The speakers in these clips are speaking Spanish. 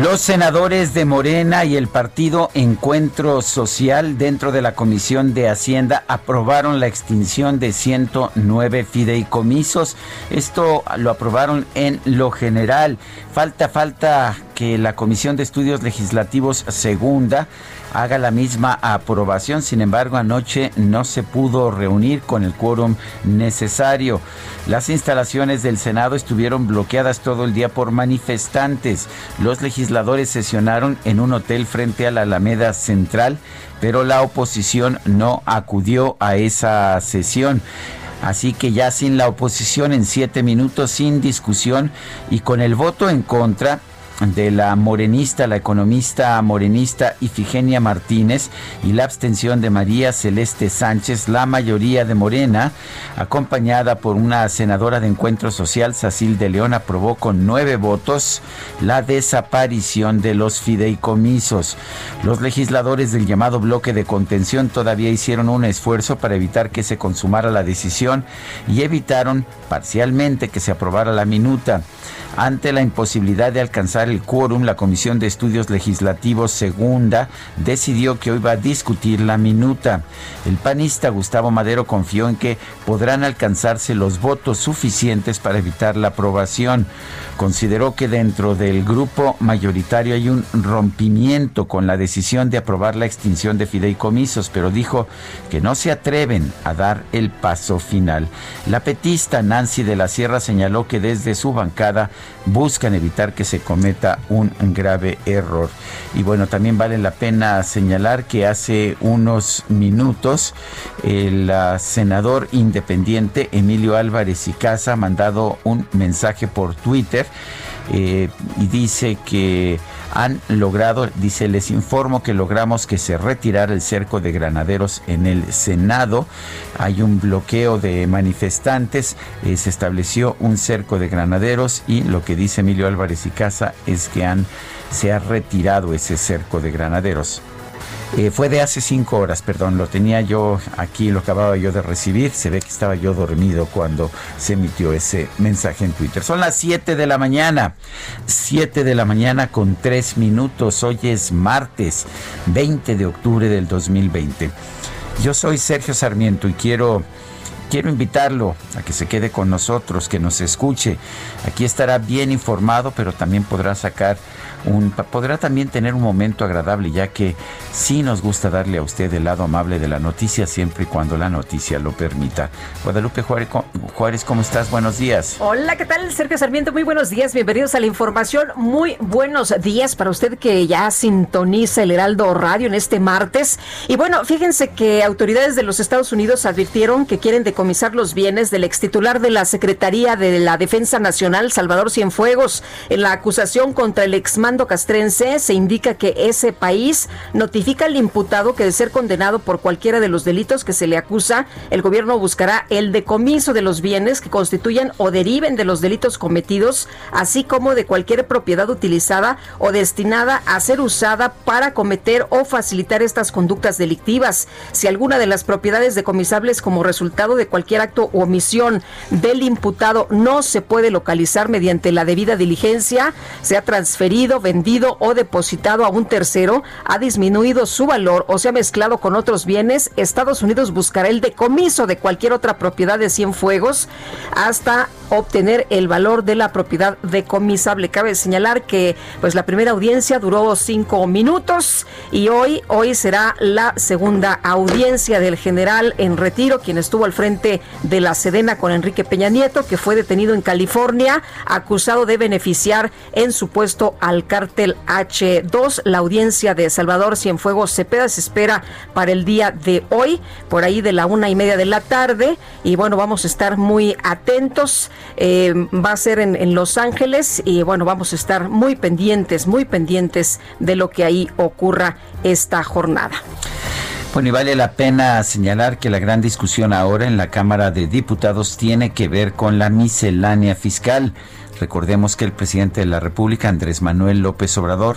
Los senadores de Morena y el partido Encuentro Social dentro de la Comisión de Hacienda aprobaron la extinción de 109 fideicomisos. Esto lo aprobaron en lo general. Falta, falta que la Comisión de Estudios Legislativos Segunda haga la misma aprobación. Sin embargo, anoche no se pudo reunir con el quórum necesario. Las instalaciones del Senado estuvieron bloqueadas todo el día por manifestantes. Los legisladores sesionaron en un hotel frente a la Alameda Central, pero la oposición no acudió a esa sesión. Así que ya sin la oposición en siete minutos, sin discusión y con el voto en contra, de la morenista, la economista morenista Ifigenia Martínez y la abstención de María Celeste Sánchez, la mayoría de Morena, acompañada por una senadora de Encuentro Social, Sacil de León, aprobó con nueve votos la desaparición de los fideicomisos. Los legisladores del llamado bloque de contención todavía hicieron un esfuerzo para evitar que se consumara la decisión y evitaron parcialmente que se aprobara la minuta. Ante la imposibilidad de alcanzar el quórum, la Comisión de Estudios Legislativos Segunda decidió que hoy va a discutir la minuta. El panista Gustavo Madero confió en que podrán alcanzarse los votos suficientes para evitar la aprobación. Consideró que dentro del grupo mayoritario hay un rompimiento con la decisión de aprobar la extinción de fideicomisos, pero dijo que no se atreven a dar el paso final. La petista Nancy de la Sierra señaló que desde su bancada buscan evitar que se cometa un grave error. Y bueno, también vale la pena señalar que hace unos minutos el ah, senador independiente Emilio Álvarez y Casa ha mandado un mensaje por Twitter eh, y dice que han logrado, dice, les informo que logramos que se retirara el cerco de granaderos en el Senado. Hay un bloqueo de manifestantes, eh, se estableció un cerco de granaderos y lo que dice Emilio Álvarez y Casa es que han, se ha retirado ese cerco de granaderos. Eh, fue de hace cinco horas, perdón, lo tenía yo aquí, lo acababa yo de recibir. Se ve que estaba yo dormido cuando se emitió ese mensaje en Twitter. Son las 7 de la mañana, 7 de la mañana con 3 minutos. Hoy es martes 20 de octubre del 2020. Yo soy Sergio Sarmiento y quiero quiero invitarlo a que se quede con nosotros, que nos escuche. Aquí estará bien informado, pero también podrá sacar podrá también tener un momento agradable, ya que sí nos gusta darle a usted el lado amable de la noticia siempre y cuando la noticia lo permita. Guadalupe Juárez, ¿cómo estás? Buenos días. Hola, ¿qué tal? Sergio Sarmiento, muy buenos días, bienvenidos a la información. Muy buenos días para usted que ya sintoniza el Heraldo Radio en este martes. Y bueno, fíjense que autoridades de los Estados Unidos advirtieron que quieren decomisar los bienes del ex titular de la Secretaría de la Defensa Nacional, Salvador Cienfuegos, en la acusación contra el ex castrense se indica que ese país notifica al imputado que de ser condenado por cualquiera de los delitos que se le acusa, el gobierno buscará el decomiso de los bienes que constituyan o deriven de los delitos cometidos, así como de cualquier propiedad utilizada o destinada a ser usada para cometer o facilitar estas conductas delictivas. Si alguna de las propiedades decomisables como resultado de cualquier acto u omisión del imputado no se puede localizar mediante la debida diligencia, se ha transferido, vendido o depositado a un tercero, ha disminuido su valor o se ha mezclado con otros bienes, Estados Unidos buscará el decomiso de cualquier otra propiedad de Cienfuegos hasta obtener el valor de la propiedad decomisable. Cabe señalar que pues la primera audiencia duró cinco minutos y hoy, hoy será la segunda audiencia del general en retiro, quien estuvo al frente de la Sedena con Enrique Peña Nieto, que fue detenido en California, acusado de beneficiar en su puesto al cártel H2. La audiencia de Salvador Cienfuegos Cepeda se espera para el día de hoy, por ahí de la una y media de la tarde. Y bueno, vamos a estar muy atentos. Eh, va a ser en, en Los Ángeles y bueno, vamos a estar muy pendientes, muy pendientes de lo que ahí ocurra esta jornada. Bueno, y vale la pena señalar que la gran discusión ahora en la Cámara de Diputados tiene que ver con la miscelánea fiscal. Recordemos que el presidente de la República, Andrés Manuel López Obrador,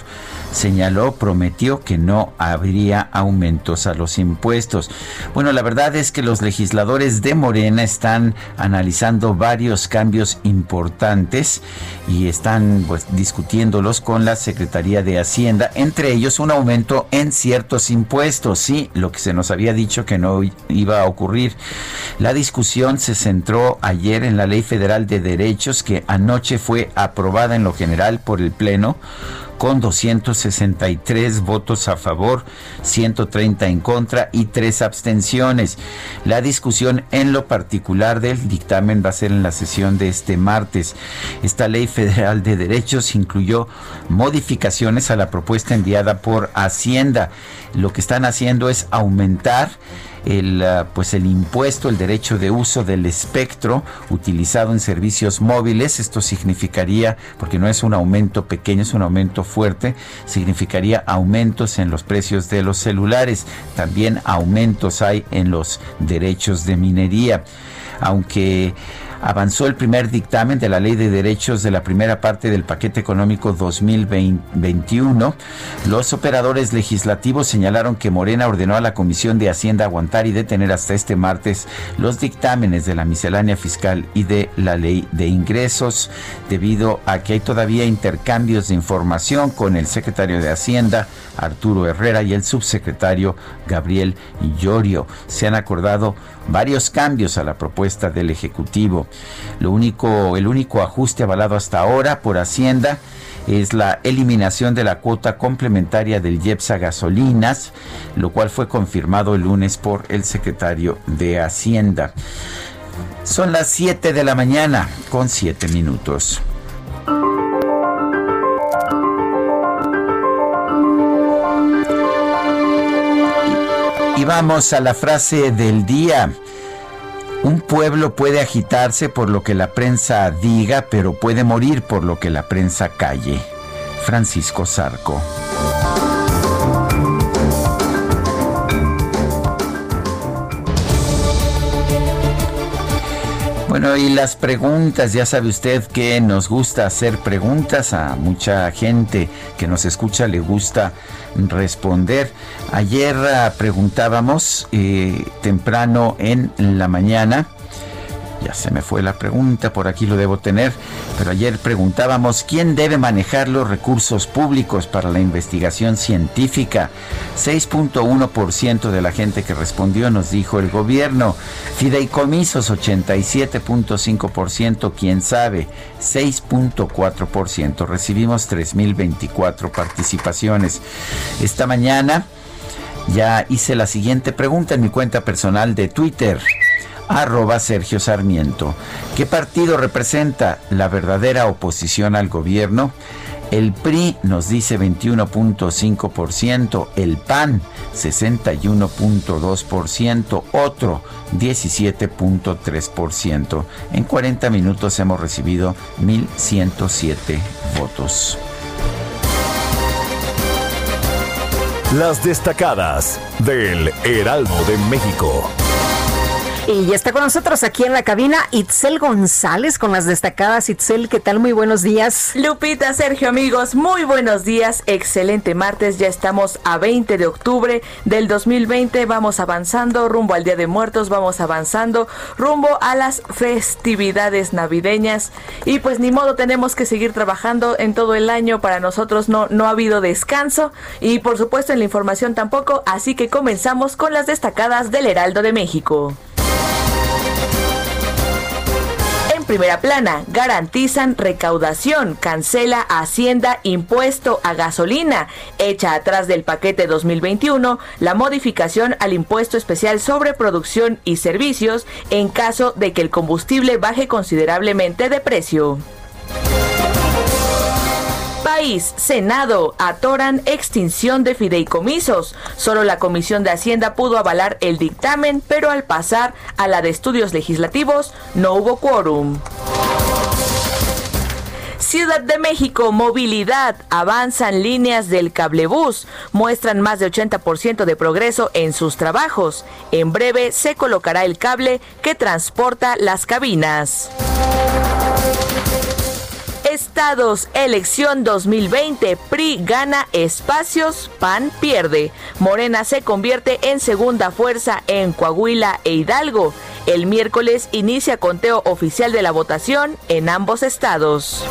señaló, prometió que no habría aumentos a los impuestos. Bueno, la verdad es que los legisladores de Morena están analizando varios cambios importantes y están pues, discutiéndolos con la Secretaría de Hacienda, entre ellos un aumento en ciertos impuestos, sí, lo que se nos había dicho que no iba a ocurrir. La discusión se centró ayer en la Ley Federal de Derechos que anoche fue aprobada en lo general por el Pleno con 263 votos a favor, 130 en contra y tres abstenciones. La discusión en lo particular del dictamen va a ser en la sesión de este martes. Esta ley federal de derechos incluyó modificaciones a la propuesta enviada por Hacienda. Lo que están haciendo es aumentar el, ah, pues el impuesto, el derecho de uso del espectro utilizado en servicios móviles. Esto significaría, porque no es un aumento pequeño, es un aumento fuerte, significaría aumentos en los precios de los celulares. También aumentos hay en los derechos de minería. Aunque avanzó el primer dictamen de la Ley de Derechos de la primera parte del paquete económico 2021. Los operadores legislativos señalaron que Morena ordenó a la Comisión de Hacienda aguantar y detener hasta este martes los dictámenes de la miscelánea fiscal y de la Ley de Ingresos, debido a que hay todavía intercambios de información con el secretario de Hacienda, Arturo Herrera, y el subsecretario Gabriel Llorio. Se han acordado varios cambios a la propuesta del Ejecutivo. Lo único, el único ajuste avalado hasta ahora por Hacienda es la eliminación de la cuota complementaria del IEPSA gasolinas, lo cual fue confirmado el lunes por el secretario de Hacienda. Son las 7 de la mañana con 7 minutos. Vamos a la frase del día. Un pueblo puede agitarse por lo que la prensa diga, pero puede morir por lo que la prensa calle. Francisco Zarco. Bueno, y las preguntas, ya sabe usted que nos gusta hacer preguntas a mucha gente que nos escucha, le gusta responder. Ayer ah, preguntábamos eh, temprano en la mañana ya se me fue la pregunta, por aquí lo debo tener, pero ayer preguntábamos quién debe manejar los recursos públicos para la investigación científica. 6.1% de la gente que respondió nos dijo el gobierno. Fideicomisos 87.5%, quién sabe, 6.4%. Recibimos 3.024 participaciones. Esta mañana ya hice la siguiente pregunta en mi cuenta personal de Twitter arroba Sergio Sarmiento. ¿Qué partido representa la verdadera oposición al gobierno? El PRI nos dice 21.5%, el PAN 61.2%, otro 17.3%. En 40 minutos hemos recibido 1.107 votos. Las destacadas del Heraldo de México. Y ya está con nosotros aquí en la cabina Itzel González con las destacadas. Itzel, ¿qué tal? Muy buenos días. Lupita, Sergio, amigos, muy buenos días. Excelente martes, ya estamos a 20 de octubre del 2020. Vamos avanzando rumbo al Día de Muertos, vamos avanzando rumbo a las festividades navideñas. Y pues ni modo, tenemos que seguir trabajando en todo el año. Para nosotros no, no ha habido descanso y por supuesto en la información tampoco. Así que comenzamos con las destacadas del Heraldo de México. Primera plana. Garantizan recaudación. Cancela Hacienda impuesto a gasolina. Echa atrás del paquete 2021 la modificación al impuesto especial sobre producción y servicios en caso de que el combustible baje considerablemente de precio. Senado, atoran extinción de fideicomisos. Solo la Comisión de Hacienda pudo avalar el dictamen, pero al pasar a la de estudios legislativos no hubo quórum. Ciudad de México, movilidad, avanzan líneas del cablebús, muestran más de 80% de progreso en sus trabajos. En breve se colocará el cable que transporta las cabinas. Estados, elección 2020, PRI gana espacios, PAN pierde. Morena se convierte en segunda fuerza en Coahuila e Hidalgo. El miércoles inicia conteo oficial de la votación en ambos estados.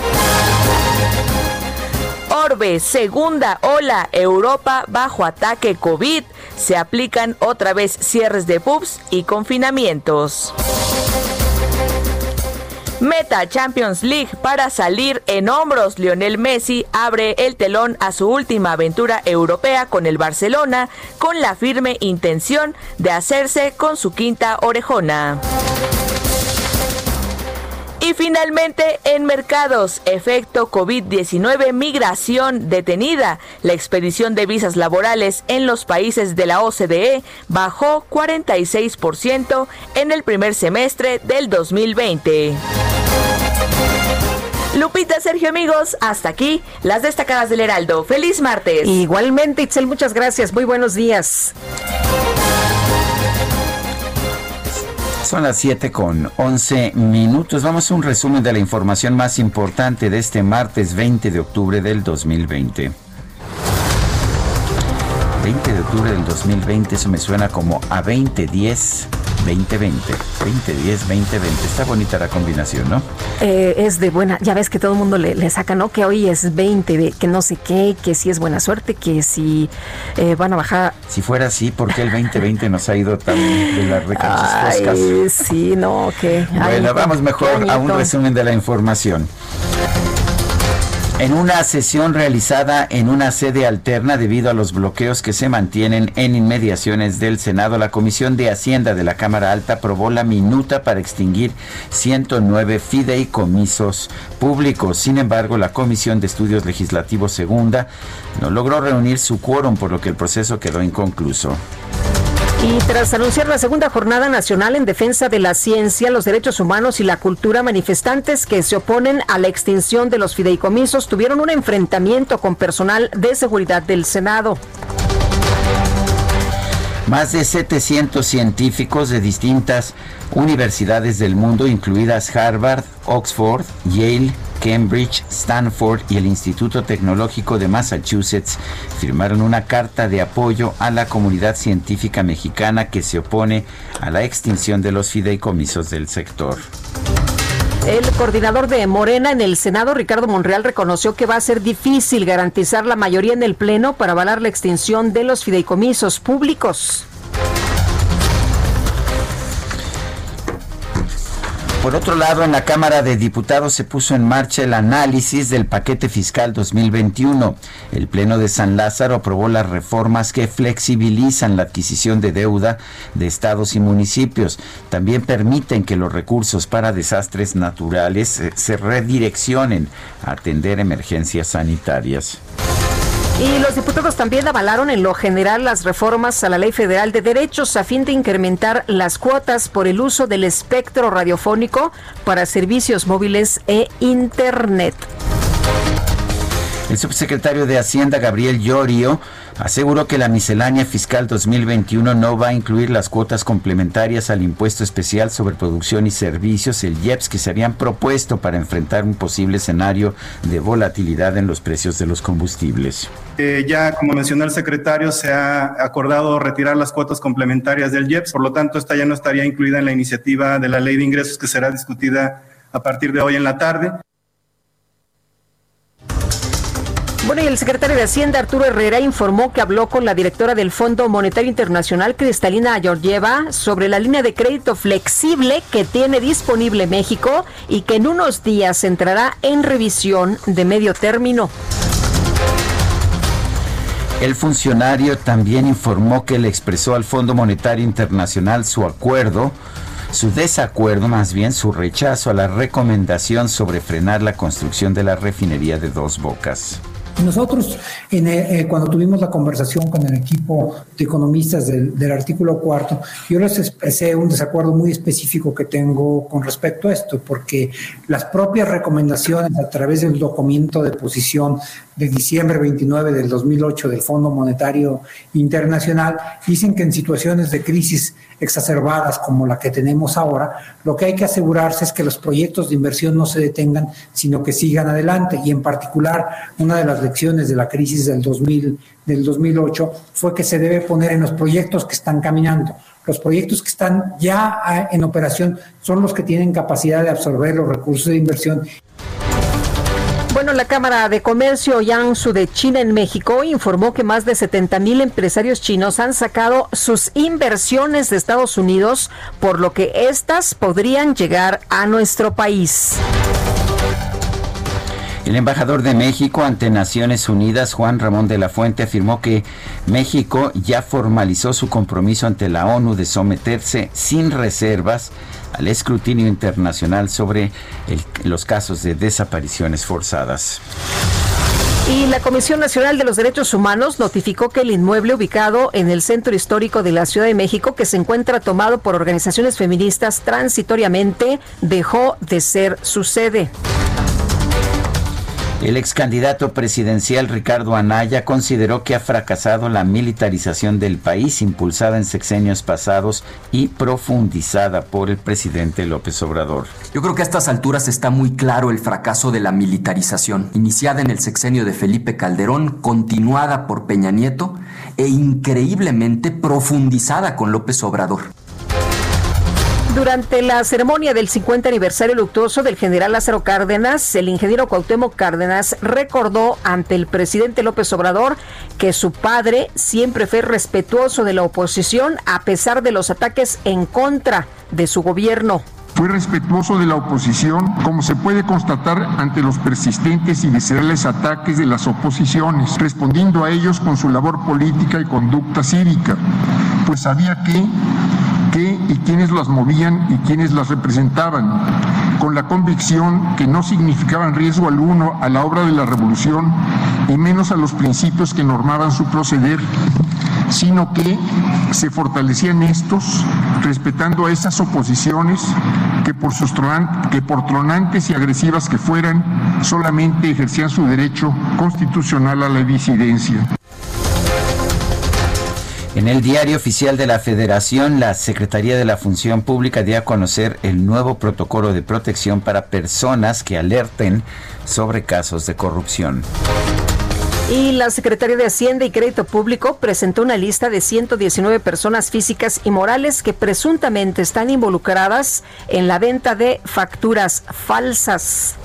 Orbe, segunda ola, Europa bajo ataque COVID. Se aplican otra vez cierres de pubs y confinamientos. Meta Champions League para salir en hombros. Lionel Messi abre el telón a su última aventura europea con el Barcelona con la firme intención de hacerse con su quinta orejona. Y finalmente, en mercados, efecto COVID-19, migración detenida. La expedición de visas laborales en los países de la OCDE bajó 46% en el primer semestre del 2020. Lupita, Sergio, amigos, hasta aquí las destacadas del Heraldo. Feliz martes. Igualmente, Itzel, muchas gracias. Muy buenos días. Son las 7 con 11 minutos. Vamos a un resumen de la información más importante de este martes 20 de octubre del 2020. 20 de octubre del 2020, eso me suena como a 2010. 2020, 2010, 2020. Está bonita la combinación, ¿no? Eh, es de buena, ya ves que todo el mundo le, saca, ¿no? Que hoy es 20, que no sé qué, que si es buena suerte, que si eh, van a bajar. Si fuera así, ¿por qué el 2020 nos ha ido tan de las recachas Sí, no, que. Bueno, vamos mejor a un resumen de la información. En una sesión realizada en una sede alterna debido a los bloqueos que se mantienen en inmediaciones del Senado, la Comisión de Hacienda de la Cámara Alta aprobó la minuta para extinguir 109 fideicomisos públicos. Sin embargo, la Comisión de Estudios Legislativos Segunda no logró reunir su quórum, por lo que el proceso quedó inconcluso. Y tras anunciar la segunda jornada nacional en defensa de la ciencia, los derechos humanos y la cultura, manifestantes que se oponen a la extinción de los fideicomisos tuvieron un enfrentamiento con personal de seguridad del Senado. Más de 700 científicos de distintas universidades del mundo, incluidas Harvard, Oxford, Yale, Cambridge, Stanford y el Instituto Tecnológico de Massachusetts firmaron una carta de apoyo a la comunidad científica mexicana que se opone a la extinción de los fideicomisos del sector. El coordinador de Morena en el Senado, Ricardo Monreal, reconoció que va a ser difícil garantizar la mayoría en el Pleno para avalar la extinción de los fideicomisos públicos. Por otro lado, en la Cámara de Diputados se puso en marcha el análisis del paquete fiscal 2021. El Pleno de San Lázaro aprobó las reformas que flexibilizan la adquisición de deuda de estados y municipios. También permiten que los recursos para desastres naturales se redireccionen a atender emergencias sanitarias. Y los diputados también avalaron en lo general las reformas a la Ley Federal de Derechos a fin de incrementar las cuotas por el uso del espectro radiofónico para servicios móviles e Internet. El subsecretario de Hacienda, Gabriel Llorio, aseguró que la miscelánea fiscal 2021 no va a incluir las cuotas complementarias al impuesto especial sobre producción y servicios, el IEPS, que se habían propuesto para enfrentar un posible escenario de volatilidad en los precios de los combustibles. Eh, ya, como mencionó el secretario, se ha acordado retirar las cuotas complementarias del IEPS, por lo tanto, esta ya no estaría incluida en la iniciativa de la ley de ingresos que será discutida a partir de hoy en la tarde. Bueno, y el secretario de Hacienda, Arturo Herrera, informó que habló con la directora del Fondo Monetario Internacional, Cristalina Georgieva, sobre la línea de crédito flexible que tiene disponible México y que en unos días entrará en revisión de medio término. El funcionario también informó que le expresó al Fondo Monetario Internacional su acuerdo su desacuerdo, más bien su rechazo a la recomendación sobre frenar la construcción de la refinería de dos bocas. Nosotros, eh, cuando tuvimos la conversación con el equipo economistas del, artículo cuarto, yo les expresé un desacuerdo muy específico que tengo con respecto a esto, porque las propias recomendaciones a través del documento de posición de diciembre 29 del 2008 del Fondo Monetario Internacional dicen que en situaciones de crisis exacerbadas como la que tenemos ahora, lo que hay que asegurarse es que los proyectos de inversión no se detengan, sino que sigan adelante. Y en particular, una de las lecciones de la crisis del, 2000, del 2008 fue que se debe en los proyectos que están caminando. Los proyectos que están ya ah, en operación son los que tienen capacidad de absorber los recursos de inversión bueno, la Cámara de Comercio Yangsu de China en México informó que más de 70 mil empresarios chinos han sacado sus inversiones de Estados Unidos, por lo que éstas podrían llegar a nuestro país. El embajador de México ante Naciones Unidas, Juan Ramón de la Fuente, afirmó que México ya formalizó su compromiso ante la ONU de someterse sin reservas al escrutinio internacional sobre los casos de desapariciones forzadas. Y la Comisión Nacional de los Derechos Humanos notificó que el inmueble ubicado en el centro histórico de la Ciudad de México, que se encuentra tomado por organizaciones feministas transitoriamente, dejó de ser su sede. El ex candidato presidencial Ricardo Anaya consideró que ha fracasado la militarización del país impulsada en sexenios pasados y profundizada por el presidente López Obrador. Yo creo que a estas alturas está muy claro el fracaso de la militarización, iniciada en el sexenio de Felipe Calderón, continuada por Peña Nieto e increíblemente profundizada con López Obrador. Durante la ceremonia del 50 aniversario luctuoso del general Lázaro Cárdenas, el ingeniero Cuauhtémoc Cárdenas recordó ante el presidente López Obrador que su padre siempre fue respetuoso de la oposición a pesar de los ataques en contra de su gobierno. Fue respetuoso de la oposición, como se puede constatar ante los persistentes y viscerales ataques de las oposiciones, respondiendo a ellos con su labor política y conducta cívica, pues sabía que qué y quiénes las movían y quiénes las representaban, con la convicción que no significaban riesgo alguno a la obra de la revolución y menos a los principios que normaban su proceder, sino que se fortalecían estos respetando a esas oposiciones que por, que por tronantes y agresivas que fueran, solamente ejercían su derecho constitucional a la disidencia. En el diario oficial de la Federación, la Secretaría de la Función Pública dio a conocer el nuevo protocolo de protección para personas que alerten sobre casos de corrupción. Y la Secretaría de Hacienda y Crédito Público presentó una lista de 119 personas físicas y morales que presuntamente están involucradas en la venta de facturas falsas.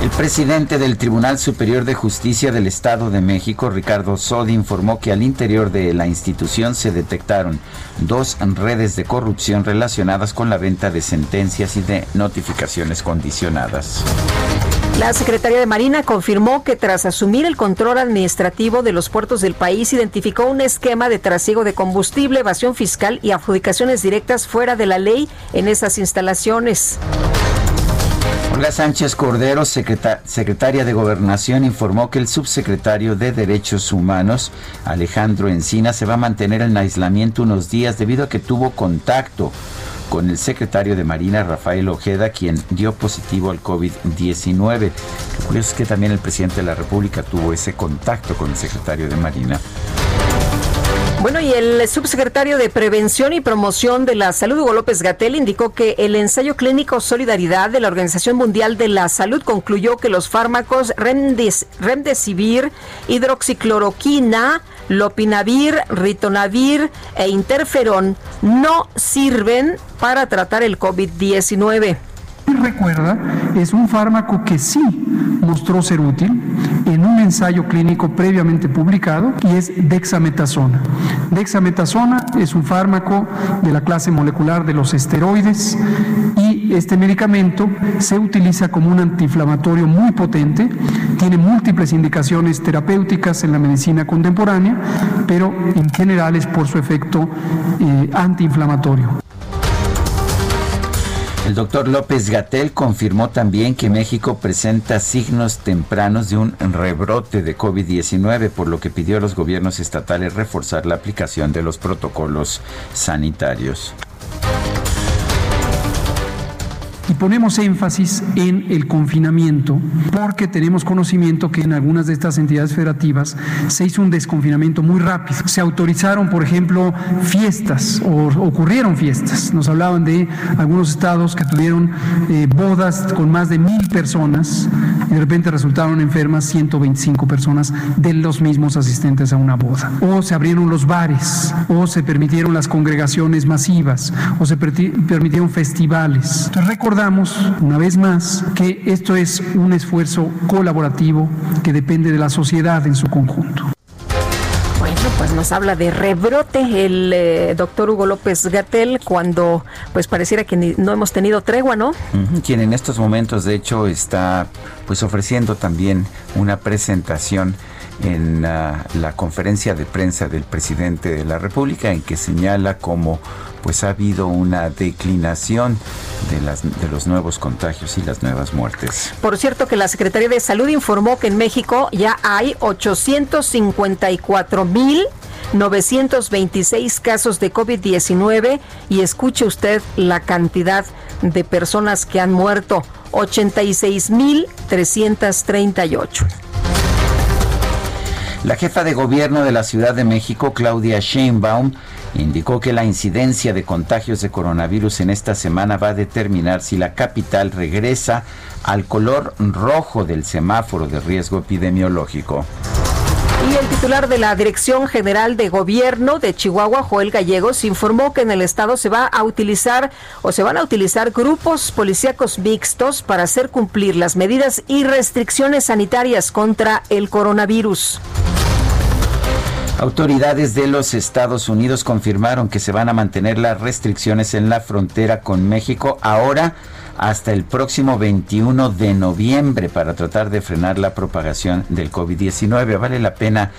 El presidente del Tribunal Superior de Justicia del Estado de México, Ricardo Sodi, informó que al interior de la institución se detectaron dos redes de corrupción relacionadas con la venta de sentencias y de notificaciones condicionadas. La Secretaría de Marina confirmó que tras asumir el control administrativo de los puertos del país, identificó un esquema de trasiego de combustible, evasión fiscal y adjudicaciones directas fuera de la ley en esas instalaciones. Olga Sánchez Cordero, secretaria de Gobernación, informó que el subsecretario de Derechos Humanos, Alejandro Encina, se va a mantener en aislamiento unos días debido a que tuvo contacto con el secretario de Marina, Rafael Ojeda, quien dio positivo al COVID-19. Lo curioso es que también el presidente de la República tuvo ese contacto con el secretario de Marina. Bueno, y el subsecretario de Prevención y Promoción de la Salud, Hugo López Gatel, indicó que el ensayo clínico Solidaridad de la Organización Mundial de la Salud concluyó que los fármacos Remdesivir, hidroxicloroquina, lopinavir, ritonavir e interferón no sirven para tratar el COVID-19 recuerda, es un fármaco que sí mostró ser útil en un ensayo clínico previamente publicado y es dexametasona. Dexametasona es un fármaco de la clase molecular de los esteroides y este medicamento se utiliza como un antiinflamatorio muy potente, tiene múltiples indicaciones terapéuticas en la medicina contemporánea, pero en general es por su efecto eh, antiinflamatorio. El doctor López Gatel confirmó también que México presenta signos tempranos de un rebrote de COVID-19, por lo que pidió a los gobiernos estatales reforzar la aplicación de los protocolos sanitarios y ponemos énfasis en el confinamiento porque tenemos conocimiento que en algunas de estas entidades federativas se hizo un desconfinamiento muy rápido. Se autorizaron, por ejemplo, fiestas o ocurrieron fiestas. Nos hablaban de algunos estados que tuvieron eh, bodas con más de mil personas y de repente resultaron enfermas 125 personas de los mismos asistentes a una boda. O se abrieron los bares, o se permitieron las congregaciones masivas, o se permitieron festivales. Entonces, recordamos una vez más que esto es un esfuerzo colaborativo que depende de la sociedad en su conjunto. Bueno, pues nos habla de rebrote el eh, doctor Hugo López Gatel cuando pues pareciera que no hemos tenido tregua, ¿no? Quien en estos momentos de hecho está pues ofreciendo también una presentación en ah, la conferencia de prensa del presidente de la República en que señala cómo pues ha habido una declinación de, las, de los nuevos contagios y las nuevas muertes. Por cierto que la Secretaría de Salud informó que en México ya hay 854 mil 926 casos de COVID-19 y escuche usted la cantidad de personas que han muerto, 86.338. La jefa de gobierno de la Ciudad de México, Claudia Sheinbaum, indicó que la incidencia de contagios de coronavirus en esta semana va a determinar si la capital regresa al color rojo del semáforo de riesgo epidemiológico. Y el titular de la Dirección General de Gobierno de Chihuahua, Joel Gallegos, informó que en el estado se va a utilizar o se van a utilizar grupos policíacos mixtos para hacer cumplir las medidas y restricciones sanitarias contra el coronavirus. Autoridades de los Estados Unidos confirmaron que se van a mantener las restricciones en la frontera con México ahora hasta el próximo 21 de noviembre para tratar de frenar la propagación del COVID-19. Vale la pena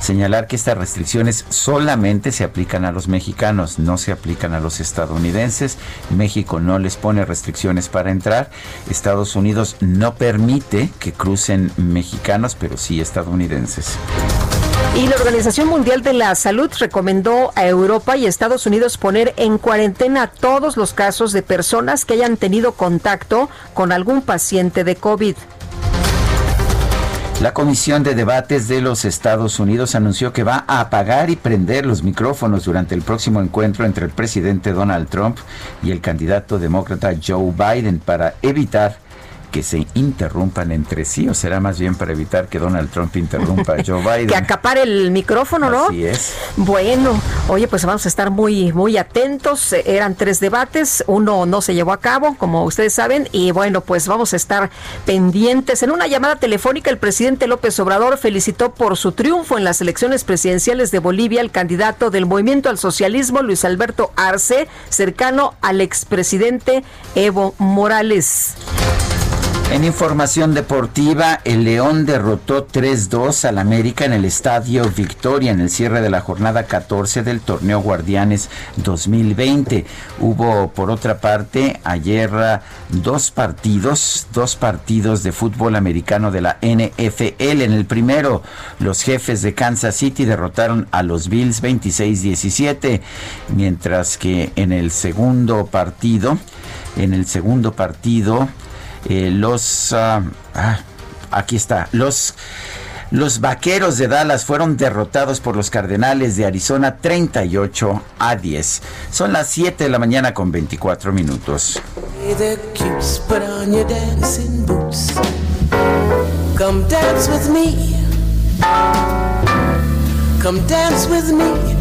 señalar que estas restricciones solamente se aplican a los mexicanos, no se aplican a los estadounidenses. México no les pone restricciones para entrar. Estados Unidos no permite que crucen mexicanos, pero sí estadounidenses. Y la Organización Mundial de la Salud recomendó a Europa y Estados Unidos poner en cuarentena todos los casos de personas que hayan tenido contacto con algún paciente de COVID. La Comisión de Debates de los Estados Unidos anunció que va a apagar y prender los micrófonos durante el próximo encuentro entre el presidente Donald Trump y el candidato demócrata Joe Biden para evitar que se interrumpan entre sí, o será más bien para evitar que Donald Trump interrumpa a Joe Biden. que acapare el micrófono, ¿no? Así es. Bueno, oye, pues vamos a estar muy, muy atentos. Eran tres debates, uno no se llevó a cabo, como ustedes saben, y bueno, pues vamos a estar pendientes. En una llamada telefónica, el presidente López Obrador felicitó por su triunfo en las elecciones presidenciales de Bolivia al candidato del Movimiento al Socialismo, Luis Alberto Arce, cercano al expresidente Evo Morales. En información deportiva, el León derrotó 3-2 al América en el Estadio Victoria en el cierre de la jornada 14 del torneo Guardianes 2020. Hubo, por otra parte, ayer dos partidos, dos partidos de fútbol americano de la NFL. En el primero, los jefes de Kansas City derrotaron a los Bills 26-17, mientras que en el segundo partido, en el segundo partido, eh, los... Ah, aquí está. Los... Los vaqueros de Dallas fueron derrotados por los Cardenales de Arizona 38 a 10. Son las 7 de la mañana con 24 minutos. Come dance with me. Come dance with me.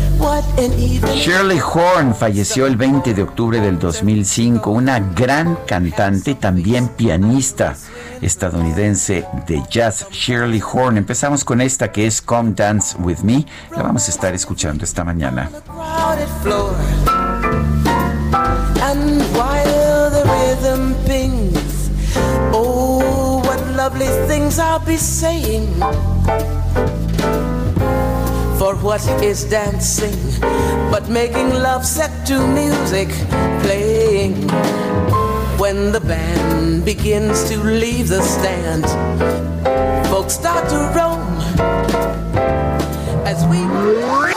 Shirley Horn falleció el 20 de octubre del 2005, una gran cantante también pianista estadounidense de jazz, Shirley Horn. Empezamos con esta que es Come Dance With Me. La vamos a estar escuchando esta mañana. For what is dancing but making love set to music playing? When the band begins to leave the stand, folks start to roam as we.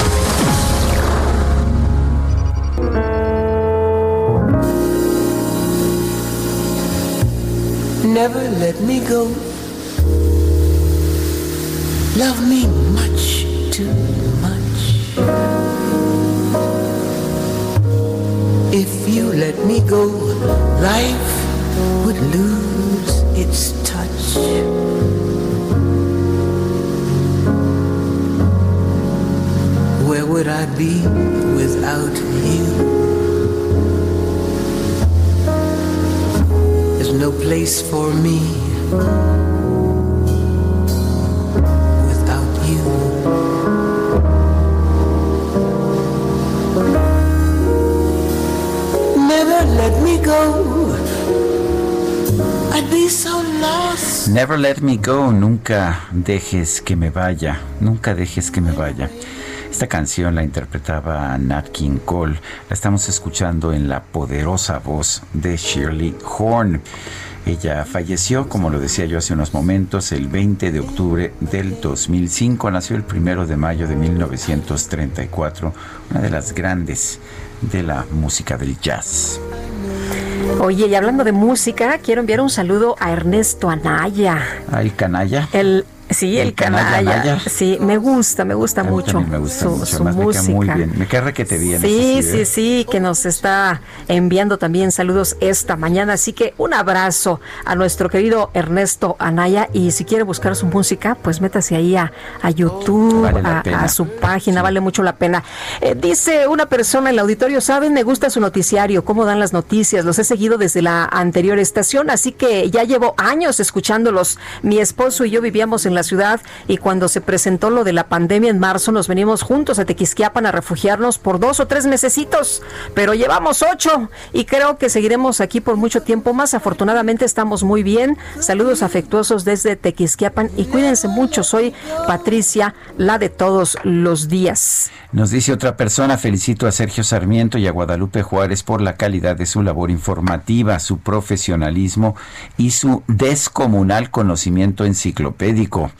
Never let me go. Love me much too much. If you let me go, life would lose its touch. Where would I be without you? No place for me without you. Never let me go. I'd be so lost. Never let me go. Nunca dejes que me vaya. Nunca dejes que me vaya. Esta canción la interpretaba Nat King Cole. La estamos escuchando en la poderosa voz de Shirley Horn. Ella falleció, como lo decía yo hace unos momentos, el 20 de octubre del 2005. Nació el 1 de mayo de 1934, una de las grandes de la música del jazz. Oye, y hablando de música, quiero enviar un saludo a Ernesto Anaya. ¿Al canalla? El Sí, el, canalla. Sí, me gusta, me gusta mucho. Me gusta su, su música. muy bien. Me queda que te bien. Sí, sí, sí, que nos está enviando también saludos esta mañana. Así que un abrazo a nuestro querido Ernesto Anaya. Y si quiere buscar su música, pues métase ahí a, YouTube, a, su página, vale mucho la pena. Eh, dice una persona en el auditorio, ¿saben? Me gusta su noticiario, cómo dan las noticias. Los he seguido desde la anterior estación, así que ya llevo años escuchándolos. Mi esposo y yo vivíamos en la ciudad y cuando se presentó lo de la pandemia en marzo nos venimos juntos a Tequisquiapan a refugiarnos por dos o tres mesecitos, pero llevamos ocho y creo que seguiremos aquí por mucho tiempo más. Afortunadamente estamos muy bien. Saludos afectuosos desde Tequisquiapan y cuídense mucho. Soy Patricia, la de todos los días. Nos dice otra persona, felicito a Sergio Sarmiento y a Guadalupe Juárez por la calidad de su labor informativa, su profesionalismo y su descomunal conocimiento enciclopédico.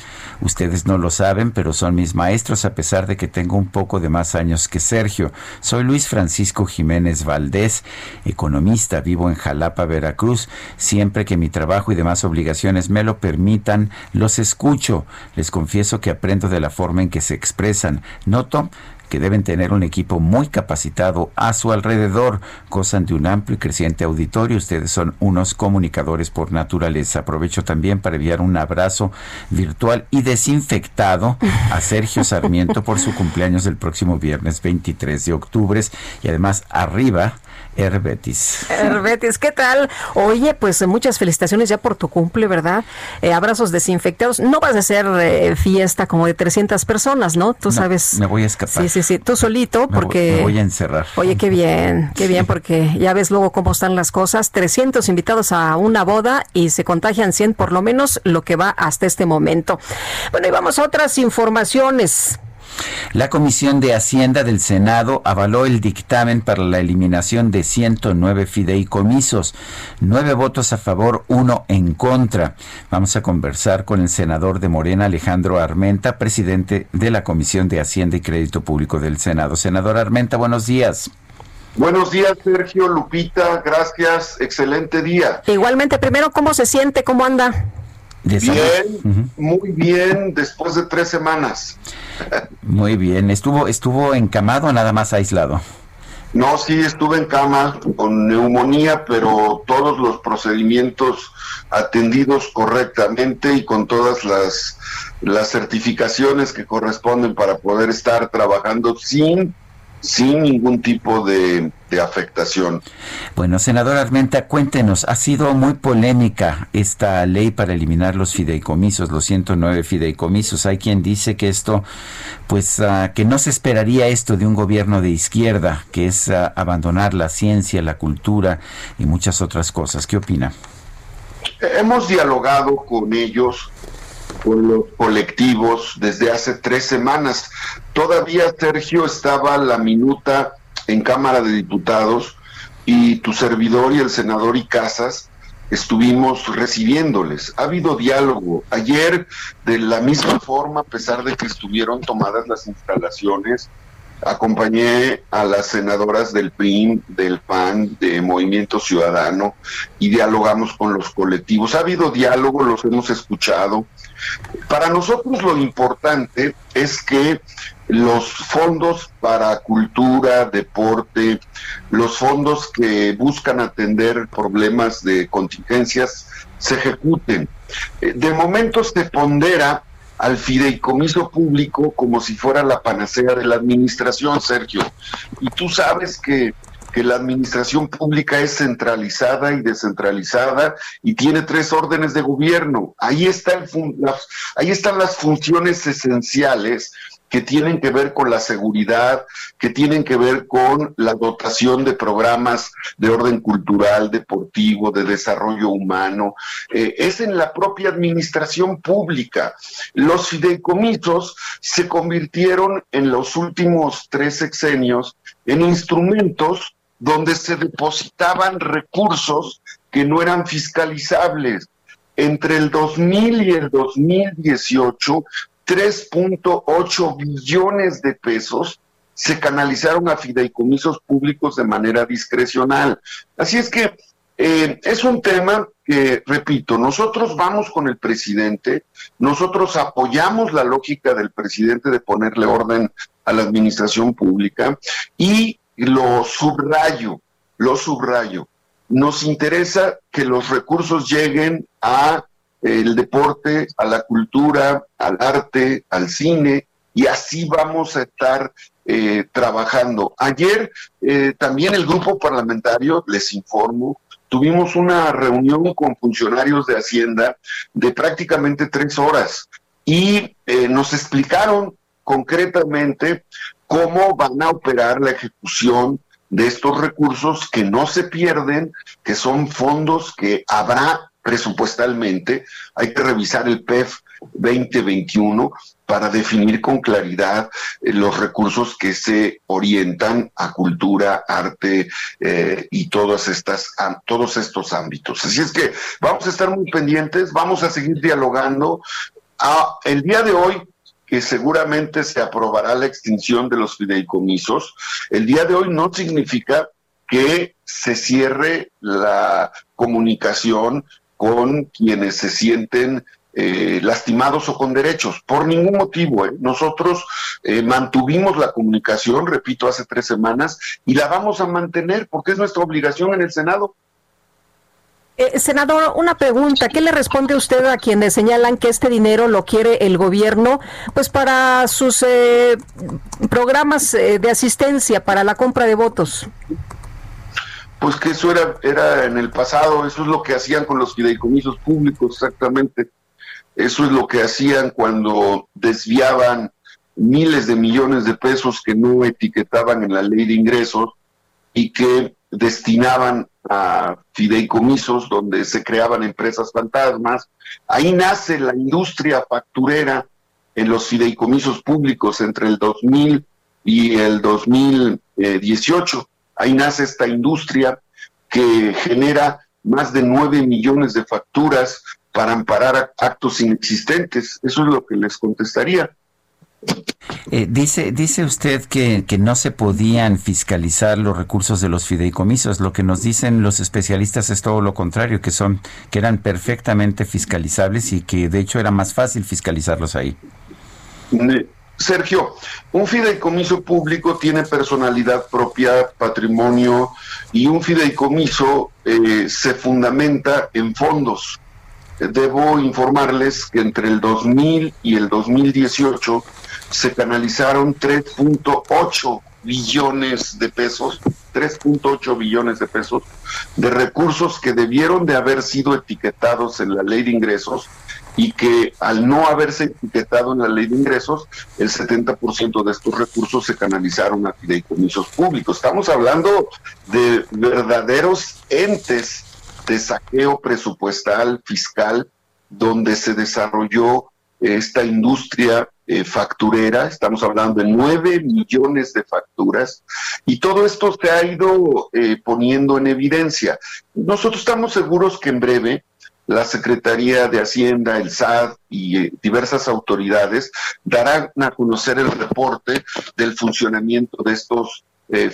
Ustedes no lo saben, pero son mis maestros a pesar de que tengo un poco de más años que Sergio. Soy Luis Francisco Jiménez Valdés, economista, vivo en Jalapa, Veracruz. Siempre que mi trabajo y demás obligaciones me lo permitan, los escucho. Les confieso que aprendo de la forma en que se expresan. Noto que deben tener un equipo muy capacitado a su alrededor, gozan de un amplio y creciente auditorio. Ustedes son unos comunicadores por naturaleza. Aprovecho también para enviar un abrazo virtual y desinfectado a Sergio Sarmiento por su cumpleaños del próximo viernes 23 de octubre y además arriba Herbetis. Herbetis, ¿qué tal? Oye, pues muchas felicitaciones ya por tu cumple, ¿verdad? Eh, abrazos desinfectados. No vas a hacer eh, fiesta como de 300 personas, ¿no? Tú sabes. Me voy a escapar. Sí, sí, sí. Tú solito, porque. Me voy, a encerrar. Oye, qué bien, qué bien, porque ya ves luego cómo están las cosas. 300 invitados a una boda y se contagian 100 por lo menos, lo que va hasta este momento. Bueno, y vamos a otras informaciones. La Comisión de Hacienda del Senado avaló el dictamen para la eliminación de 109 fideicomisos, nueve votos a favor, uno en contra. Vamos a conversar con el senador de Morena, Alejandro Armenta, presidente de la Comisión de Hacienda y Crédito Público del Senado. Senador Armenta, buenos días. Buenos días, Sergio, Lupita, gracias, excelente día. Igualmente, primero, ¿cómo se siente? ¿Cómo anda? Bien, muy bien, después de tres semanas. Muy bien, ¿estuvo, estuvo encamado o nada más aislado? No, sí, estuve en cama con neumonía, pero todos los procedimientos atendidos correctamente y con todas las, las certificaciones que corresponden para poder estar trabajando sin sin ningún tipo de, afectación. Bueno, senador Armenta, cuéntenos, ha sido muy polémica esta ley para eliminar los fideicomisos, los 109 fideicomisos. Hay quien dice que esto, pues, ah, que no se esperaría esto de un gobierno de izquierda, que es ah, abandonar la ciencia, la cultura y muchas otras cosas. ¿Qué opina? Hemos dialogado con ellos con los colectivos desde hace tres semanas. Todavía, Sergio, estaba la minuta en Cámara de Diputados y tu servidor y el senador y Casas estuvimos recibiéndoles. Ha habido diálogo. Ayer, de la misma forma, a pesar de que estuvieron tomadas las instalaciones, acompañé a las senadoras del PRIM, del PAN, de Movimiento Ciudadano y dialogamos con los colectivos. Ha habido diálogo, los hemos escuchado. Para nosotros lo importante es que los fondos para cultura, deporte, los fondos que buscan atender problemas de contingencias se ejecuten. Eh, de momento se pondera al fideicomiso público como si fuera la panacea de la administración, Sergio. Y tú sabes que que la administración pública es centralizada y descentralizada y tiene tres órdenes de gobierno. Ahí, está el ahí están las funciones esenciales que tienen que ver con la seguridad, que tienen que ver con la dotación de programas de orden cultural, deportivo, de desarrollo humano. Eh, es en la propia administración pública. Los fideicomisos se convirtieron en los últimos tres sexenios en instrumentos donde se depositaban recursos que no eran fiscalizables. Entre el 2000 y el 2018, 3.8 billones de pesos se canalizaron a fideicomisos públicos de manera discrecional. Así es que eh, es un tema que, repito, nosotros vamos con el presidente, nosotros apoyamos la lógica del presidente de ponerle orden a la administración pública y lo subrayo, lo subrayo. Nos interesa que los recursos lleguen a el deporte, a la cultura, al arte, al cine, y así vamos a estar eh, trabajando. Ayer eh, también el grupo parlamentario, les informo, tuvimos una reunión con funcionarios de Hacienda de prácticamente tres horas y eh, nos explicaron concretamente cómo van a operar la ejecución de estos recursos que no se pierden, que son fondos que habrá presupuestalmente. Hay que revisar el PEF 2021 para definir con claridad eh, los recursos que se orientan a cultura, arte eh, y todas estas, todos estos ámbitos. Así es que vamos a estar muy pendientes, vamos a seguir dialogando. Ah, el día de hoy que seguramente se aprobará la extinción de los fideicomisos, el día de hoy no significa que se cierre la comunicación con quienes se sienten eh, lastimados o con derechos, por ningún motivo. ¿eh? Nosotros eh, mantuvimos la comunicación, repito, hace tres semanas, y la vamos a mantener porque es nuestra obligación en el Senado. senador, una pregunta. ¿Qué le responde usted a quienes señalan que este dinero lo quiere el gobierno pues para sus programas de asistencia, para la compra de votos? Pues que eso era, era en el pasado, eso es lo que hacían con los fideicomisos públicos exactamente. Eso es lo que hacían cuando desviaban miles de millones de pesos que no etiquetaban en la ley de ingresos y que destinaban a fideicomisos donde se creaban empresas fantasmas. Ahí nace la industria facturera en los fideicomisos públicos entre el 2000 y el 2018. Ahí nace esta industria que genera más de 9 millones de facturas para amparar actos inexistentes. Eso es lo que les contestaría. Eh, dice, dice usted que, que, no se podían fiscalizar los recursos de los fideicomisos. Lo que nos dicen los especialistas es todo lo contrario, que son, que eran perfectamente fiscalizables y que de hecho era más fácil fiscalizarlos ahí. Sergio, un fideicomiso público tiene personalidad propia, patrimonio, y un fideicomiso eh, se fundamenta en fondos. Debo informarles que entre el 2000 y el 2018 se canalizaron 3.8 billones de pesos, 3.8 billones de pesos de recursos que debieron de haber sido etiquetados en la ley de ingresos y que al no haberse etiquetado en la ley de ingresos, el 70% de estos recursos se canalizaron a fideicomisos públicos. Estamos hablando de verdaderos entes de saqueo presupuestal fiscal donde se desarrolló esta industria eh, facturera, estamos hablando de nueve millones de facturas, y todo esto se ha ido eh, poniendo en evidencia. Nosotros estamos seguros que en breve la Secretaría de Hacienda, el SAT y eh, diversas autoridades darán a conocer el reporte del funcionamiento de estos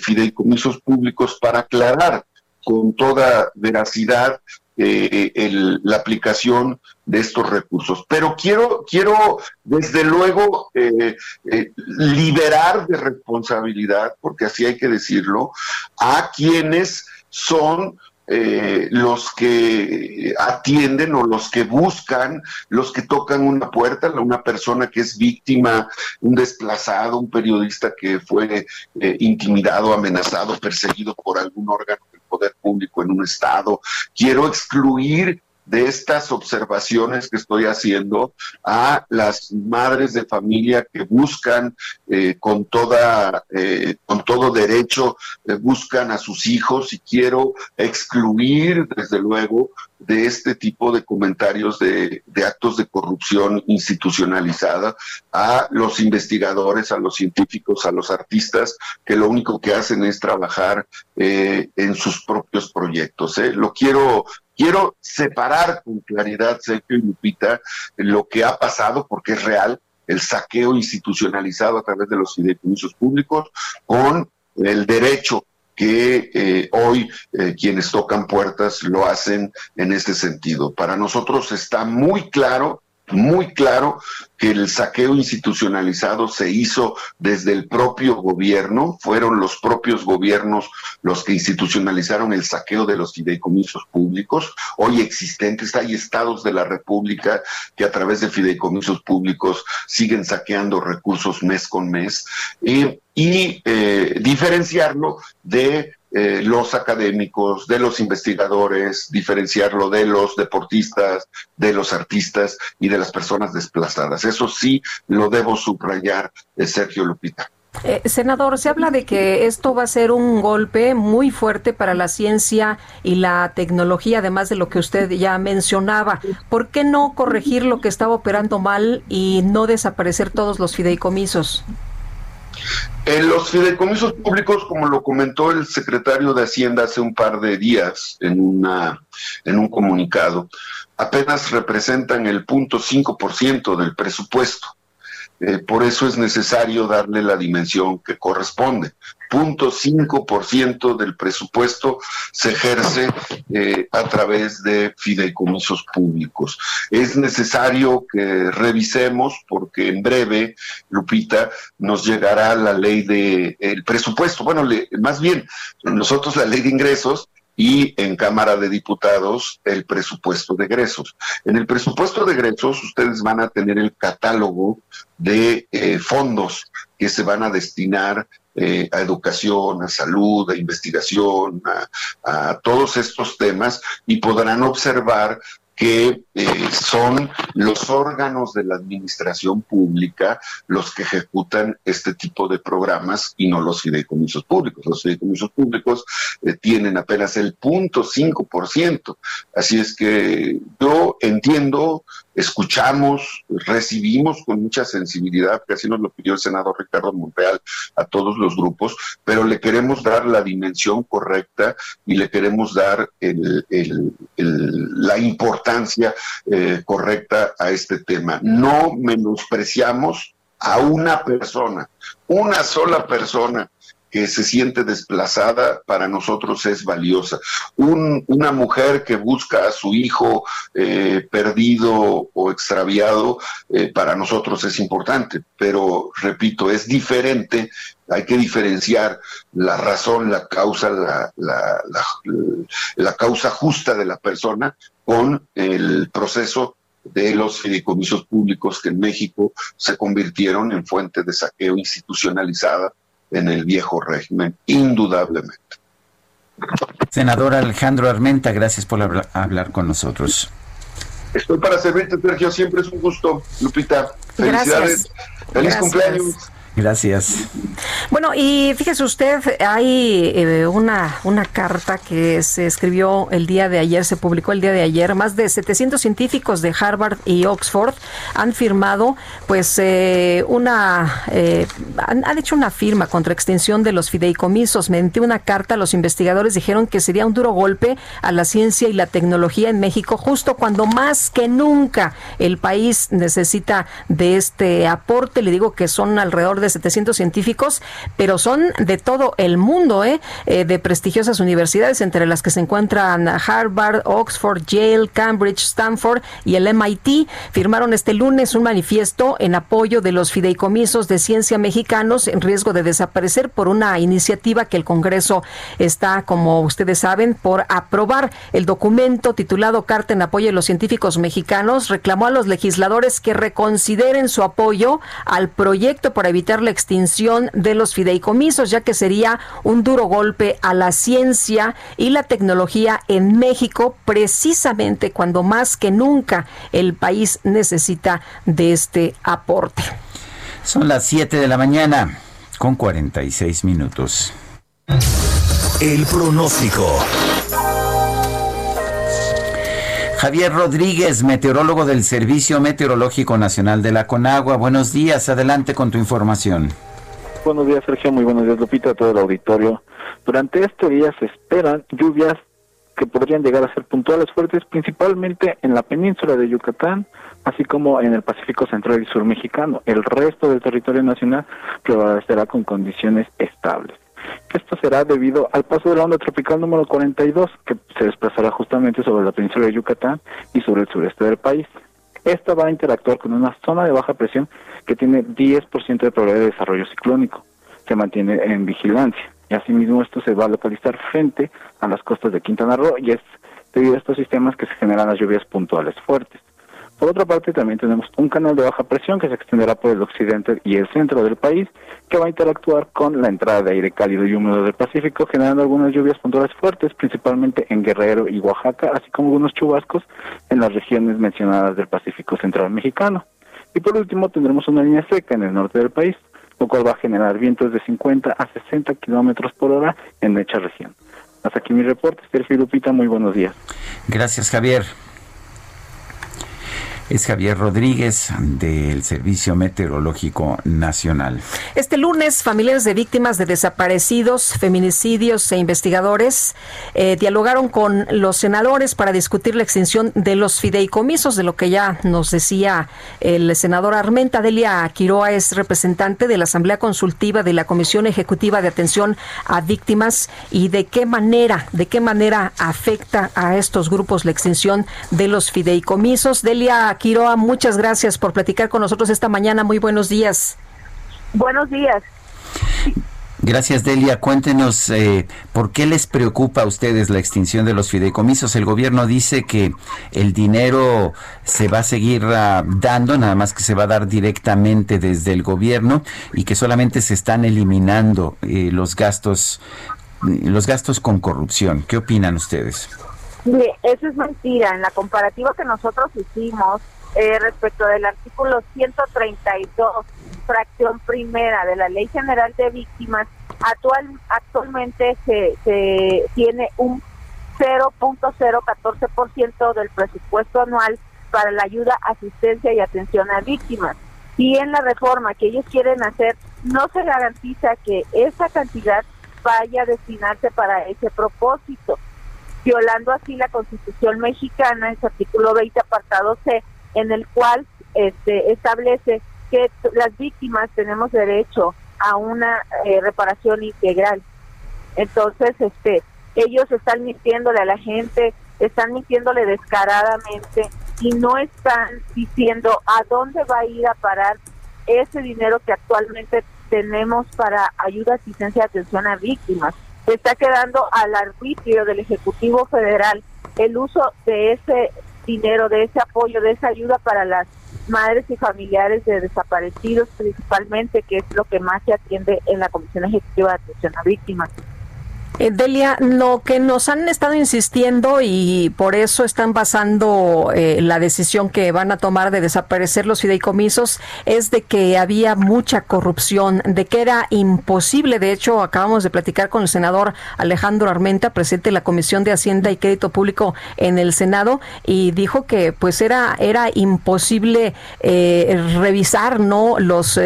fideicomisos públicos para aclarar con toda veracidad eh, la aplicación de estos recursos. Pero quiero, quiero desde luego, eh, eh, liberar de responsabilidad, porque así hay que decirlo, a quienes son eh, los que atienden o los que buscan, los que tocan una puerta, una persona que es víctima, un desplazado, un periodista que fue eh, intimidado, amenazado, perseguido por algún órgano del poder público en un estado. Quiero excluir de estas observaciones que estoy haciendo a las madres de familia que buscan eh, con toda eh, con todo derecho eh, buscan a sus hijos y quiero excluir desde luego de este tipo de comentarios de, de, actos de corrupción institucionalizada a los investigadores, a los científicos, a los artistas, que lo único que hacen es trabajar en sus propios proyectos. Lo quiero Quiero separar con claridad, Sergio y Lupita, lo que ha pasado, porque es real, el saqueo institucionalizado a través de los fideicomisos públicos, con el derecho que eh, hoy eh, quienes tocan puertas lo hacen en este sentido. Para nosotros está muy claro muy claro que el saqueo institucionalizado se hizo desde el propio gobierno, fueron los propios gobiernos los que institucionalizaron el saqueo de los fideicomisos públicos, hoy existentes, hay estados de la República que a través de fideicomisos públicos siguen saqueando recursos mes con mes, y eh, diferenciarlo de eh, los académicos, de los investigadores, diferenciarlo de los deportistas, de los artistas y de las personas desplazadas. Eso sí lo debo subrayar, eh, Sergio Lupita. Eh, senador, se habla de que esto va a ser un golpe muy fuerte para la ciencia y la tecnología, además de lo que usted ya mencionaba. ¿Por qué no corregir lo que estaba operando mal y no desaparecer todos los fideicomisos? En los fideicomisos públicos, como lo comentó el secretario de Hacienda hace un par de días en, una, en un comunicado, apenas representan el 0.5% del presupuesto. eh, por eso es necesario darle la dimensión que corresponde. Punto cinco por ciento del presupuesto se ejerce eh, a través de fideicomisos públicos. Es necesario que revisemos porque en breve, Lupita, nos llegará la ley de el presupuesto. Bueno, más bien, nosotros la ley de ingresos y en Cámara de Diputados el presupuesto de egresos. En el presupuesto de egresos ustedes van a tener el catálogo de eh, fondos que se van a destinar eh, a educación, a salud, a investigación, a, a, todos estos temas y podrán observar que eh, son los órganos de la administración pública los que ejecutan este tipo de programas y no los fideicomisos públicos. Los fideicomisos públicos eh, tienen apenas el punto ciento. Así es que yo entiendo, escuchamos, recibimos con mucha sensibilidad, que así nos lo pidió el senador Ricardo Monreal a todos los grupos, pero le queremos dar la dimensión correcta y le queremos dar el, el, la importancia eh, correcta a este tema. No menospreciamos a una persona, una sola persona que se siente desplazada para nosotros es valiosa. una mujer que busca a su hijo eh, perdido o extraviado eh, para nosotros es importante, pero repito, es diferente. Hay que diferenciar la razón, la causa, la, la, la causa justa de la persona con el proceso de los fideicomisos públicos que en México se convirtieron en fuente de saqueo institucionalizada en el viejo régimen, indudablemente. Senador Alejandro Armenta, gracias por hablar, con nosotros. Estoy para servirte, Sergio, siempre es un gusto, Lupita. Felicidades. Feliz cumpleaños. Gracias. Bueno, y fíjese usted, hay eh, una, una carta que se escribió el día de ayer, se publicó el día de ayer. Más de 700 científicos de Harvard y Oxford han firmado, pues, eh, una, eh, han, hecho una firma contra extensión de los fideicomisos. Mediante una carta, los investigadores dijeron que sería un duro golpe a la ciencia y la tecnología en México, justo cuando más que nunca el país necesita de este aporte. Le digo que son alrededor de 700 científicos, pero son de todo el mundo, ¿eh? ¿eh? de prestigiosas universidades, entre las que se encuentran Harvard, Oxford, Yale, Cambridge, Stanford y el MIT. Firmaron este lunes un manifiesto en apoyo de los fideicomisos de ciencia mexicanos en riesgo de desaparecer por una iniciativa que el Congreso está, como ustedes saben, por aprobar. El documento titulado Carta en apoyo de los científicos mexicanos reclamó a los legisladores que reconsideren su apoyo al proyecto para evitar la extinción de los fideicomisos, ya que sería un duro golpe a la ciencia y la tecnología en México, precisamente cuando más que nunca el país necesita de este aporte. Son las 7 de la mañana con 46 minutos. El pronóstico. Javier Rodríguez, meteorólogo del Servicio Meteorológico Nacional de la Conagua. Buenos días, adelante con tu información. Buenos días, Sergio. Muy buenos días, Lupita, a todo el auditorio. Durante este día se esperan lluvias que podrían llegar a ser puntuales fuertes, principalmente en la península de Yucatán, así como en el Pacífico Central y Sur mexicano. El resto del territorio nacional prevalecerá con condiciones estables. Esto será debido al paso de la onda tropical número 42, que se desplazará justamente sobre la península de Yucatán y sobre el sureste del país. Esta va a interactuar con una zona de baja presión que tiene 10% de probabilidad de desarrollo ciclónico. Se mantiene en vigilancia y asimismo esto se va a localizar frente a las costas de Quintana Roo y es debido a estos sistemas que se generan las lluvias puntuales fuertes. Por otra parte, también tenemos un canal de baja presión que se extenderá por el occidente y el centro del país, que va a interactuar con la entrada de aire cálido y húmedo del Pacífico, generando algunas lluvias puntuales fuertes, principalmente en Guerrero y Oaxaca, así como algunos chubascos en las regiones mencionadas del Pacífico Central Mexicano. Y por último, tendremos una línea seca en el norte del país, lo cual va a generar vientos de 50 a 60 kilómetros por hora en dicha región. Hasta aquí mi reporte, Sergio Lupita, muy buenos días. Gracias, Javier. Es Javier Rodríguez del Servicio Meteorológico Nacional. Este lunes, familiares de víctimas de desaparecidos, feminicidios e investigadores eh, dialogaron con los senadores para discutir la extinción de los fideicomisos, de lo que ya nos decía el senador Armenta. Delia Quiroa es representante de la Asamblea Consultiva de la Comisión Ejecutiva de Atención a Víctimas y de qué manera, de qué manera afecta a estos grupos la extinción de los fideicomisos. Delia Quiroa, muchas gracias por platicar con nosotros esta mañana. Muy buenos días. Buenos días. Gracias, Delia. Cuéntenos eh, por qué les preocupa a ustedes la extinción de los fideicomisos. El gobierno dice que el dinero se va a seguir ah, dando, nada más que se va a dar directamente desde el gobierno y que solamente se están eliminando eh, los gastos, los gastos con corrupción. ¿Qué opinan ustedes? Eso es mentira. En la comparativa que nosotros hicimos eh, respecto del artículo 132, fracción primera de la Ley General de Víctimas, actual, actualmente se, se tiene un 0.014% del presupuesto anual para la ayuda, asistencia y atención a víctimas. Y en la reforma que ellos quieren hacer, no se garantiza que esa cantidad vaya a destinarse para ese propósito violando así la Constitución mexicana en su artículo 20, apartado C, en el cual este, establece que las víctimas tenemos derecho a una eh, reparación integral. Entonces, este, ellos están mintiéndole a la gente, están mintiéndole descaradamente y no están diciendo a dónde va a ir a parar ese dinero que actualmente tenemos para ayuda, asistencia y atención a víctimas está quedando al arbitrio del Ejecutivo Federal el uso de ese dinero, de ese apoyo, de esa ayuda para las madres y familiares de desaparecidos principalmente, que es lo que más se atiende en la Comisión Ejecutiva de Atención a Víctimas. Eh, Delia, lo que nos han estado insistiendo y por eso están basando eh, la decisión que van a tomar de desaparecer los fideicomisos es de que había mucha corrupción, de que era imposible. De hecho, acabamos de platicar con el senador Alejandro Armenta, presidente de la Comisión de Hacienda y Crédito Público en el Senado, y dijo que pues era era imposible eh, revisar no los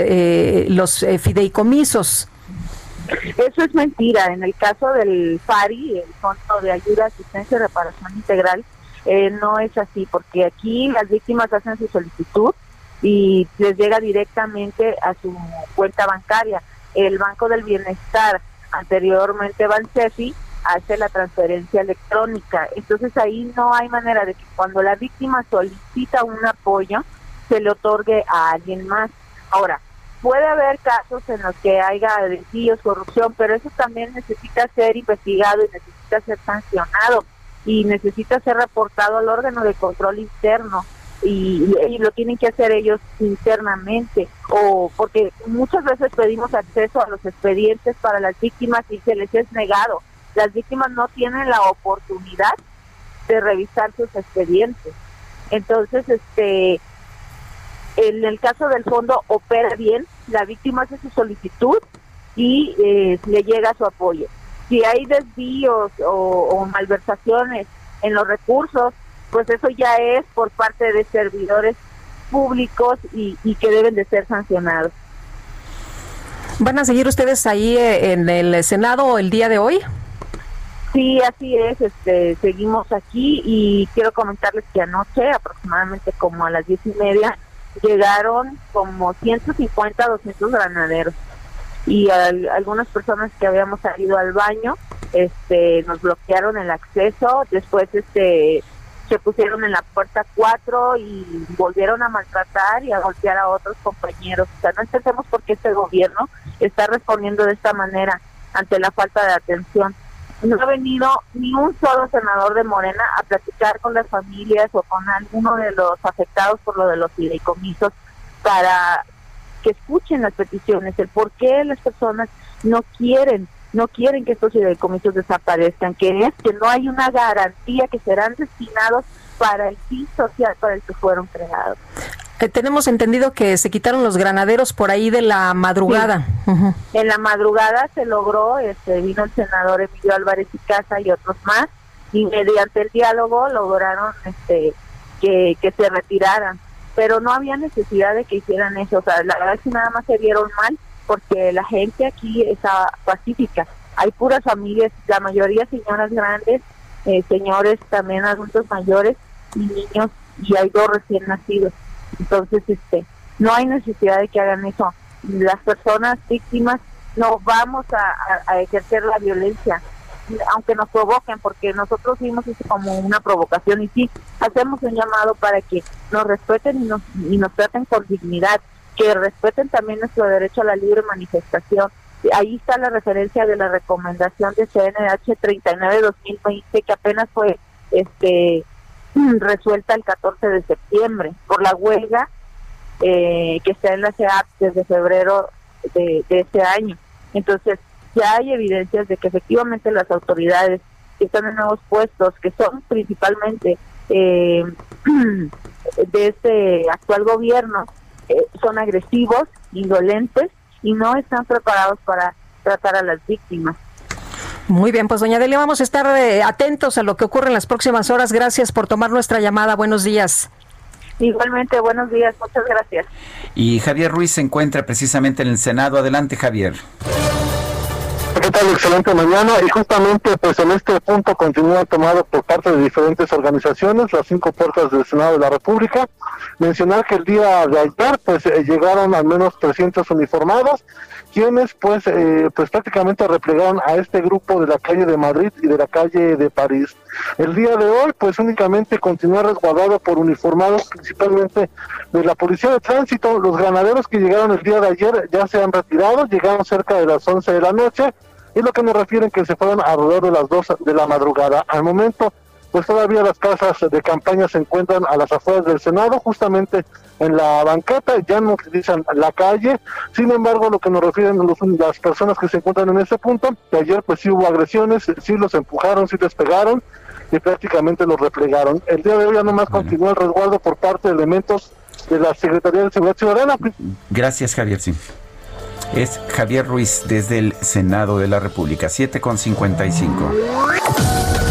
los fideicomisos. Eso es mentira. En el caso del FARI, el Fondo de Ayuda, Asistencia y Reparación Integral, eh, no es así, porque aquí las víctimas hacen su solicitud y les llega directamente a su cuenta bancaria. El Banco del Bienestar, anteriormente Bansefi, hace la transferencia electrónica. Entonces ahí no hay manera de que cuando la víctima solicita un apoyo, se le otorgue a alguien más. Ahora, puede haber casos en los que haya desvíos, corrupción, pero eso también necesita ser investigado y necesita ser sancionado y necesita ser reportado al órgano de control interno y, lo tienen que hacer ellos internamente o porque muchas veces pedimos acceso a los expedientes para las víctimas y se les es negado. Las víctimas no tienen la oportunidad de revisar sus expedientes. Entonces, este en el caso del fondo opera bien, la víctima hace su solicitud y eh, le llega su apoyo. Si hay desvíos o, malversaciones en los recursos, pues eso ya es por parte de servidores públicos y, que deben de ser sancionados. ¿Van a seguir ustedes ahí eh, en el Senado el día de hoy? Sí, así es. Este, seguimos aquí y quiero comentarles que anoche, aproximadamente como a las diez y media, llegaron como 150, 200 granaderos. Y algunas personas que habíamos salido al baño este nos bloquearon el acceso. Después este se pusieron en la puerta 4 y volvieron a maltratar y a golpear a otros compañeros. O sea no entendemos por qué este gobierno está respondiendo de esta manera ante la falta de atención no ha venido ni un solo senador de Morena a platicar con las familias o con alguno de los afectados por lo de los fideicomisos para que escuchen las peticiones, el por qué las personas no quieren, no quieren que estos fideicomisos desaparezcan, que es que no hay una garantía que serán destinados para el fin social para el que fueron creados. Eh, tenemos entendido que se quitaron los granaderos por ahí de la madrugada. En la madrugada se logró, este, vino el senador Emilio Álvarez y Casa y otros más, y mediante el diálogo lograron este, que, que se retiraran. pero no había necesidad de que hicieran eso. O sea, la verdad es que nada más se vieron mal porque la gente aquí está pacífica. Hay puras familias, la mayoría señoras grandes, eh, señores también adultos mayores y niños, y hay dos recién nacidos. Entonces, este, no hay necesidad de que hagan eso. Las personas víctimas no vamos a, ejercer la violencia, aunque nos provoquen, porque nosotros vimos eso como una provocación y sí, hacemos un llamado para que nos respeten y nos, y nos traten con dignidad, que respeten también nuestro derecho a la libre manifestación. Ahí está la referencia de la recomendación de CNH 39-2020 que apenas fue este resuelta el 14 de septiembre por la huelga eh, que está en la CEAP desde febrero de, este año. Entonces, ya hay evidencias de que efectivamente las autoridades que están en nuevos puestos, que son principalmente eh, de este actual gobierno, eh, son agresivos, indolentes y no están preparados para tratar a las víctimas. Muy bien, pues doña Delia, vamos a estar eh, atentos a lo que ocurre en las próximas horas. Gracias por tomar nuestra llamada. Buenos días. Igualmente, buenos días, muchas gracias. Y Javier Ruiz se encuentra precisamente en el Senado. Adelante, Javier. ¿Qué tal? Excelente mañana. Y justamente pues en este punto continúa tomado por parte de diferentes organizaciones las cinco puertas del Senado de la República. Mencionar que el día de ayer pues eh, llegaron al menos 300 uniformados quienes pues eh, pues prácticamente replegaron a este grupo de la calle de Madrid y de la calle de París. El día de hoy pues únicamente continúa resguardado por uniformados principalmente de la Policía de Tránsito. Los ganaderos que llegaron el día de ayer ya se han retirado, llegaron cerca de las 11 de la noche y lo que nos refieren que se fueron alrededor de las 2 de la madrugada. Al momento pues todavía las casas de campaña se encuentran a las afueras del Senado, justamente en la banqueta, ya no utilizan la calle, sin embargo lo que nos refieren las personas que se encuentran en ese punto, que ayer pues sí hubo agresiones, sí los empujaron, sí les pegaron y prácticamente los replegaron. El día de hoy ya nomás continúa el resguardo por parte de elementos de la Secretaría de Seguridad Ciudadana. Gracias Javier, sí. Es Javier Ruiz desde el Senado de la República, 7.55.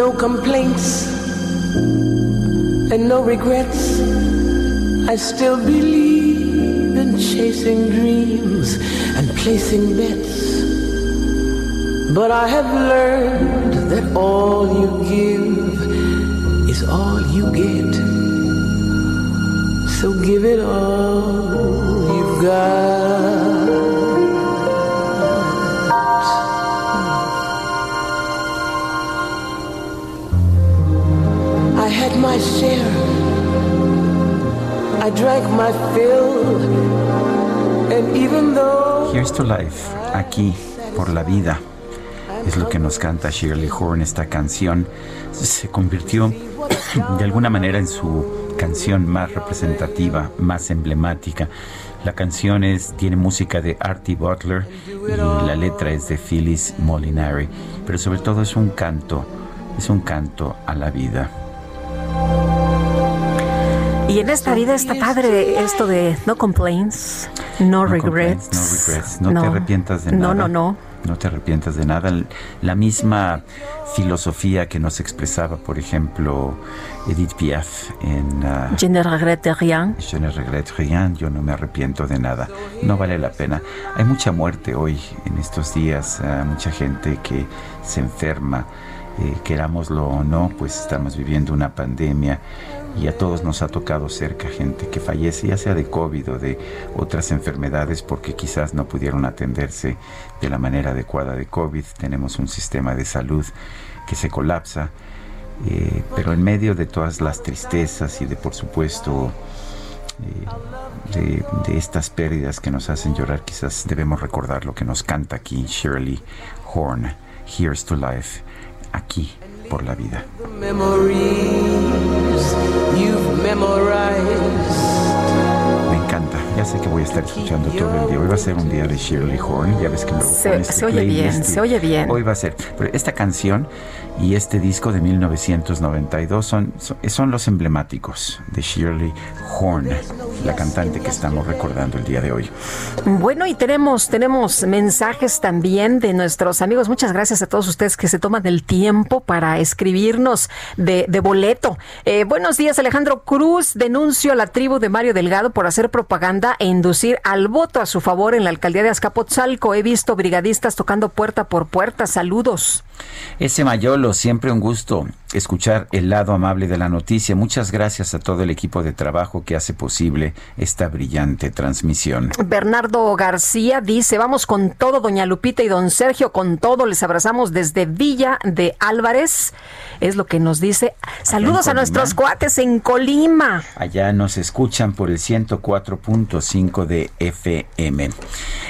No complaints and no regrets. I still believe in chasing dreams and placing bets. But I have learned that all you give is all you get. So give it all you've got. I drank my fill. And even though Here's to life, aquí, por la vida. Es lo que nos canta Shirley Horn. Esta canción se convirtió de alguna manera en su canción más representativa, más emblemática. La canción es, tiene música de Artie Butler y la letra es de Phyllis Molinari, pero sobre todo es un canto, es un canto a la vida. Y en esta vida está padre esto de no complaints, no, regrets. no regrets, no, te arrepientas de nada. No, no, no. No te arrepientas de nada. La misma filosofía que nos expresaba, por ejemplo, Edith Piaf en... Uh, Je ne regrette rien. Je ne regrette rien, yo no me arrepiento de nada. No vale la pena. Hay mucha muerte hoy, en estos días, uh, mucha gente que se enferma. Eh, querámoslo o no, pues estamos viviendo una pandemia y a todos nos ha tocado cerca gente que fallece, ya sea de COVID o de otras enfermedades, porque quizás no pudieron atenderse de la manera adecuada de COVID. Tenemos un sistema de salud que se colapsa, eh, pero en medio de todas las tristezas y de, por supuesto, eh, de, estas pérdidas que nos hacen llorar, quizás debemos recordar lo que nos canta aquí Shirley Horn, Here's to Life, aquí por la vida. Me encanta. Ya sé que voy a estar escuchando todo el día. Hoy va a ser un día de Shirley Horn. Ya ves que me lo Se, este se oye bien, se oye bien. Hoy va a ser. Pero esta canción y este disco de 1992 son, son, son los emblemáticos de Shirley Horn, la cantante que estamos recordando el día de hoy. Bueno, y tenemos, tenemos mensajes también de nuestros amigos. Muchas gracias a todos ustedes que se toman el tiempo para escribirnos de, de boleto. Eh, buenos días, Alejandro Cruz. Denuncio a la tribu de Mario Delgado por hacer propaganda e inducir al voto a su favor en la alcaldía de Azcapotzalco. He visto brigadistas tocando puerta por puerta. Saludos. Ese Siempre un gusto escuchar el lado amable de la noticia. Muchas gracias a todo el equipo de trabajo que hace posible esta brillante transmisión. Bernardo García dice, vamos con todo, doña Lupita y don Sergio, con todo, les abrazamos desde Villa de Álvarez. Es lo que nos dice. Saludos a nuestros cuates en Colima. Allá nos escuchan por el 104.5 de FM.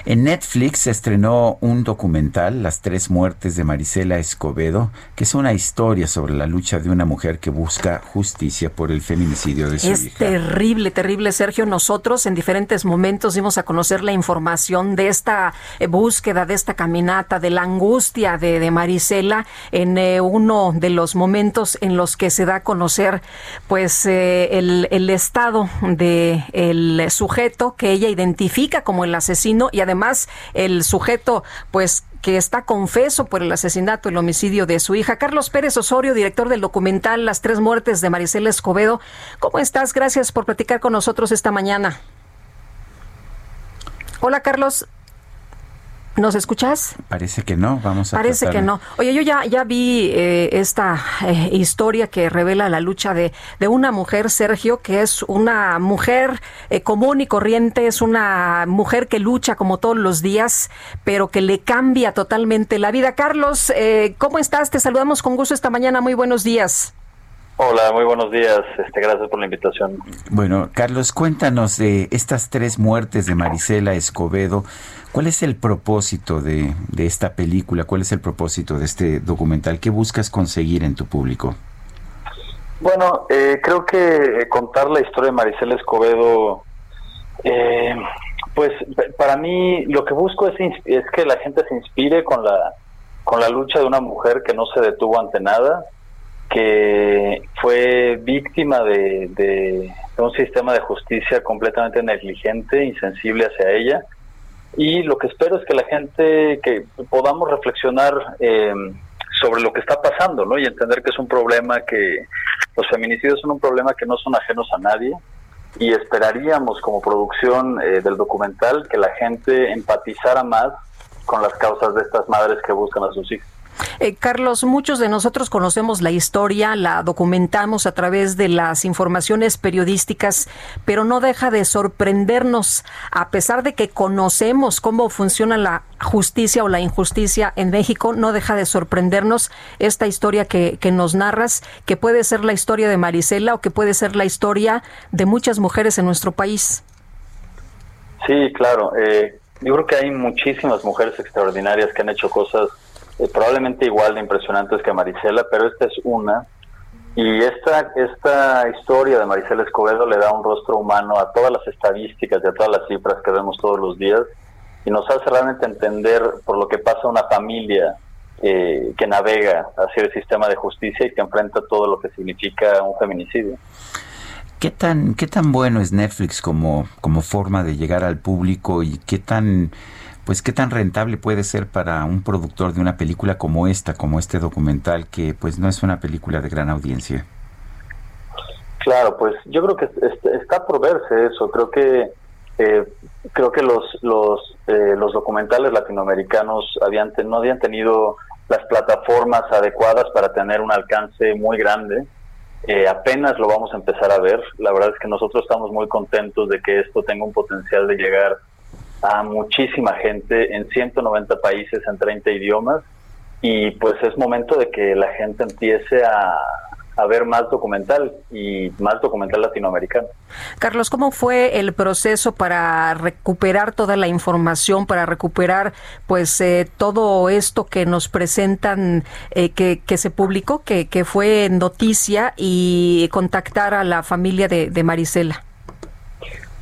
En Netflix se estrenó un documental, Las tres muertes de Marisela Escobedo, que es una historia sobre la lucha de una mujer que busca justicia por el feminicidio de su es hija. terrible, terrible, Sergio. Nosotros en diferentes momentos dimos a conocer la información de esta eh, búsqueda, de esta caminata, de la angustia de, de Marisela en eh, uno de los momentos en los que se da a conocer pues eh, el, el, estado de el sujeto que ella identifica como el asesino y además el sujeto pues que está confeso por el asesinato, el homicidio de su hija. Carlos Pérez Osorio, director del documental Las tres muertes de Marisela Escobedo. ¿Cómo estás? Gracias por platicar con nosotros esta mañana. Hola, Carlos. ¿Nos escuchas? Parece que no, vamos a Parece tratar. que no. Oye, yo ya, ya vi eh, esta eh, historia que revela la lucha de, de, una mujer, Sergio, que es una mujer eh, común y corriente, es una mujer que lucha como todos los días, pero que le cambia totalmente la vida. Carlos, eh, ¿cómo estás? Te saludamos con gusto esta mañana. Muy buenos días. Hola, muy buenos días. Este, gracias por la invitación. Bueno, Carlos, cuéntanos de estas tres muertes de Marisela Escobedo. ¿Cuál es el propósito de, de, esta película? ¿Cuál es el propósito de este documental? ¿Qué buscas conseguir en tu público? Bueno, eh, creo que contar la historia de Marisela Escobedo, eh, pues para mí lo que busco es, es que la gente se inspire con la, con la lucha de una mujer que no se detuvo ante nada, que fue víctima de, de un sistema de justicia completamente negligente, insensible hacia ella y lo que espero es que la gente, que podamos reflexionar eh, sobre lo que está pasando, ¿no? Y entender que es un problema que los feminicidios son un problema que no son ajenos a nadie y esperaríamos como producción eh, del documental que la gente empatizara más con las causas de estas madres que buscan a sus hijos. Eh, Carlos, muchos de nosotros conocemos la historia, la documentamos a través de las informaciones periodísticas, pero no deja de sorprendernos, a pesar de que conocemos cómo funciona la justicia o la injusticia en México, no deja de sorprendernos esta historia que, que nos narras, que puede ser la historia de Marisela o que puede ser la historia de muchas mujeres en nuestro país. Sí, claro. Eh, yo creo que hay muchísimas mujeres extraordinarias que han hecho cosas eh, probablemente igual de impresionantes que Marisela, pero esta es una. Y esta, esta historia de Marisela Escobedo le da un rostro humano a todas las estadísticas y a todas las cifras que vemos todos los días y nos hace realmente entender por lo que pasa una familia eh, que navega hacia el sistema de justicia y que enfrenta todo lo que significa un feminicidio. ¿Qué tan, qué tan bueno es Netflix como, como forma de llegar al público y qué tan pues qué tan rentable puede ser para un productor de una película como esta, como este documental, que pues no es una película de gran audiencia. Claro, pues yo creo que está por verse eso. Creo que eh, creo que los los eh, los documentales latinoamericanos habían no habían tenido las plataformas adecuadas para tener un alcance muy grande. Eh, apenas lo vamos a empezar a ver. La verdad es que nosotros estamos muy contentos de que esto tenga un potencial de llegar a muchísima gente en 190 países en 30 idiomas y pues es momento de que la gente empiece a, a ver más documental y más documental latinoamericano. Carlos, ¿cómo fue el proceso para recuperar toda la información, para recuperar pues eh, todo esto que nos presentan, eh, que, que, se publicó, que, que, fue noticia y contactar a la familia de, de Marisela?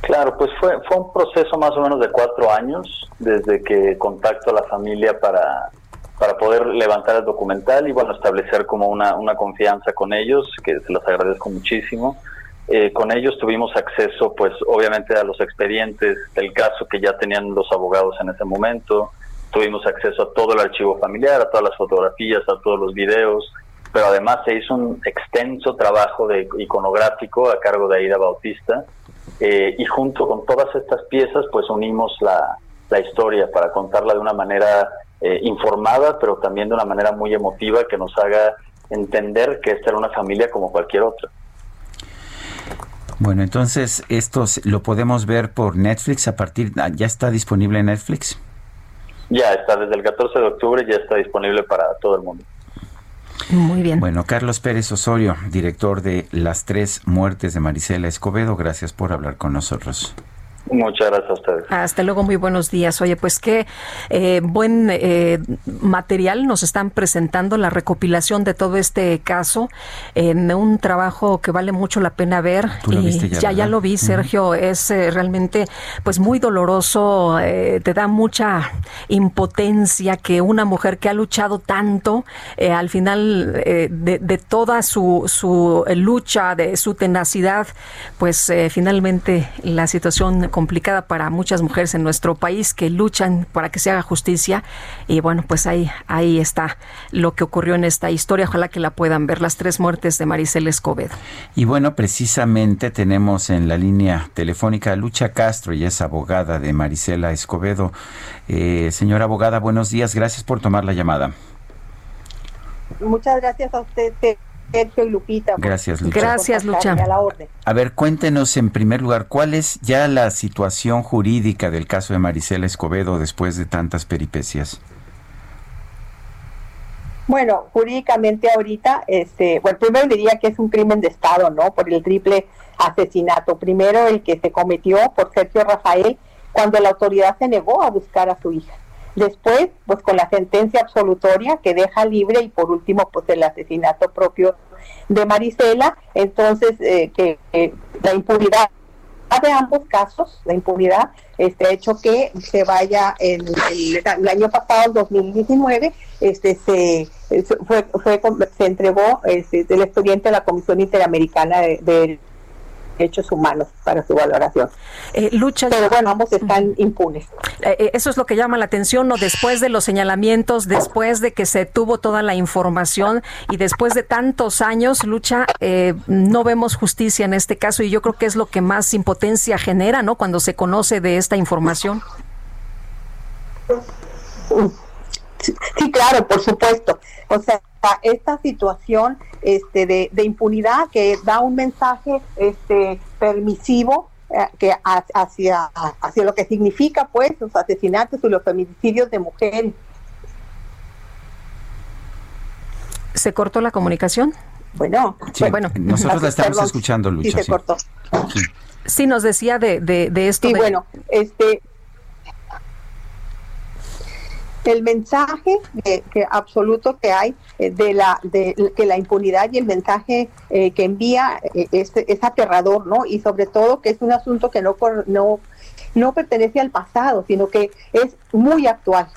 Claro, pues fue, fue un proceso más o menos de cuatro años desde que contacto a la familia para para poder levantar el documental y bueno, establecer como una, una confianza con ellos, que se los agradezco muchísimo. Eh, con ellos tuvimos acceso, pues obviamente a los expedientes del caso que ya tenían los abogados en ese momento, tuvimos acceso a todo el archivo familiar, a todas las fotografías, a todos los videos, pero además se hizo un extenso trabajo de iconográfico a cargo de Aida Bautista eh, y junto con todas estas piezas pues unimos la, la historia para contarla de una manera eh, informada, pero también de una manera muy emotiva que nos haga entender que esta era una familia como cualquier otra. Bueno, entonces esto lo podemos ver por Netflix a partir, ah, ¿ya está disponible en Netflix? Ya está, desde el 14 de octubre ya está disponible para todo el mundo. Muy bien. Bueno, Carlos Pérez Osorio, director de Las Tres Muertes de Marisela Escobedo, gracias por hablar con nosotros. Muchas gracias a ustedes. Hasta luego, muy buenos días. Oye, pues qué eh, buen eh, material nos están presentando, la recopilación de todo este caso, en un trabajo que vale mucho la pena ver. y ya, ya, lo vi, Sergio, es eh, realmente pues muy doloroso, te da mucha impotencia que una mujer que ha luchado tanto, al final de, de, toda su, su lucha, de su tenacidad, pues finalmente la situación complicada para muchas mujeres en nuestro país que luchan para que se haga justicia. Y bueno, pues ahí, ahí está lo que ocurrió en esta historia. Ojalá que la puedan ver, las tres muertes de Maricel Escobedo. Y bueno, precisamente tenemos en la línea telefónica a Lucha Castro, y es abogada de Marisela Escobedo. Eh, señora abogada, buenos días. Gracias por tomar la llamada. Muchas gracias a usted. Sergio y Lupita. Gracias, Lucha. Gracias, Lucha. A, a, ver, cuéntenos en primer lugar, ¿cuál es ya la situación jurídica del caso de Marisela Escobedo después de tantas peripecias? Bueno, jurídicamente ahorita, este, bueno, primero diría que es un crimen de Estado, ¿no? Por el triple asesinato. Primero el que se cometió por Sergio Rafael cuando la autoridad se negó a buscar a su hija. Después, pues con la sentencia absolutoria que deja libre y por último, pues el asesinato propio de Marisela, entonces eh, que la impunidad de ambos casos, la impunidad, este, hecho que se vaya en el, año pasado, el 2019, este, se, fue, fue, se entregó este, el expediente a la Comisión Interamericana de, de Derechos Humanos para su valoración. Eh, lucha. Pero bueno, ambos están impunes. Eh, eh, eso es lo que llama la atención, ¿no? Después de los señalamientos, después de que se tuvo toda la información y después de tantos años, lucha, no vemos justicia en este caso y yo creo que es lo que más impotencia genera, ¿no? Cuando se conoce de esta información. Sí, claro, por supuesto. O sea, esta situación este, de, impunidad que da un mensaje este, permisivo eh, que hacia, hacia lo que significa pues los asesinatos y los feminicidios de mujeres. ¿Se cortó la comunicación? Bueno, bueno nosotros la estamos escuchando, Lucha. Sí, se cortó. Sí. nos decía de, de, esto. Sí, bueno, este, el mensaje que absoluto que hay eh, de la de que la impunidad y el mensaje eh, que envía eh, es, es, aterrador, ¿no? Y sobre todo que es un asunto que no no no pertenece al pasado, sino que es muy actual.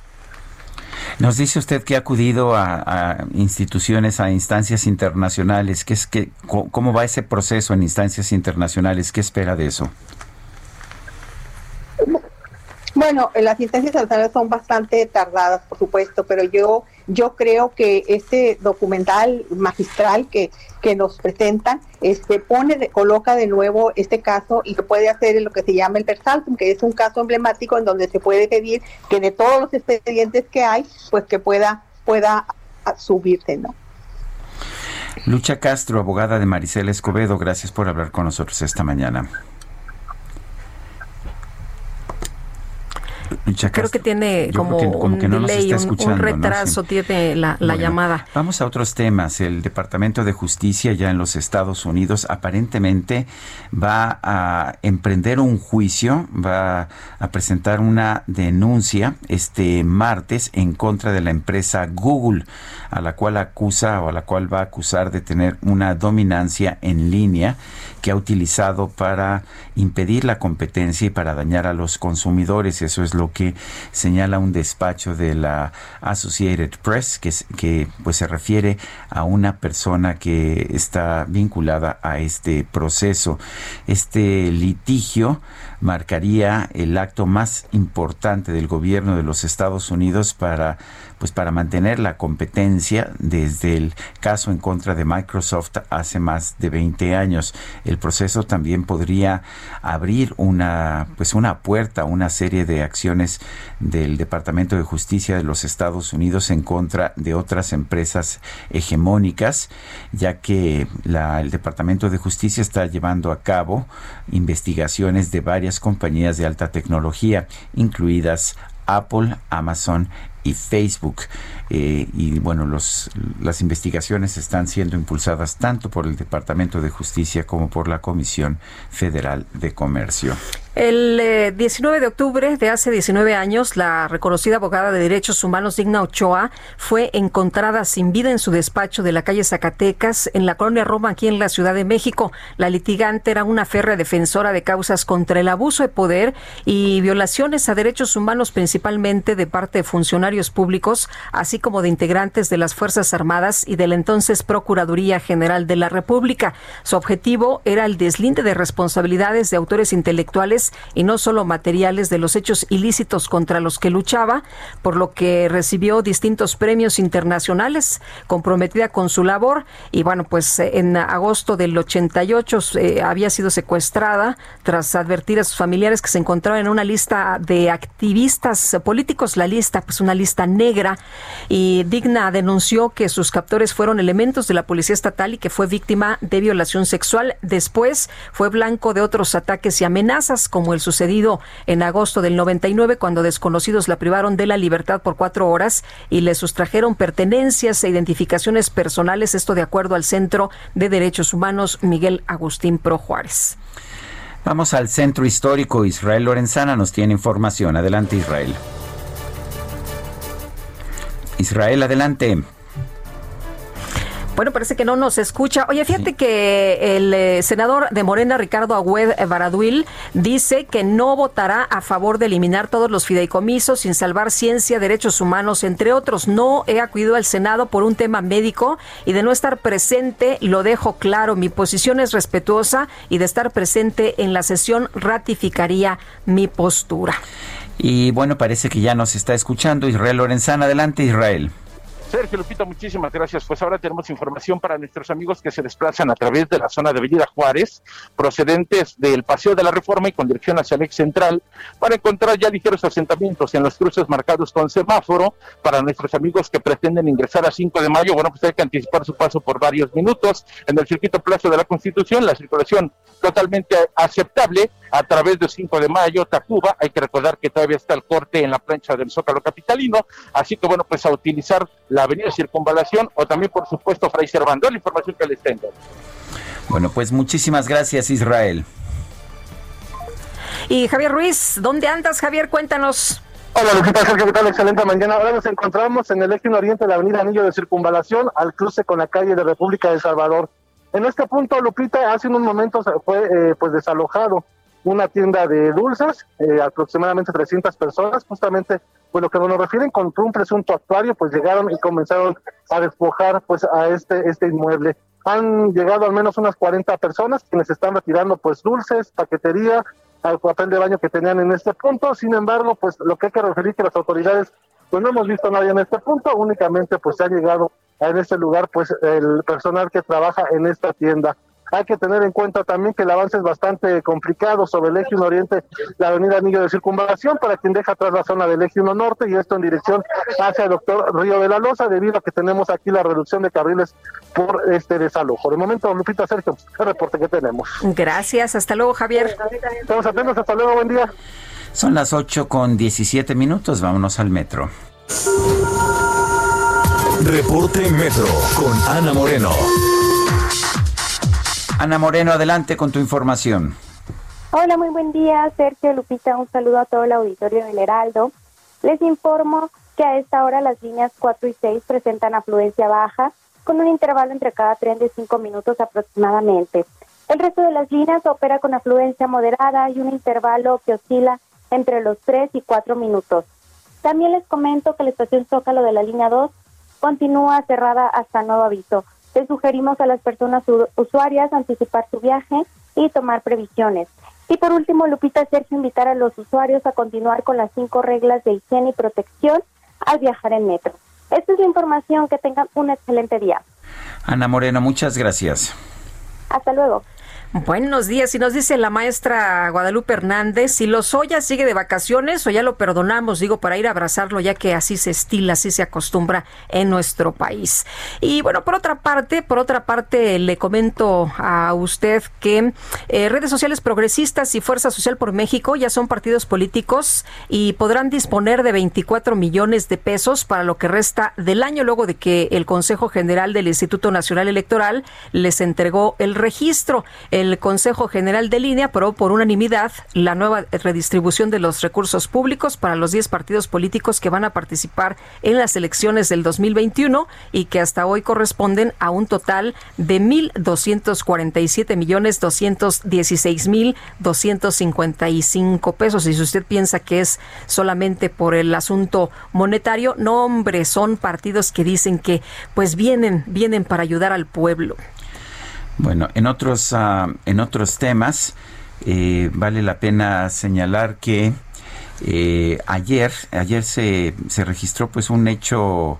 Nos dice usted que ha acudido a, instituciones, a instancias internacionales. ¿Qué es que cómo va ese proceso en instancias internacionales? ¿Qué espera de eso? Bueno, las instancias sanitarias son bastante tardadas, por supuesto, pero yo yo creo que este documental magistral que, que nos presentan este pone coloca de nuevo este caso y se puede hacer lo que se llama el Versaltum, que es un caso emblemático en donde se puede pedir que de todos los expedientes que hay, pues que pueda pueda subirse, ¿no? Lucha Castro, abogada de Maricela Escobedo, gracias por hablar con nosotros esta mañana. Creo que tiene como, un delay, un, retraso tiene la, llamada. Vamos a otros temas. El Departamento de Justicia ya en los Estados Unidos aparentemente va a emprender un juicio, va a presentar una denuncia este martes en contra de la empresa Google, a la cual acusa o a la cual va a acusar de tener una dominancia en línea que ha utilizado para impedir la competencia y para dañar a los consumidores. Eso es lo que señala un despacho de la Associated Press, que, pues se refiere a una persona que está vinculada a este proceso. Este litigio marcaría el acto más importante del gobierno de los Estados Unidos para pues para mantener la competencia desde el caso en contra de Microsoft hace más de 20 años. El proceso también podría abrir una pues una puerta a una serie de acciones del Departamento de Justicia de los Estados Unidos en contra de otras empresas hegemónicas, ya que el Departamento de Justicia está llevando a cabo investigaciones de varias compañías de alta tecnología, incluidas Apple, Amazon y Facebook. Eh, y bueno, los, las investigaciones están siendo impulsadas tanto por el Departamento de Justicia como por la Comisión Federal de Comercio. El 19 eh, de octubre de hace 19 años, la reconocida abogada de derechos humanos Digna Ochoa fue encontrada sin vida en su despacho de la calle Zacatecas, en la colonia Roma, aquí en la Ciudad de México. La litigante era una férrea defensora de causas contra el abuso de poder y violaciones a derechos humanos, principalmente de parte de funcionarios públicos, así como de integrantes de las Fuerzas Armadas y de la entonces Procuraduría General de la República. Su objetivo era el deslinde de responsabilidades de autores intelectuales y no solo materiales de los hechos ilícitos contra los que luchaba, por lo que recibió distintos premios internacionales, comprometida con su labor y bueno, pues eh, en agosto del 88 eh, había sido secuestrada tras advertir a sus familiares que se encontraba en una lista de activistas políticos, la lista, pues una lista negra y Digna denunció que sus captores fueron elementos de la policía estatal y que fue víctima de violación sexual. Después fue blanco de otros ataques y amenazas como el sucedido en agosto del 99 cuando desconocidos la privaron de la libertad por cuatro horas y le sustrajeron pertenencias e identificaciones personales, esto de acuerdo al Centro de Derechos Humanos Miguel Agustín Pro Juárez. Vamos al centro histórico. Israel Lorenzana nos tiene información. Adelante, Israel. Israel, adelante. Bueno, parece que no nos escucha. Oye, fíjate que el eh, senador de Morena, Ricardo Agüed Baraduil, dice que no votará a favor de eliminar todos los fideicomisos sin salvar ciencia, derechos humanos, entre otros. No he acudido al Senado por un tema médico y de no estar presente, lo dejo claro. Mi posición es respetuosa y de estar presente en la sesión ratificaría mi postura. Y bueno, parece que ya nos está escuchando Israel Lorenzana. Adelante, Israel. Sergio Lupita, muchísimas gracias. Pues ahora tenemos información para nuestros amigos que se desplazan a través de la zona de Avenida Juárez, procedentes del Paseo de la Reforma y con dirección hacia el ex central, para encontrar ya ligeros asentamientos en los cruces marcados con semáforo. Para nuestros amigos que pretenden ingresar a 5 de mayo, bueno, pues hay que anticipar su paso por varios minutos. En el circuito Plazo de la Constitución, la circulación totalmente aceptable a través de 5 de mayo, Tacuba. Hay que recordar que todavía está el corte en la plancha del Zócalo Capitalino. Así que, bueno, pues a utilizar avenida Circunvalación o también, por supuesto, Fray Servando, la información que les tengo. Bueno, pues muchísimas gracias, Israel. Y Javier Ruiz, ¿dónde andas, Javier? Cuéntanos. Hola, Lupita, Sergio, ¿qué tal? Excelente mañana. Ahora nos encontramos en el eje oriente de la avenida Anillo de Circunvalación, al cruce con la calle de República de Salvador. En este punto, Lupita, hace unos momentos fue eh, pues desalojado una tienda de dulces, eh, aproximadamente 300 personas, justamente pues lo que nos refieren con un presunto actuario, pues llegaron y comenzaron a despojar pues a este, este inmueble. Han llegado al menos unas 40 personas quienes están retirando pues dulces, paquetería, al papel de baño que tenían en este punto. Sin embargo, pues lo que hay que referir que las autoridades pues no hemos visto a nadie en este punto, únicamente pues se ha llegado en este lugar pues el personal que trabaja en esta tienda. Hay que tener en cuenta también que el avance es bastante complicado sobre el eje 1 oriente, la avenida Anillo de Circunvalación, para quien deja atrás la zona del eje 1 norte y esto en dirección hacia el doctor Río de la Loza, debido a que tenemos aquí la reducción de carriles por este desalojo. De momento, Lupita Sergio, el reporte que tenemos. Gracias, hasta luego Javier. Estamos atentos, hasta luego, buen día. Son las 8 con 17 minutos, vámonos al metro. Reporte Metro con Ana Moreno. Ana Moreno, adelante con tu información. Hola, muy buen día, Sergio Lupita. Un saludo a todo el auditorio del Heraldo. Les informo que a esta hora las líneas 4 y 6 presentan afluencia baja con un intervalo entre cada tren de 5 minutos aproximadamente. El resto de las líneas opera con afluencia moderada y un intervalo que oscila entre los 3 y 4 minutos. También les comento que la estación Zócalo de la línea 2 continúa cerrada hasta nuevo aviso. Les sugerimos a las personas usuarias anticipar su viaje y tomar previsiones. Y por último, Lupita Sergio, invitar a los usuarios a continuar con las cinco reglas de higiene y protección al viajar en metro. Esta es la información. Que tengan un excelente día. Ana Moreno, muchas gracias. Hasta luego. Buenos días. Y nos dice la maestra Guadalupe Hernández, si Lozoya sigue de vacaciones o ya lo perdonamos, digo, para ir a abrazarlo, ya que así se estila, así se acostumbra en nuestro país. Y bueno, por otra parte, por otra parte, le comento a usted que eh, redes sociales progresistas y Fuerza Social por México ya son partidos políticos y podrán disponer de 24 millones de pesos para lo que resta del año, luego de que el Consejo General del Instituto Nacional Electoral les entregó el registro. El Consejo General de Línea aprobó por unanimidad la nueva redistribución de los recursos públicos para los 10 partidos políticos que van a participar en las elecciones del 2021 y que hasta hoy corresponden a un total de 1.247 millones 216 mil 255 pesos. Y si usted piensa que es solamente por el asunto monetario, no hombre, son partidos que dicen que pues vienen, vienen para ayudar al pueblo. Bueno, en otros, uh, en otros temas, eh, vale la pena señalar que eh, ayer, ayer se, se registró pues un hecho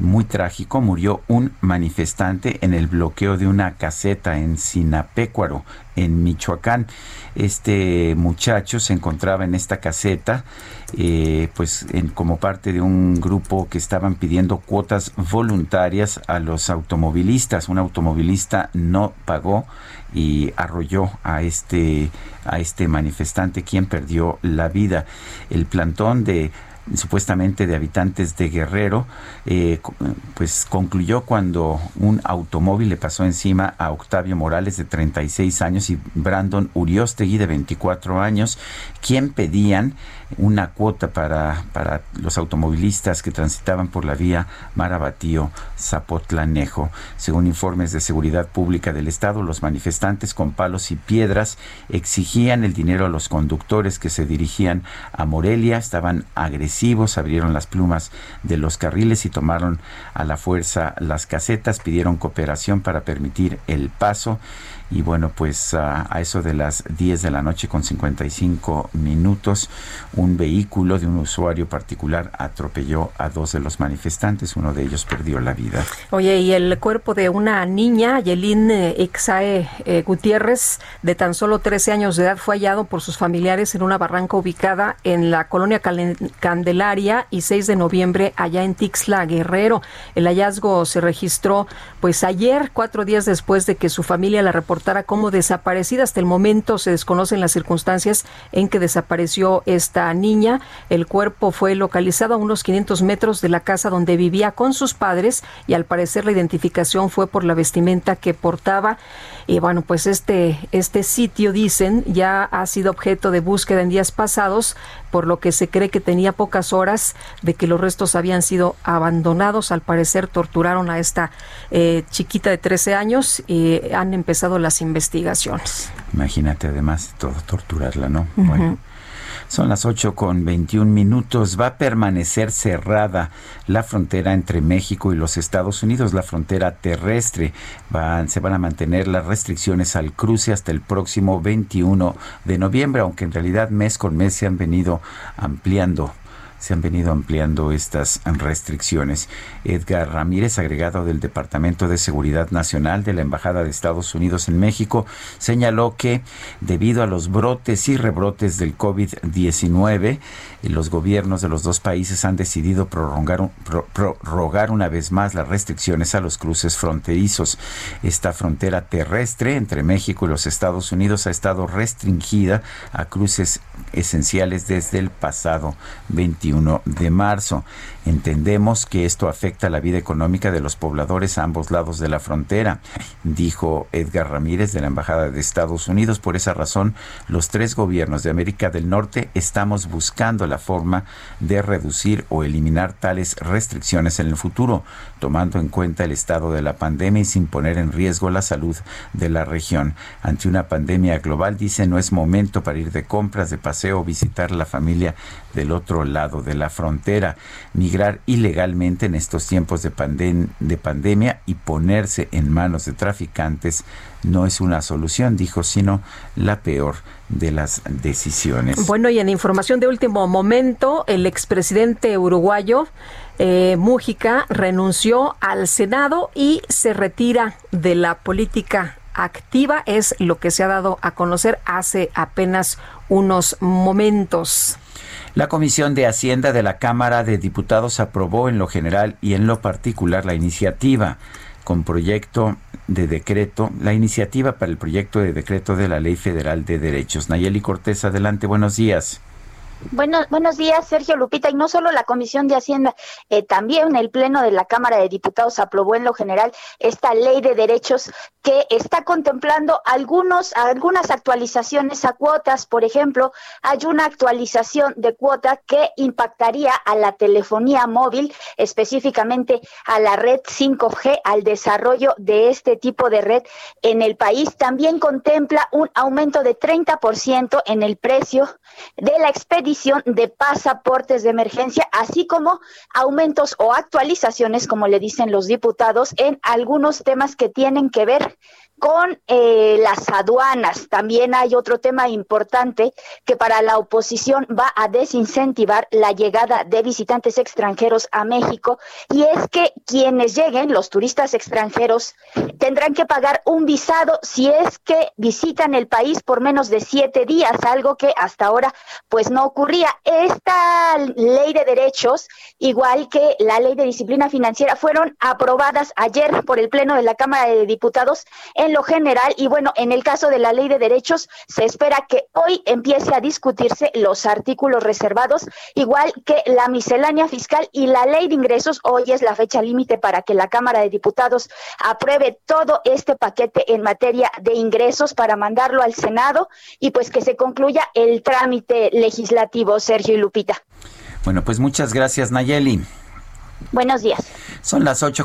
muy trágico. Murió un manifestante en el bloqueo de una caseta en Sinapecuaro, en Michoacán. Este muchacho se encontraba en esta caseta, eh, pues en, como parte de un grupo que estaban pidiendo cuotas voluntarias a los automovilistas. Un automovilista no pagó y arrolló a este a este manifestante quien perdió la vida. El plantón de supuestamente de habitantes de Guerrero, eh, pues concluyó cuando un automóvil le pasó encima a Octavio Morales de 36 años y Brandon Uriostegui de 24 años, quien pedían una cuota para, para los automovilistas que transitaban por la vía Marabatío Zapotlanejo. Según informes de seguridad pública del Estado, los manifestantes con palos y piedras exigían el dinero a los conductores que se dirigían a Morelia, estaban agresivos, abrieron las plumas de los carriles y tomaron a la fuerza las casetas, pidieron cooperación para permitir el paso y bueno, pues a, eso de las 10 de la noche con 55 minutos, un vehículo de un usuario particular atropelló a dos de los manifestantes, uno de ellos perdió la vida. Oye, y el cuerpo de una niña, Yelín Exae eh, Gutiérrez, de tan solo 13 años de edad, fue hallado por sus familiares en una barranca ubicada en la colonia Candelaria y 6 de noviembre allá en Tixla, Guerrero. El hallazgo se registró pues ayer, cuatro días después de que su familia la reportó como desaparecida. Hasta el momento se desconocen las circunstancias en que desapareció esta niña. El cuerpo fue localizado a unos 500 metros de la casa donde vivía con sus padres y al parecer la identificación fue por la vestimenta que portaba. Y bueno, pues este, este sitio, dicen, ya ha sido objeto de búsqueda en días pasados, por lo que se cree que tenía pocas horas de que los restos habían sido abandonados. Al parecer torturaron a esta eh, chiquita de 13 años y han empezado las investigaciones. Imagínate además todo torturarla, ¿no? Bueno. Son las 8 con 21 minutos. Va a permanecer cerrada la frontera entre México y los Estados Unidos, la frontera terrestre. Van, se van a mantener las restricciones al cruce hasta el próximo 21 de noviembre, aunque en realidad mes con mes se han venido ampliando se han venido ampliando estas restricciones. Edgar Ramírez, agregado del Departamento de Seguridad Nacional de la Embajada de Estados Unidos en México, señaló que debido a los brotes y rebrotes del COVID-19, los gobiernos de los dos países han decidido prorrogar una vez más las restricciones a los cruces fronterizos. Esta frontera terrestre entre México y los Estados Unidos ha estado restringida a cruces esenciales desde el pasado 21 de marzo. Entendemos que esto afecta la vida económica de los pobladores a ambos lados de la frontera, dijo Edgar Ramírez de la Embajada de Estados Unidos. Por esa razón, los tres gobiernos de América del Norte estamos buscando la forma de reducir o eliminar tales restricciones en el futuro, tomando en cuenta el estado de la pandemia y sin poner en riesgo la salud de la región. Ante una pandemia global, dice, no es momento para ir de compras, de paseo o visitar la familia del otro lado de la frontera. Migrar ilegalmente en estos tiempos de, de pandemia y ponerse en manos de traficantes no es una solución, dijo, sino la peor de las decisiones. Bueno, y en información de último momento, el expresidente uruguayo eh, Mújica renunció al Senado y se retira de la política activa, es lo que se ha dado a conocer hace apenas unos momentos. La Comisión de Hacienda de la Cámara de Diputados aprobó en lo general y en lo particular la iniciativa con proyecto de decreto, la iniciativa para el proyecto de decreto de la Ley Federal de Derechos. Nayeli Cortés, adelante, buenos días. Bueno, buenos días, Sergio Lupita. Y no solo la Comisión de Hacienda, eh, también el Pleno de la Cámara de Diputados aprobó en lo general esta ley de derechos que está contemplando algunos, algunas actualizaciones a cuotas. Por ejemplo, hay una actualización de cuota que impactaría a la telefonía móvil, específicamente a la red 5G, al desarrollo de este tipo de red en el país. También contempla un aumento de 30% en el precio de la expedición de pasaportes de emergencia, así como aumentos o actualizaciones, como le dicen los diputados, en algunos temas que tienen que ver con eh, las aduanas. También hay otro tema importante que para la oposición va a desincentivar la llegada de visitantes extranjeros a México y es que quienes lleguen, los turistas extranjeros, tendrán que pagar un visado si es que visitan el país por menos de siete días, algo que hasta ahora pues no ocurría. Esta ley de derechos, igual que la ley de disciplina financiera, fueron aprobadas ayer por el Pleno de la Cámara de Diputados en lo general y bueno, en el caso de la ley de derechos se espera que hoy empiece a discutirse los artículos reservados, igual que la miscelánea fiscal y la ley de ingresos. Hoy es la fecha límite para que la Cámara de Diputados apruebe todo este paquete en materia de ingresos para mandarlo al Senado y pues que se concluya el trámite legislativo, Sergio y Lupita. Bueno, pues muchas gracias, Nayeli. Buenos días. Son las 8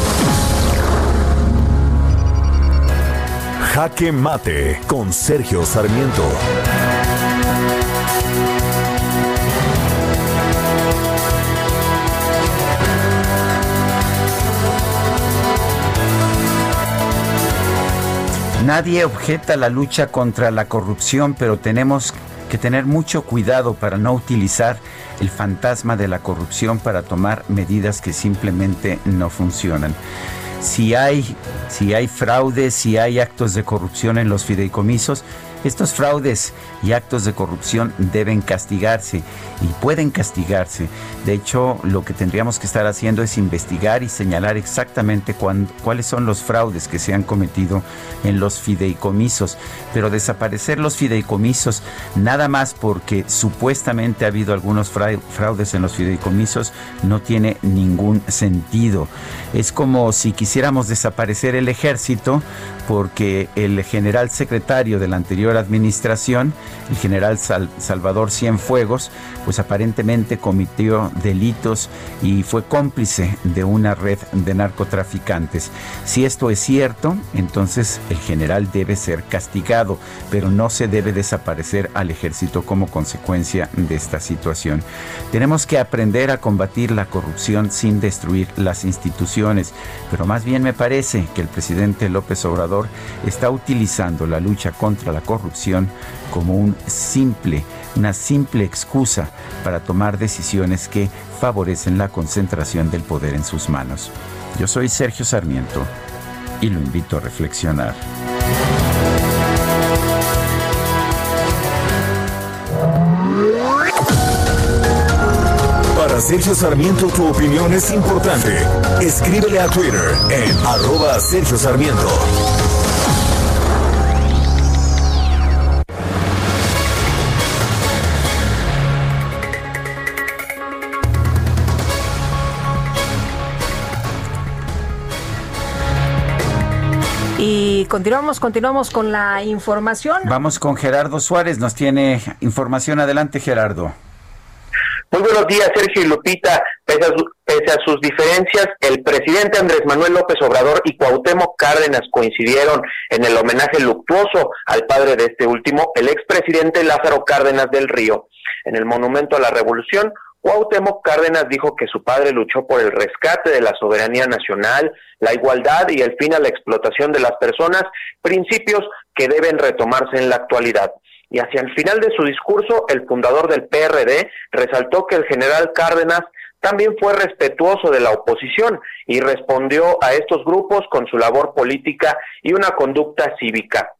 Jaque Mate con Sergio Sarmiento. Nadie objeta la lucha contra la corrupción, pero tenemos que tener mucho cuidado para no utilizar el fantasma de la corrupción para tomar medidas que simplemente no funcionan si hay, si hay fraudes, si hay actos de corrupción en los fideicomisos, estos fraudes y actos de corrupción deben castigarse y pueden castigarse. De hecho, lo que tendríamos que estar haciendo es investigar y señalar exactamente cuáles son los fraudes que se han cometido en los fideicomisos. Pero desaparecer los fideicomisos nada más porque supuestamente ha habido algunos fraudes en los fideicomisos no tiene ningún sentido. Es como si quisiéramos desaparecer el ejército porque el general secretario de la anterior administración, el general Salvador Cienfuegos, pues aparentemente cometió delitos y fue cómplice de una red de narcotraficantes. Si esto es cierto, entonces el general debe ser castigado, pero no se debe desaparecer al ejército como consecuencia de esta situación. Tenemos que aprender a combatir la corrupción sin destruir las instituciones, pero más bien me parece que el presidente López Obrador está utilizando la lucha contra la corrupción como un simple, una simple excusa para tomar decisiones que favorecen la concentración del poder en sus manos. Yo soy Sergio Sarmiento y lo invito a reflexionar. Para Sergio Sarmiento tu opinión es importante. Escríbele a Twitter en arroba Sergio Sarmiento. Y continuamos, continuamos con la información. Vamos con Gerardo Suárez, nos tiene información. Adelante, Gerardo. Muy buenos días, Sergio y Lupita. Pese a, sus diferencias, el presidente Andrés Manuel López Obrador y Cuauhtémoc Cárdenas coincidieron en el homenaje luctuoso al padre de este último, el expresidente Lázaro Cárdenas del Río. En el Monumento a la Revolución, Cuauhtémoc Cárdenas dijo que su padre luchó por el rescate de la soberanía nacional, la igualdad y el fin a la explotación de las personas, principios que deben retomarse en la actualidad. Y hacia el final de su discurso, el fundador del PRD resaltó que el general Cárdenas también fue respetuoso de la oposición y respondió a estos grupos con su labor política y una conducta cívica.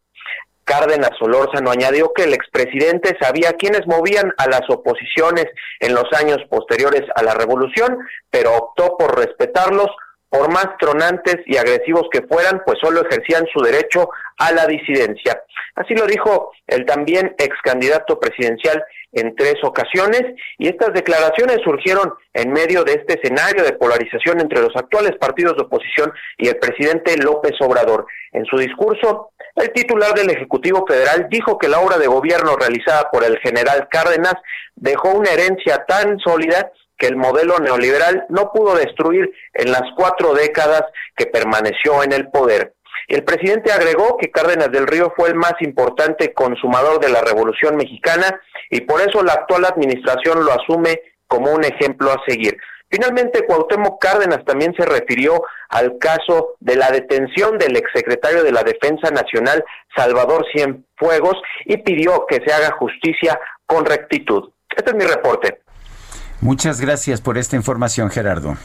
Cárdenas Solórzano añadió que el expresidente sabía quiénes movían a las oposiciones en los años posteriores a la revolución, pero optó por respetarlos por más tronantes y agresivos que fueran, pues solo ejercían su derecho a la disidencia. Así lo dijo el también ex candidato presidencial en tres ocasiones y estas declaraciones surgieron en medio de este escenario de polarización entre los actuales partidos de oposición y el presidente López Obrador. En su discurso, el titular del Ejecutivo Federal dijo que la obra de gobierno realizada por el general Cárdenas dejó una herencia tan sólida que el modelo neoliberal no pudo destruir en las cuatro décadas que permaneció en el poder. El presidente agregó que Cárdenas del Río fue el más importante consumador de la Revolución Mexicana y por eso la actual administración lo asume como un ejemplo a seguir. Finalmente, Cuauhtémoc Cárdenas también se refirió al caso de la detención del exsecretario de la Defensa Nacional, Salvador Cienfuegos, y pidió que se haga justicia con rectitud. Este es mi reporte. Muchas gracias por esta información, Gerardo.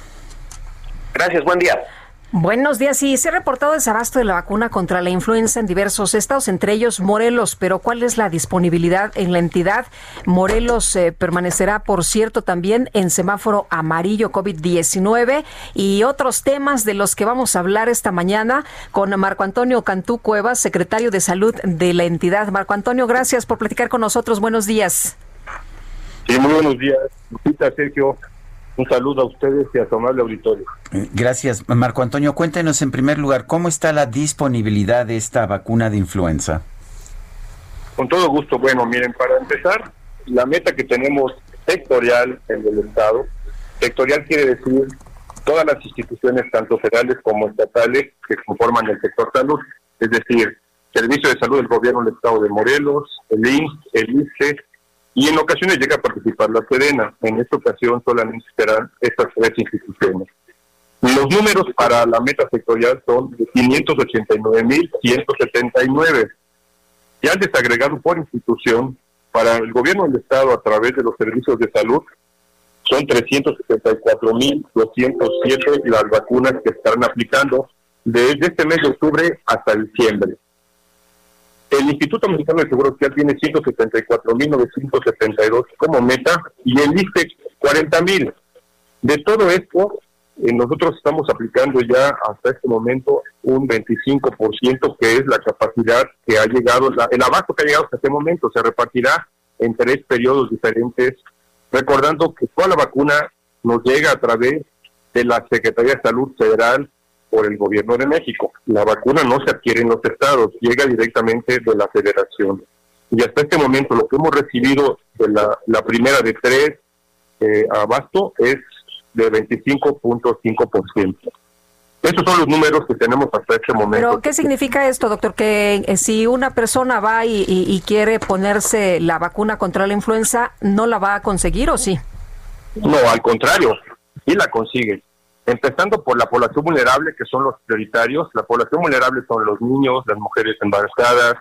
Gracias, buen día. Buenos días. Sí, se ha reportado desabasto de la vacuna contra la influenza en diversos estados, entre ellos Morelos. Pero ¿cuál es la disponibilidad en la entidad? Morelos eh, permanecerá, por cierto, también en semáforo amarillo COVID-19 y otros temas de los que vamos a hablar esta mañana con Marco Antonio Cantú Cuevas, secretario de Salud de la entidad. Marco Antonio, gracias por platicar con nosotros. Buenos días. Sí, muy buenos días, Lupita, Sergio. Un saludo a ustedes y a su amable auditorio. Eh, gracias. Marco Antonio, cuéntenos en primer lugar, ¿cómo está la disponibilidad de esta vacuna de influenza? Con todo gusto. Bueno, miren, para empezar, la meta que tenemos sectorial en el Estado, sectorial quiere decir todas las instituciones, tanto federales como estatales, que conforman el sector salud, es decir, Servicio de Salud del Gobierno del Estado de Morelos, el INS, el ICE, y en ocasiones llega a participar la Sedena. En esta ocasión solamente serán estas tres instituciones. Los números para la meta sectorial son de 589.179. Ya al desagregado por institución, para el gobierno del Estado a través de los servicios de salud, son 374.207 las vacunas que estarán aplicando desde este mes de octubre hasta diciembre. El Instituto Mexicano de Seguro Social tiene 174.972 como meta y el ISTE 40.000. De todo esto, eh, nosotros estamos aplicando ya hasta este momento un 25%, que es la capacidad que ha llegado, el abasto que ha llegado hasta este momento, se repartirá en tres periodos diferentes recordando que toda la vacuna nos llega a través de la Secretaría de Salud Federal por el gobierno de México. La vacuna no se adquiere en los estados, llega directamente de la federación. Y hasta este momento lo que hemos recibido de la, la primera de tres eh, abasto es de 25.5%. Esos son los números que tenemos hasta este momento. Pero, ¿qué significa esto, doctor? Que eh, si una persona va y, y, quiere ponerse la vacuna contra la influenza, ¿no la va a conseguir o sí? No, al contrario, sí la consigue. Empezando por la población vulnerable, que son los prioritarios. La población vulnerable son los niños, las mujeres embarazadas,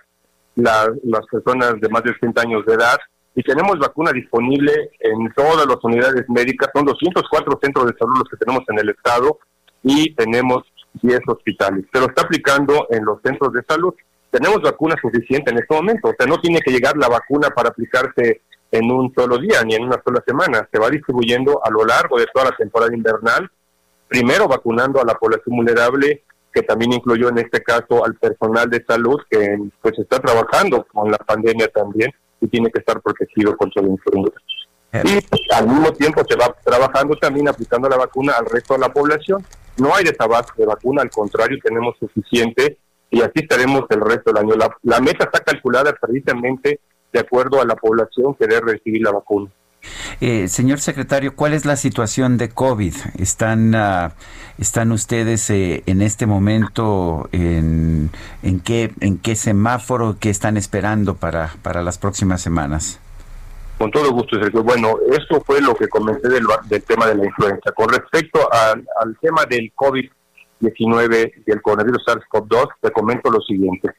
las personas de más de 60 años de edad. Y tenemos vacuna disponible en todas las unidades médicas. Son 204 centros de salud los que tenemos en el estado y tenemos 10 hospitales. Pero está aplicando en los centros de salud. Tenemos vacuna suficiente en este momento. O sea, no tiene que llegar la vacuna para aplicarse en un solo día ni en una sola semana. Se va distribuyendo a lo largo de toda la temporada invernal primero vacunando a la población vulnerable, que también incluyó en este caso al personal de salud que pues está trabajando con la pandemia también y tiene que estar protegido contra la influenza. Y al mismo tiempo se va trabajando también aplicando la vacuna al resto de la población. No hay desabasto de vacuna, al contrario, tenemos suficiente y así estaremos el resto del año. La, la meta está calculada precisamente de acuerdo a la población que debe recibir la vacuna. Eh, señor secretario, ¿cuál es la situación de COVID? ¿Están, uh, están ustedes eh, en este momento en, en, qué, en qué semáforo, qué están esperando para, las próximas semanas? Con todo gusto, Sergio. Bueno, esto fue lo que comenté del, del tema de la influenza. Con respecto al tema del COVID-19 y el coronavirus SARS-CoV-2, te comento lo siguiente.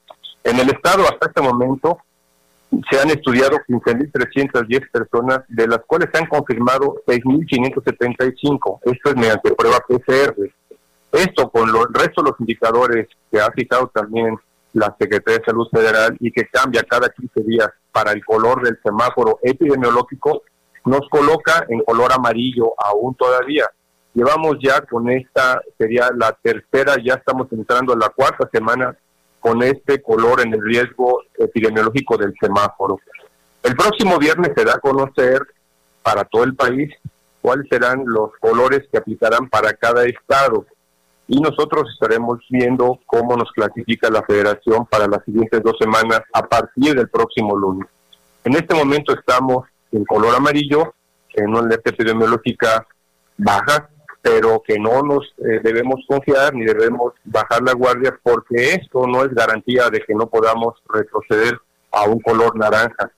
En el estado, hasta este momento, se han estudiado 15.310 personas, de las cuales se han confirmado 6.575. Esto es mediante prueba PCR. Esto con el resto de los indicadores que ha citado también la Secretaría de Salud Federal y que cambia cada 15 días para el color del semáforo epidemiológico, nos coloca en color amarillo aún todavía. Llevamos ya con esta, sería la tercera, ya estamos entrando en la cuarta semana con este color en el riesgo epidemiológico del semáforo. El próximo viernes se da a conocer para todo el país cuáles serán los colores que aplicarán para cada estado y nosotros estaremos viendo cómo nos clasifica la federación para las siguientes dos semanas a partir del próximo lunes. En este momento estamos en color amarillo, en una alerta epidemiológica baja, pero que no nos eh, debemos confiar ni debemos bajar la guardia porque esto no es garantía de que no podamos retroceder a un color naranja.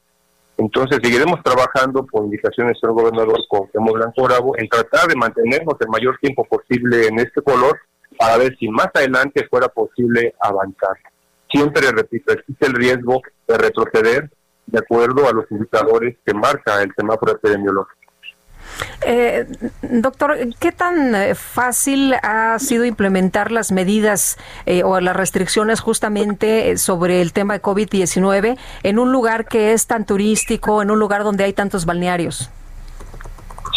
Entonces seguiremos trabajando por indicaciones del gobernador Cuauhtémoc Blanco Bravo en tratar de mantenernos el mayor tiempo posible en este color para ver si más adelante fuera posible avanzar. Siempre, repito, existe el riesgo de retroceder de acuerdo a los indicadores que marca el semáforo epidemiológico. Eh, doctor, ¿qué tan eh, fácil ha sido implementar las medidas eh, o las restricciones justamente sobre el tema de COVID-19 en un lugar que es tan turístico, en un lugar donde hay tantos balnearios?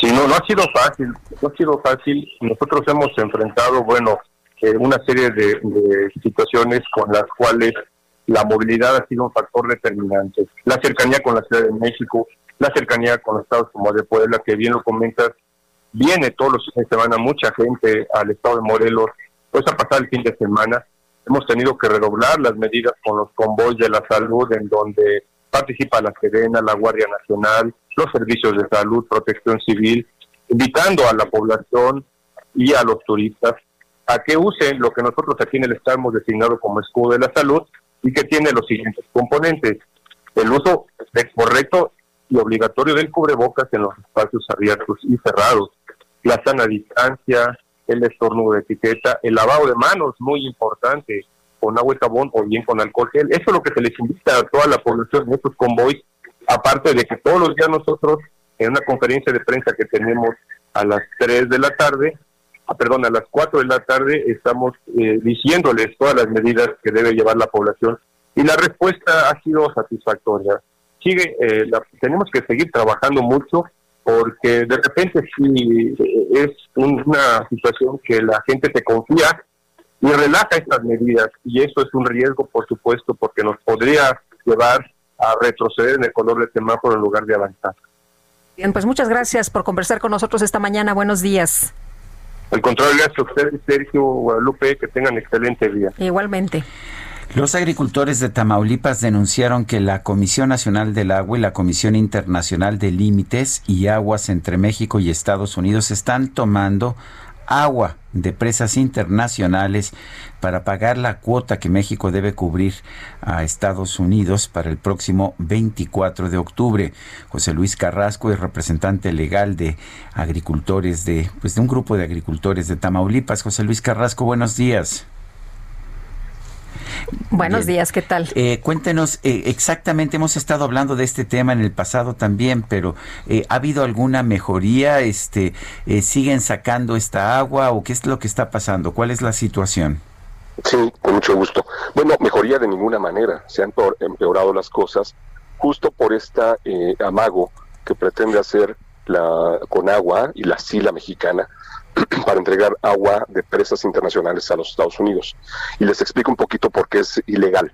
Sí, no, no ha sido fácil, no ha sido fácil. Nosotros hemos enfrentado, bueno, una serie de, de situaciones con las cuales la movilidad ha sido un factor determinante. La cercanía con la Ciudad de México, la cercanía con estados como de Puebla, que bien lo comentas, viene todos los fines de semana mucha gente al estado de Morelos, pues a pasar el fin de semana. Hemos tenido que redoblar las medidas con los convoys de la salud, en donde participa la Serena, la Guardia Nacional, los servicios de salud, protección civil, invitando a la población y a los turistas a que usen lo que nosotros aquí en el Estado hemos designado como escudo de la salud y que tiene los siguientes componentes. El uso correcto y obligatorio del cubrebocas en los espacios abiertos y cerrados, la sana distancia, el estornudo de etiqueta, el lavado de manos, muy importante, con agua y jabón o bien con alcohol gel. Eso es lo que se les invita a toda la población en estos convoys, aparte de que todos los días nosotros, en una conferencia de prensa que tenemos a las 3 de la tarde, ah, perdón, a las 4 de la tarde, estamos eh, diciéndoles todas las medidas que debe llevar la población. Y la respuesta ha sido satisfactoria sigue, eh, tenemos que seguir trabajando mucho porque de repente sí eh, es una situación que la gente te confía y relaja estas medidas y eso es un riesgo por supuesto porque nos podría llevar a retroceder en el color del semáforo en lugar de avanzar. Bien, pues muchas gracias por conversar con nosotros esta mañana. Buenos días. Al contrario, gracias a ustedes, Sergio Guadalupe, que tengan excelente día. Igualmente. Los agricultores de Tamaulipas denunciaron que la Comisión Nacional del Agua y la Comisión Internacional de Límites y Aguas entre México y Estados Unidos están tomando agua de presas internacionales para pagar la cuota que México debe cubrir a Estados Unidos para el próximo 24 de octubre. José Luis Carrasco es representante legal de agricultores de pues de un grupo de agricultores de Tamaulipas. José Luis Carrasco, buenos días. Buenos días, ¿qué tal? Eh, cuéntenos eh, exactamente, hemos estado hablando de este tema en el pasado también, pero eh, ¿ha habido alguna mejoría? Este, ¿Siguen sacando esta agua o qué es lo que está pasando? ¿Cuál es la situación? Sí, con mucho gusto. Bueno, mejoría de ninguna manera. Se han empeorado las cosas justo por esta amago que pretende hacer la con agua y la sila mexicana para entregar agua de presas internacionales a los Estados Unidos. Y les explico un poquito por qué es ilegal.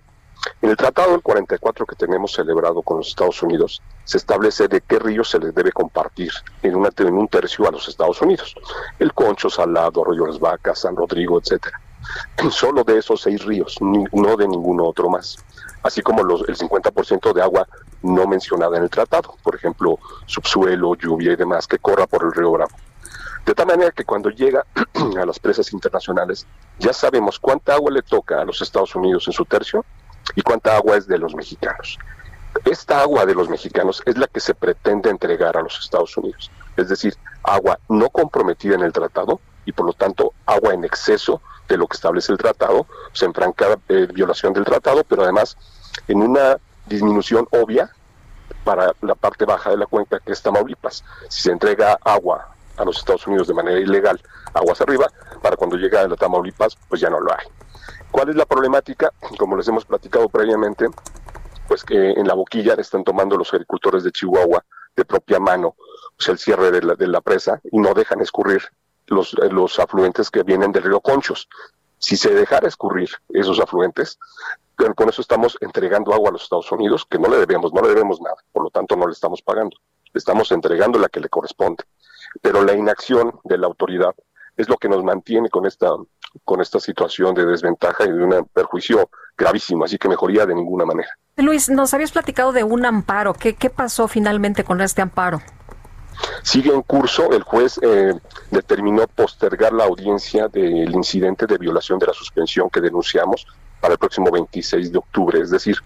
En el Tratado del 44 que tenemos celebrado con los Estados Unidos, se establece de qué ríos se les debe compartir en, un tercio a los Estados Unidos. El Concho, Salado, Arroyo Las Vacas, San Rodrigo, etcétera. Solo de esos seis ríos, no de ninguno otro más. Así como los, el 50% de agua no mencionada en el tratado, por ejemplo, subsuelo, lluvia y demás, que corra por el río Bravo. De tal manera que cuando llega a las presas internacionales, ya sabemos cuánta agua le toca a los Estados Unidos en su tercio y cuánta agua es de los mexicanos. Esta agua de los mexicanos es la que se pretende entregar a los Estados Unidos, es decir, agua no comprometida en el tratado y por lo tanto agua en exceso de lo que establece el tratado, se en franca eh, violación del tratado, pero además en una disminución obvia para la parte baja de la cuenca que es Tamaulipas. Si se entrega agua a los Estados Unidos de manera ilegal aguas arriba, para cuando llega a la Tamaulipas, pues ya no lo hay. ¿Cuál es la problemática? Como les hemos platicado previamente, pues que en la boquilla están tomando los agricultores de Chihuahua de propia mano pues el cierre de la, de la presa y no dejan escurrir los, los afluentes que vienen del río Conchos. Si se dejara escurrir esos afluentes, con eso estamos entregando agua a los Estados Unidos, que no le debemos, no le debemos nada, por lo tanto no le estamos pagando, le estamos entregando la que le corresponde pero la inacción de la autoridad es lo que nos mantiene con esta con esta situación de desventaja y de un perjuicio gravísimo, así que mejoría de ninguna manera. Luis, nos habías platicado de un amparo. ¿Qué, qué pasó finalmente con este amparo? Sigue en curso. El juez eh, determinó postergar la audiencia del incidente de violación de la suspensión que denunciamos para el próximo 26 de octubre. Es decir,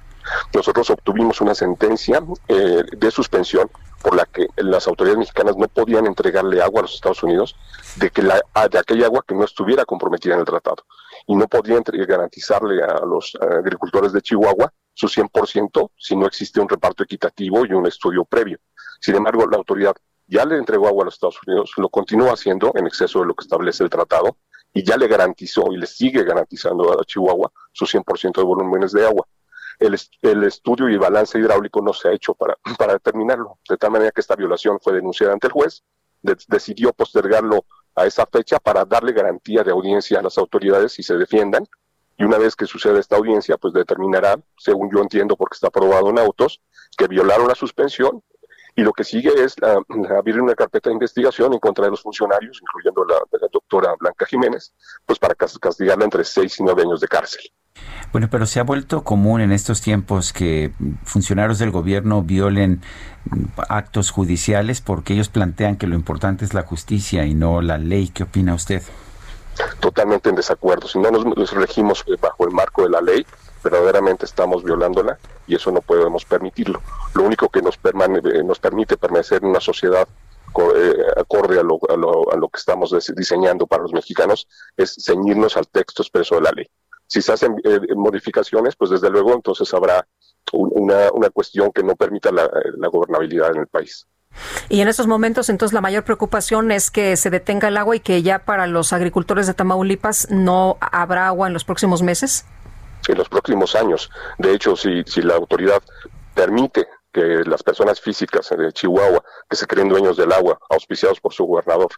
nosotros obtuvimos una sentencia eh, de suspensión por la que las autoridades mexicanas no podían entregarle agua a los Estados Unidos de que la, de aquella agua que no estuviera comprometida en el tratado y no podían garantizarle a los agricultores de Chihuahua su 100% si no existe un reparto equitativo y un estudio previo. Sin embargo, la autoridad ya le entregó agua a los Estados Unidos, lo continúa haciendo en exceso de lo que establece el tratado y ya le garantizó y le sigue garantizando a Chihuahua su 100% de volúmenes de agua el, estudio y balance hidráulico no se ha hecho para, para determinarlo. De tal manera que esta violación fue denunciada ante el juez, decidió postergarlo a esa fecha para darle garantía de audiencia a las autoridades y se defiendan. Y una vez que suceda esta audiencia, pues determinará, según yo entiendo, porque está aprobado en autos, que violaron la suspensión y lo que sigue es abrir una carpeta de investigación en contra de los funcionarios, incluyendo la, la doctora Blanca Jiménez, pues para castigarla entre seis y nueve años de cárcel. Bueno, pero se ha vuelto común en estos tiempos que funcionarios del gobierno violen actos judiciales porque ellos plantean que lo importante es la justicia y no la ley. ¿Qué opina usted? Totalmente en desacuerdo. Si no nos, regimos bajo el marco de la ley, verdaderamente estamos violándola y eso no podemos permitirlo. Lo único que nos, nos permite permanecer en una sociedad eh, acorde a, lo, a lo que estamos diseñando para los mexicanos es ceñirnos al texto expreso de la ley. Si se hacen eh, modificaciones, pues desde luego entonces habrá una, cuestión que no permita la, gobernabilidad en el país. Y en estos momentos, entonces, la mayor preocupación es que se detenga el agua y que ya para los agricultores de Tamaulipas no habrá agua en los próximos meses. En los próximos años. De hecho, si, si la autoridad permite que las personas físicas de Chihuahua, que se creen dueños del agua, auspiciados por su gobernador,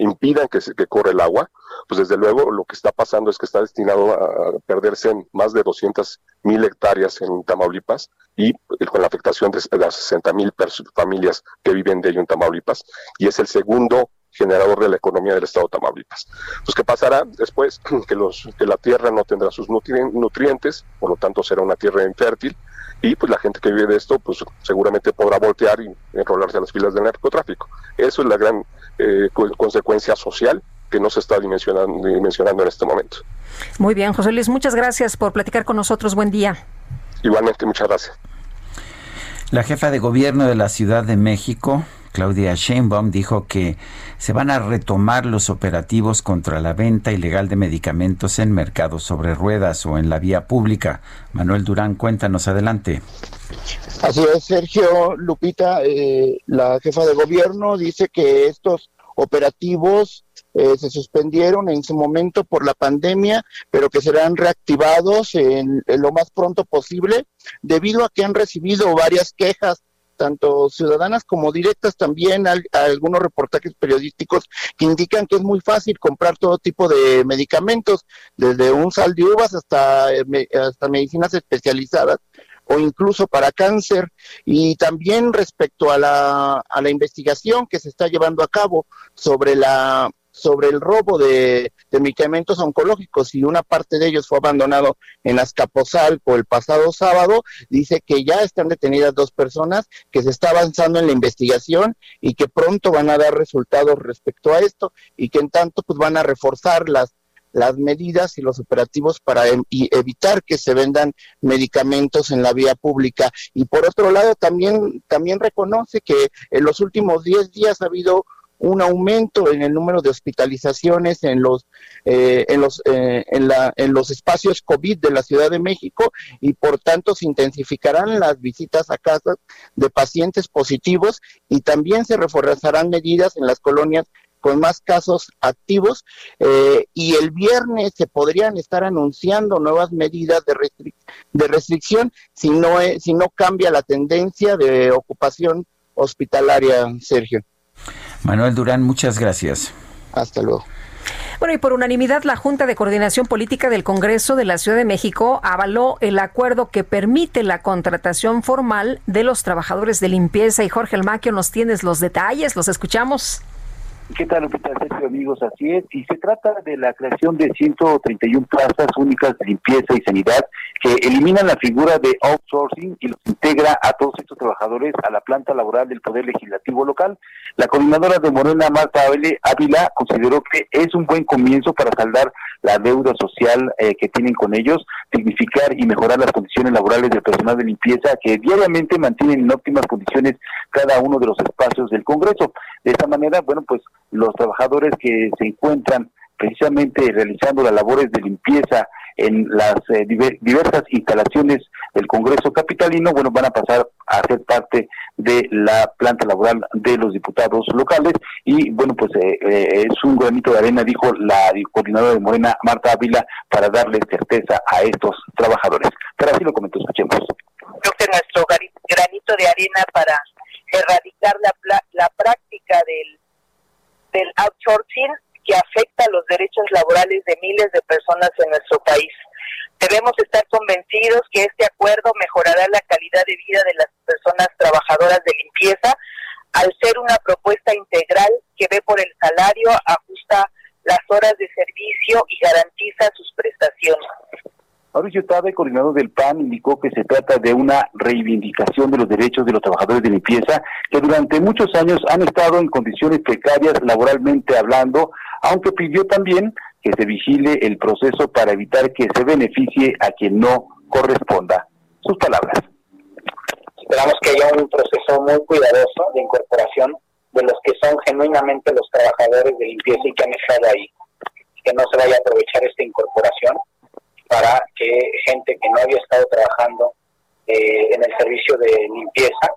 impidan que, que corra el agua, pues desde luego lo que está pasando es que está destinado a perderse en más de 200 mil hectáreas en Tamaulipas y con la afectación de las 60 mil familias que viven de ello en Tamaulipas y es el segundo generador de la economía del estado de Tamaulipas. Pues qué pasará después que los que la tierra no tendrá sus nutrientes, por lo tanto será una tierra infértil y pues la gente que vive de esto pues seguramente podrá voltear y enrolarse a las filas del narcotráfico. Eso es la gran eh, consecuencia social que no se está dimensionando, dimensionando en este momento. Muy bien, José Luis, muchas gracias por platicar con nosotros. Buen día. Igualmente, muchas gracias. La jefa de gobierno de la Ciudad de México, Claudia Sheinbaum, dijo que se van a retomar los operativos contra la venta ilegal de medicamentos en mercados sobre ruedas o en la vía pública. Manuel Durán, cuéntanos adelante. Así es, Sergio Lupita, eh, la jefa de gobierno dice que estos operativos eh, se suspendieron en su momento por la pandemia, pero que serán reactivados en, lo más pronto posible, debido a que han recibido varias quejas tanto ciudadanas como directas también algunos reportajes periodísticos que indican que es muy fácil comprar todo tipo de medicamentos, desde un sal de uvas hasta, eh, hasta medicinas especializadas o incluso para cáncer. Y también respecto a la, a la investigación que se está llevando a cabo sobre la sobre el robo de, medicamentos oncológicos y una parte de ellos fue abandonado en Azcapotzalco el pasado sábado, dice que ya están detenidas dos personas, que se está avanzando en la investigación y que pronto van a dar resultados respecto a esto y que en tanto pues van a reforzar las las medidas y los operativos para em, evitar que se vendan medicamentos en la vía pública. Y por otro lado, también, también reconoce que en los últimos 10 días ha habido un aumento en el número de hospitalizaciones en los eh, en los eh, en la en los espacios COVID de la Ciudad de México y por tanto se intensificarán las visitas a casas de pacientes positivos y también se reforzarán medidas en las colonias con más casos activos eh, y el viernes se podrían estar anunciando nuevas medidas de, de restricción si no, si no cambia la tendencia de ocupación hospitalaria, Sergio. Manuel Durán, muchas gracias. Hasta luego. Bueno, y por unanimidad, la Junta de Coordinación Política del Congreso de la Ciudad de México avaló el acuerdo que permite la contratación formal de los trabajadores de limpieza. Y Jorge Almaquio, nos tienes los detalles, los escuchamos. ¿Qué tal, Lupita Sergio, amigos? Así es, y se trata de la creación de 131 plazas únicas de limpieza y sanidad que eliminan la figura de outsourcing y los integra a todos estos trabajadores a la planta laboral del Poder Legislativo local. La coordinadora de Morena, Marta Ávila, consideró que es un buen comienzo para saldar la deuda social eh, que tienen con ellos, significar y mejorar las condiciones laborales del personal de limpieza que diariamente mantienen en óptimas condiciones cada uno de los espacios del Congreso. De esta manera, bueno, pues los trabajadores que se encuentran precisamente realizando las labores de limpieza en las eh, diversas instalaciones del Congreso Capitalino, bueno, van a pasar a ser parte de la planta laboral de los diputados locales y, bueno, pues eh, eh, es un granito de arena, dijo la coordinadora de Morena, Marta Ávila, para darle certeza a estos trabajadores. Pero así lo comentó, escuchemos. Creo que nuestro granito de arena para erradicar la, la práctica del, del outsourcing que afecta los derechos laborales de miles de personas en nuestro país. Debemos estar convencidos que este acuerdo mejorará la calidad de vida de las personas trabajadoras de limpieza al ser una propuesta integral que ve por el salario, ajusta las horas de servicio y garantiza sus prestaciones. Mauricio Tabe, coordinador del PAN, indicó que se trata de una reivindicación de los derechos de los trabajadores de limpieza que durante muchos años han estado en condiciones precarias laboralmente hablando, aunque pidió también que se vigile el proceso para evitar que se beneficie a quien no corresponda. Sus palabras. Esperamos que haya un proceso muy cuidadoso de incorporación de los que son genuinamente los trabajadores de limpieza y que han estado ahí. Que no se vaya a aprovechar esta incorporación para que gente que no había estado trabajando eh, en el servicio de limpieza.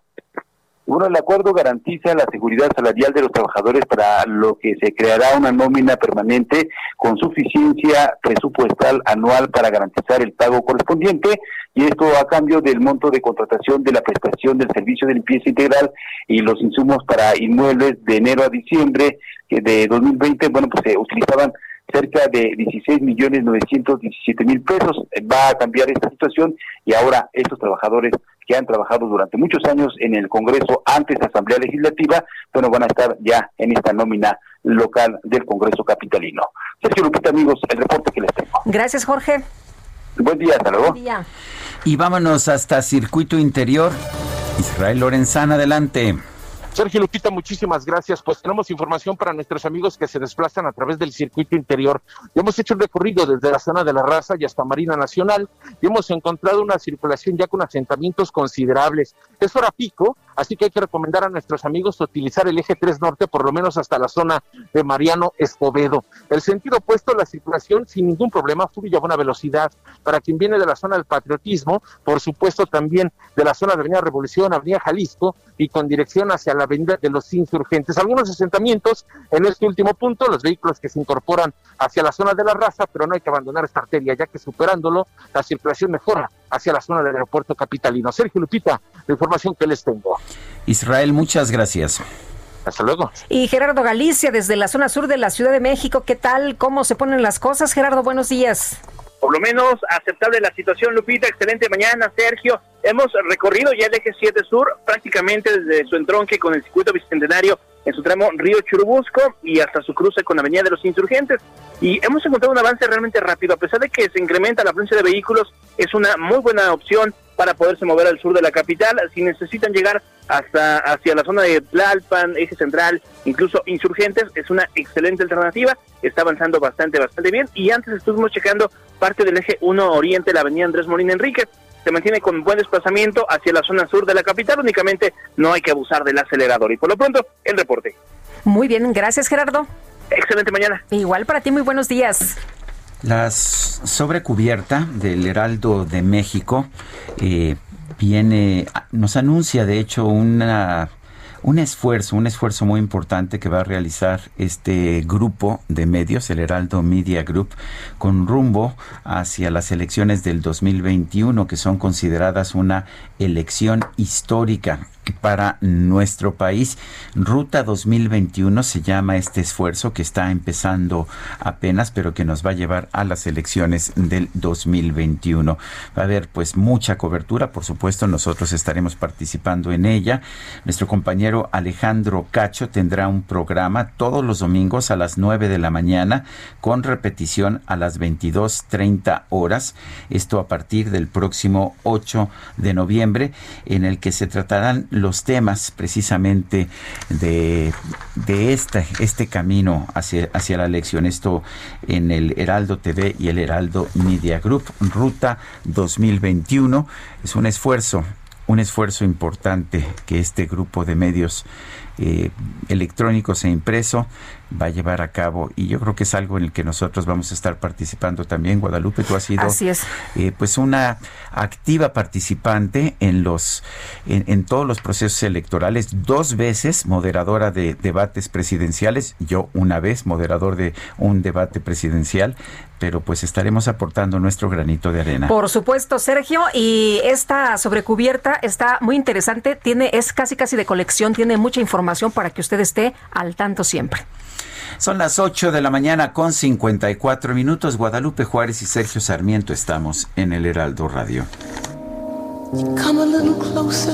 Bueno, el acuerdo garantiza la seguridad salarial de los trabajadores para lo que se creará una nómina permanente con suficiencia presupuestal anual para garantizar el pago correspondiente y esto a cambio del monto de contratación de la prestación del servicio de limpieza integral y los insumos para inmuebles de enero a diciembre de 2020, bueno, pues se utilizaban cerca de 16 millones 917 mil pesos. Va a cambiar esta situación y ahora estos trabajadores que han trabajado durante muchos años en el Congreso antes de Asamblea Legislativa, bueno, van a estar ya en esta nómina local del Congreso Capitalino. Sergio Lupita, amigos, el reporte que les tengo. Gracias, Jorge. Buen día, hasta luego. Buen día. Y vámonos hasta Circuito Interior. Israel Lorenzana, adelante. Sergio Lupita, muchísimas gracias. Pues tenemos información para nuestros amigos que se desplazan a través del circuito interior. hemos hecho un recorrido desde la zona de la raza y hasta Marina Nacional y hemos encontrado una circulación ya con asentamientos considerables. Es hora pico, así que hay que recomendar a nuestros amigos utilizar el eje 3 norte por lo menos hasta la zona de Mariano Escobedo. El sentido opuesto, la circulación sin ningún problema fluye a buena velocidad. Para quien viene de la zona del patriotismo, por supuesto también de la zona de Avenida Revolución, Avenida Jalisco y con dirección hacia la Avenida de los Insurgentes. Algunos asentamientos en este último punto, los vehículos que se incorporan hacia la zona de la raza, pero no hay que abandonar esta arteria, ya que superándolo, la circulación mejora hacia la zona del aeropuerto capitalino. Sergio Lupita, la información que les tengo. Israel, muchas gracias. Hasta luego. Y Gerardo Galicia, desde la zona sur de la Ciudad de México, ¿qué tal? ¿Cómo se ponen las cosas? Gerardo, buenos días por lo menos aceptable la situación, Lupita. Excelente mañana, Sergio. Hemos recorrido ya el eje 7 sur, prácticamente desde su entronque con el circuito bicentenario en su tramo Río Churubusco y hasta su cruce con Avenida de los Insurgentes. Y hemos encontrado un avance realmente rápido, a pesar de que se incrementa la afluencia de vehículos, es una muy buena opción para poderse mover al sur de la capital. Si necesitan llegar hasta hacia la zona de Tlalpan, Eje Central, incluso Insurgentes, es una excelente alternativa. Está avanzando bastante, bastante bien. Y antes estuvimos checando parte del eje 1 Oriente, la avenida Andrés Molina Enrique. Se mantiene con buen desplazamiento hacia la zona sur de la capital. Únicamente no hay que abusar del acelerador. Y por lo pronto, el reporte. Muy bien, gracias Gerardo. Excelente mañana. Igual para ti, muy buenos días. La sobrecubierta del Heraldo de México eh, viene, nos anuncia de hecho una un esfuerzo, un esfuerzo muy importante que va a realizar este grupo de medios, el Heraldo Media Group, con rumbo hacia las elecciones del 2021, que son consideradas una elección histórica para nuestro país. Ruta 2021 se llama este esfuerzo que está empezando apenas, pero que nos va a llevar a las elecciones del 2021. Va a haber pues mucha cobertura, por supuesto, nosotros estaremos participando en ella. Nuestro compañero Alejandro Cacho tendrá un programa todos los domingos a las 9 de la mañana con repetición a las 22:30 horas. Esto a partir del próximo 8 de noviembre en el que se tratarán los temas precisamente de, de este, este camino hacia, hacia la elección. Esto en el Heraldo TV y el Heraldo Media Group, Ruta 2021. Es un esfuerzo un esfuerzo importante que este grupo de medios eh, electrónicos e impreso va a llevar a cabo y yo creo que es algo en el que nosotros vamos a estar participando también. Guadalupe, tú has sido eh, pues una activa participante en los en, todos los procesos electorales, dos veces moderadora de debates presidenciales, yo una vez moderador de un debate presidencial, pero pues estaremos aportando nuestro granito de arena. Por supuesto, Sergio, y esta sobrecubierta está muy interesante, tiene es casi casi de colección, tiene mucha información para que usted esté al tanto siempre. Son las 8 de la mañana con 54 minutos. Guadalupe Juárez y Sergio Sarmiento estamos en el Heraldo Radio. Come a little closer.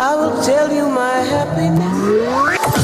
I will tell you my happiness.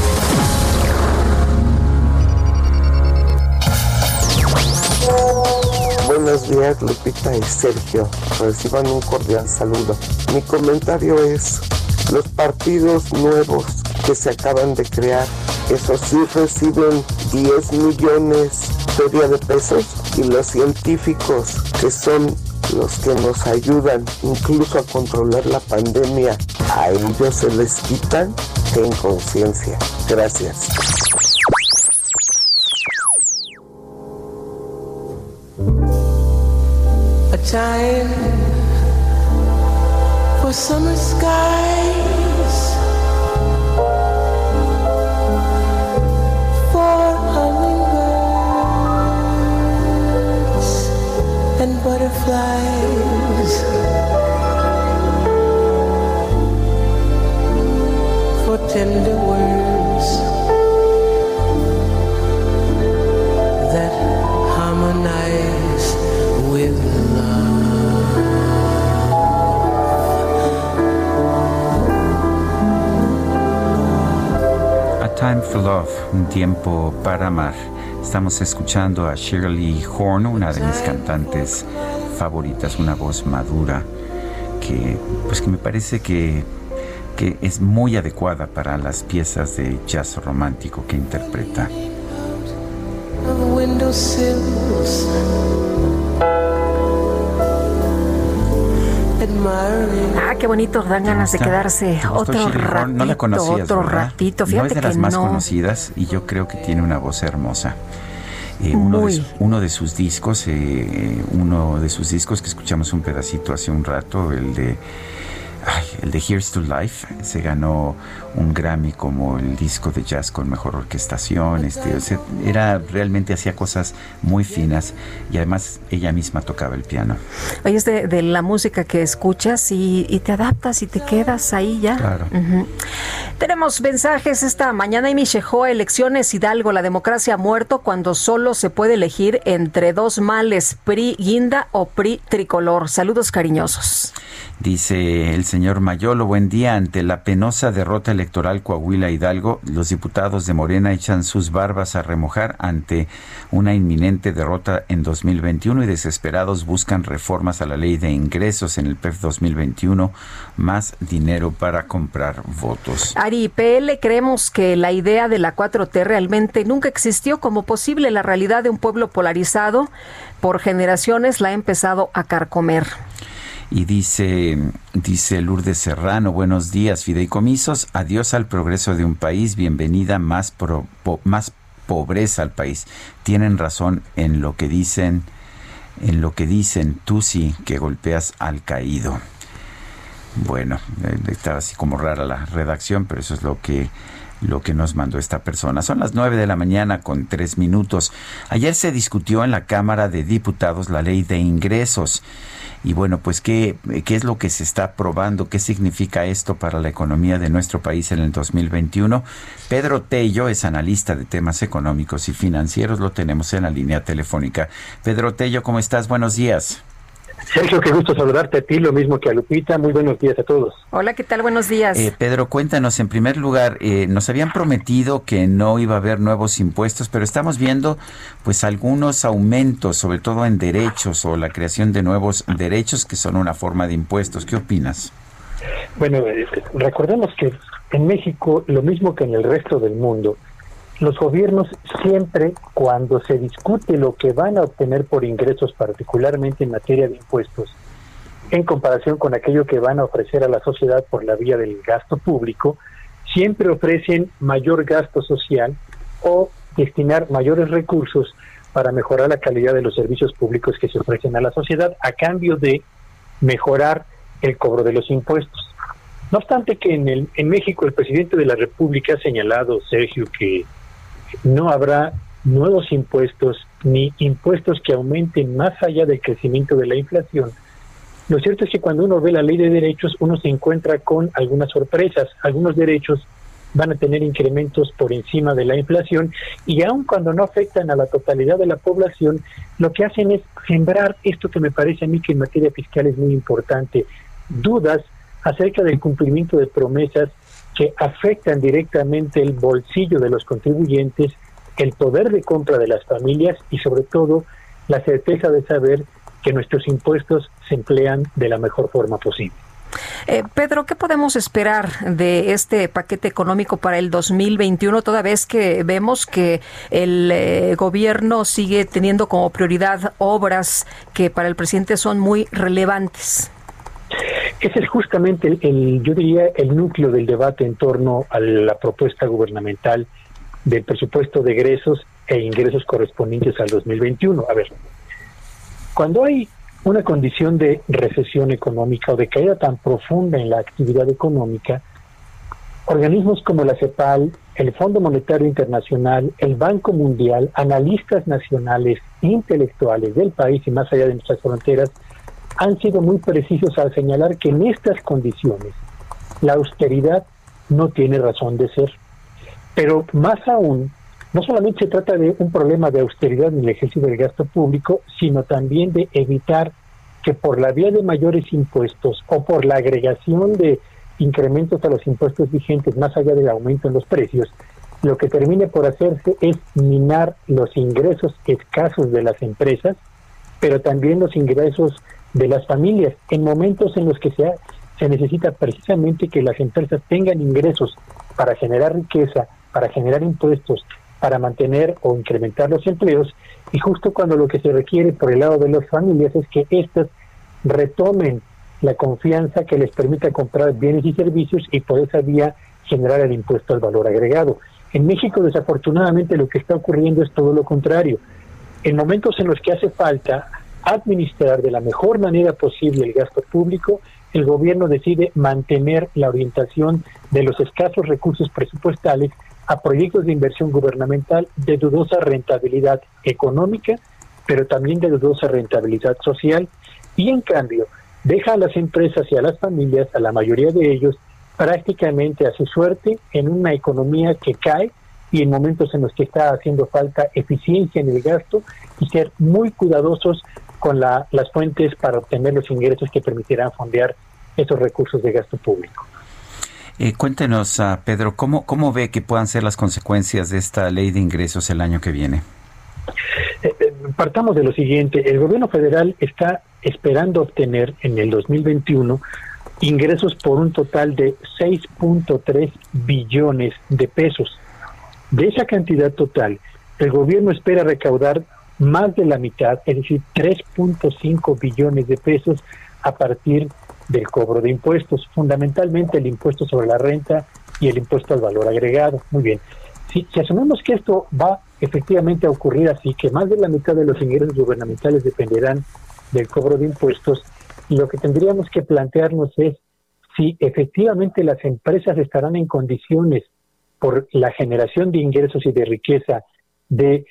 Buenos días, Lupita y Sergio. Reciban un cordial saludo. Mi comentario es Los partidos nuevos que se acaban de crear, esos sí reciben 10 millones de pesos y los científicos que son los que nos ayudan incluso a controlar la pandemia, a ellos se les quitan en conciencia. Gracias. Time for summer skies, for hummingbirds and butterflies, for tender Time for Love, un tiempo para amar. Estamos escuchando a Shirley Horn, una de mis cantantes favoritas, una voz madura que, pues que me parece que, que es muy adecuada para las piezas de jazz romántico que interpreta. Qué bonito, dan ganas de quedarse ¿Te gustó otro ratito, No la conocías, otro ¿verdad? ratito. no Fíjate es de las que más no. conocidas y yo creo que tiene una voz hermosa. Eh, uno, de, uno de sus discos, eh, uno de sus discos que escuchamos un pedacito hace un rato, el de ay, el de Here's to Life, se ganó un Grammy como el disco de jazz con mejor orquestación. Este, o sea, era realmente hacía cosas muy finas y además ella misma tocaba el piano. Oye, es de, de la música que escuchas y, y te adaptas y te quedas ahí ya. Claro. Tenemos mensajes esta mañana. Amy Shehoa, elecciones Hidalgo, la democracia ha muerto cuando solo se puede elegir entre dos males, PRI guinda o PRI tricolor. Saludos cariñosos. Dice el señor Mayolo, buen día. Ante la penosa derrota electoral Coahuila Hidalgo, los diputados de Morena echan sus barbas a remojar ante una inminente derrota en 2021 y desesperados buscan reformas a la ley de ingresos en el PEF 2021, más dinero para comprar votos. Ari, PL, creemos que la idea de la 4T realmente nunca existió como posible. La realidad de un pueblo polarizado por generaciones la ha empezado a carcomer. Y dice, dice Lourdes Serrano, buenos días, fideicomisos, adiós al progreso de un país, bienvenida más, pro- po- más pobreza al país. Tienen razón en lo que dicen, en lo que dicen, tú sí que golpeas al caído. Bueno, eh, estaba así como rara la redacción, pero eso es lo que lo que nos mandó esta persona. Son las nueve de la mañana con tres minutos. Ayer se discutió en la Cámara de Diputados la ley de ingresos. Y bueno, pues ¿qué, qué es lo que se está aprobando, qué significa esto para la economía de nuestro país en el 2021. Pedro Tello es analista de temas económicos y financieros, lo tenemos en la línea telefónica. Pedro Tello, ¿cómo estás? Buenos días. Sergio, qué gusto saludarte a ti, lo mismo que a Lupita. Muy buenos días a todos. Hola, ¿qué tal? Buenos días. Eh, Pedro, cuéntanos, en primer lugar, eh, nos habían prometido que no iba a haber nuevos impuestos, pero estamos viendo pues algunos aumentos, sobre todo en derechos o la creación de nuevos derechos que son una forma de impuestos. ¿Qué opinas? Bueno, eh, recordemos que en México, lo mismo que en el resto del mundo, los gobiernos siempre, cuando se discute lo que van a obtener por ingresos, particularmente en materia de impuestos, en comparación con aquello que van a ofrecer a la sociedad por la vía del gasto público, siempre ofrecen mayor gasto social o destinar mayores recursos para mejorar la calidad de los servicios públicos que se ofrecen a la sociedad a cambio de mejorar el cobro de los impuestos. No obstante que en, el, en México el presidente de la República ha señalado, Sergio, que no habrá nuevos impuestos ni impuestos que aumenten más allá del crecimiento de la inflación. Lo cierto es que cuando uno ve la ley de derechos, uno se encuentra con algunas sorpresas. Algunos derechos van a tener incrementos por encima de la inflación y aun cuando no afectan a la totalidad de la población, lo que hacen es sembrar esto que me parece a mí que en materia fiscal es muy importante, dudas acerca del cumplimiento de promesas que afectan directamente el bolsillo de los contribuyentes, el poder de compra de las familias y sobre todo la certeza de saber que nuestros impuestos se emplean de la mejor forma posible. Eh, Pedro, ¿qué podemos esperar de este paquete económico para el 2021, toda vez que vemos que el eh, gobierno sigue teniendo como prioridad obras que para el presidente son muy relevantes? Ese es justamente el, yo diría, el núcleo del debate en torno a la propuesta gubernamental del presupuesto de egresos e ingresos correspondientes al 2021. A ver, cuando hay una condición de recesión económica o de caída tan profunda en la actividad económica, organismos como la CEPAL, el Fondo Monetario Internacional, el Banco Mundial, analistas nacionales, intelectuales del país y más allá de nuestras fronteras, han sido muy precisos al señalar que en estas condiciones la austeridad no tiene razón de ser. Pero más aún, no solamente se trata de un problema de austeridad en el ejercicio del gasto público, sino también de evitar que por la vía de mayores impuestos o por la agregación de incrementos a los impuestos vigentes más allá del aumento en los precios, lo que termine por hacerse es minar los ingresos escasos de las empresas, pero también los ingresos de las familias en momentos en los que se, se necesita precisamente que las empresas tengan ingresos para generar riqueza, para generar impuestos, para mantener o incrementar los empleos y justo cuando lo que se requiere por el lado de las familias es que éstas retomen la confianza que les permita comprar bienes y servicios y por esa vía generar el impuesto al valor agregado. En México desafortunadamente lo que está ocurriendo es todo lo contrario. En momentos en los que hace falta administrar de la mejor manera posible el gasto público, el gobierno decide mantener la orientación de los escasos recursos presupuestales a proyectos de inversión gubernamental de dudosa rentabilidad económica, pero también de dudosa rentabilidad social, y en cambio deja a las empresas y a las familias, a la mayoría de ellos, prácticamente a su suerte en una economía que cae y en momentos en los que está haciendo falta eficiencia en el gasto y ser muy cuidadosos con la, las fuentes para obtener los ingresos que permitirán fondear esos recursos de gasto público. Eh, cuéntenos, uh, Pedro, ¿cómo, ¿cómo ve que puedan ser las consecuencias de esta ley de ingresos el año que viene? Eh, eh, partamos de lo siguiente, el gobierno federal está esperando obtener en el 2021 ingresos por un total de 6.3 billones de pesos. De esa cantidad total, el gobierno espera recaudar más de la mitad, es decir, 3.5 billones de pesos a partir del cobro de impuestos, fundamentalmente el impuesto sobre la renta y el impuesto al valor agregado. Muy bien. Si, asumimos que esto va efectivamente a ocurrir así, que más de la mitad de los ingresos gubernamentales dependerán del cobro de impuestos, lo que tendríamos que plantearnos es si efectivamente las empresas estarán en condiciones por la generación de ingresos y de riqueza de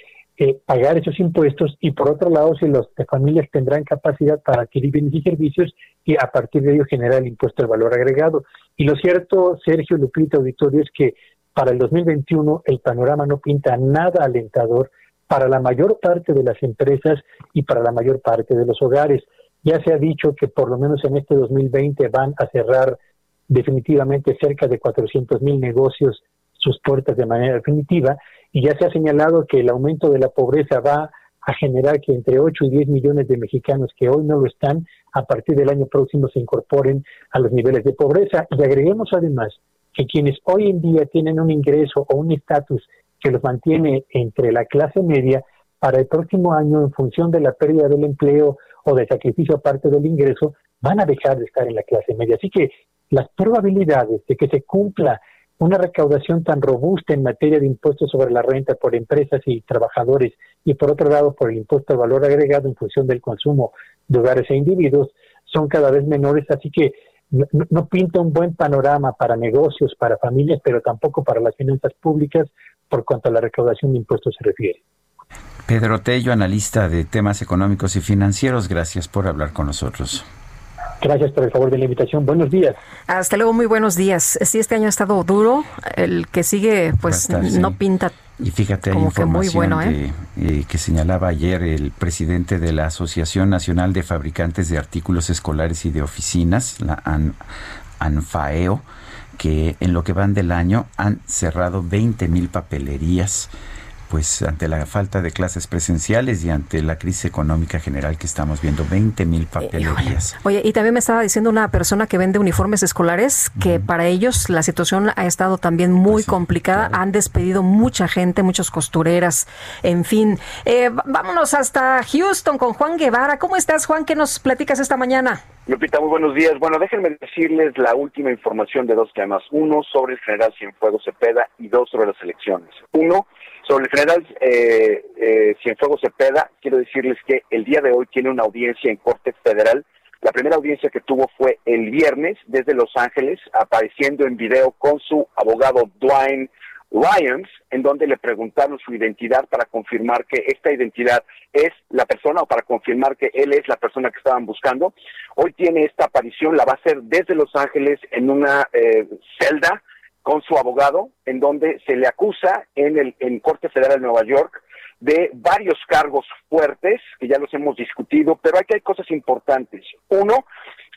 pagar esos impuestos y por otro lado si las familias tendrán capacidad para adquirir bienes y servicios y a partir de ello generar el impuesto al valor agregado. Y lo cierto, Sergio Lupita Auditorio, es que para el 2021 el panorama no pinta nada alentador para la mayor parte de las empresas y para la mayor parte de los hogares. Ya se ha dicho que por lo menos en este 2020 van a cerrar definitivamente cerca de 400 mil negocios sus puertas de manera definitiva y ya se ha señalado que el aumento de la pobreza va a generar que entre 8 y 10 millones de mexicanos que hoy no lo están, a partir del año próximo se incorporen a los niveles de pobreza. Y agreguemos además que quienes hoy en día tienen un ingreso o un estatus que los mantiene entre la clase media, para el próximo año, en función de la pérdida del empleo o de sacrificio aparte del ingreso, van a dejar de estar en la clase media. Así que las probabilidades de que se cumpla una recaudación tan robusta en materia de impuestos sobre la renta por empresas y trabajadores y por otro lado por el impuesto al valor agregado en función del consumo de hogares e individuos son cada vez menores, así que no, pinta un buen panorama para negocios, para familias, pero tampoco para las finanzas públicas por cuanto a la recaudación de impuestos se refiere. Pedro Tello, analista de temas económicos y financieros, gracias por hablar con nosotros. Gracias por el favor de la invitación. Buenos días. Hasta luego, muy buenos días. Sí, este año ha estado duro. El que sigue, pues no pinta. Y fíjate, hay información muy ¿eh? Eh, que señalaba ayer el presidente de la Asociación Nacional de Fabricantes de Artículos Escolares y de Oficinas, la ANFAEO, que en lo que van del año han cerrado 20 mil papelerías pues ante la falta de clases presenciales y ante la crisis económica general que estamos viendo, 20 mil papelerías. Oye, y también me estaba diciendo una persona que vende uniformes escolares que para ellos la situación ha estado también muy Pues complicada. Han despedido mucha gente, muchas costureras, en fin. Eh, vámonos hasta Houston con Juan Guevara. ¿Cómo estás, Juan? ¿Qué nos platicas esta mañana? Lupita, muy buenos días. Bueno, déjenme decirles la última información de dos temas. Uno sobre el general Cienfuegos Cepeda y dos sobre las elecciones. Uno, sobre el general eh, eh, Cienfuegos Cepeda, quiero decirles que el día de hoy tiene una audiencia en Corte Federal. La primera audiencia que tuvo fue el viernes desde Los Ángeles, apareciendo en video con su abogado Dwayne Lyons, en donde le preguntaron su identidad para confirmar que esta identidad es la persona o para confirmar que él es la persona que estaban buscando. Hoy tiene esta aparición, la va a hacer desde Los Ángeles en una eh, celda con su abogado, en donde se le acusa en el en Corte Federal de Nueva York de varios cargos fuertes, que ya los hemos discutido, pero aquí hay cosas importantes. Uno,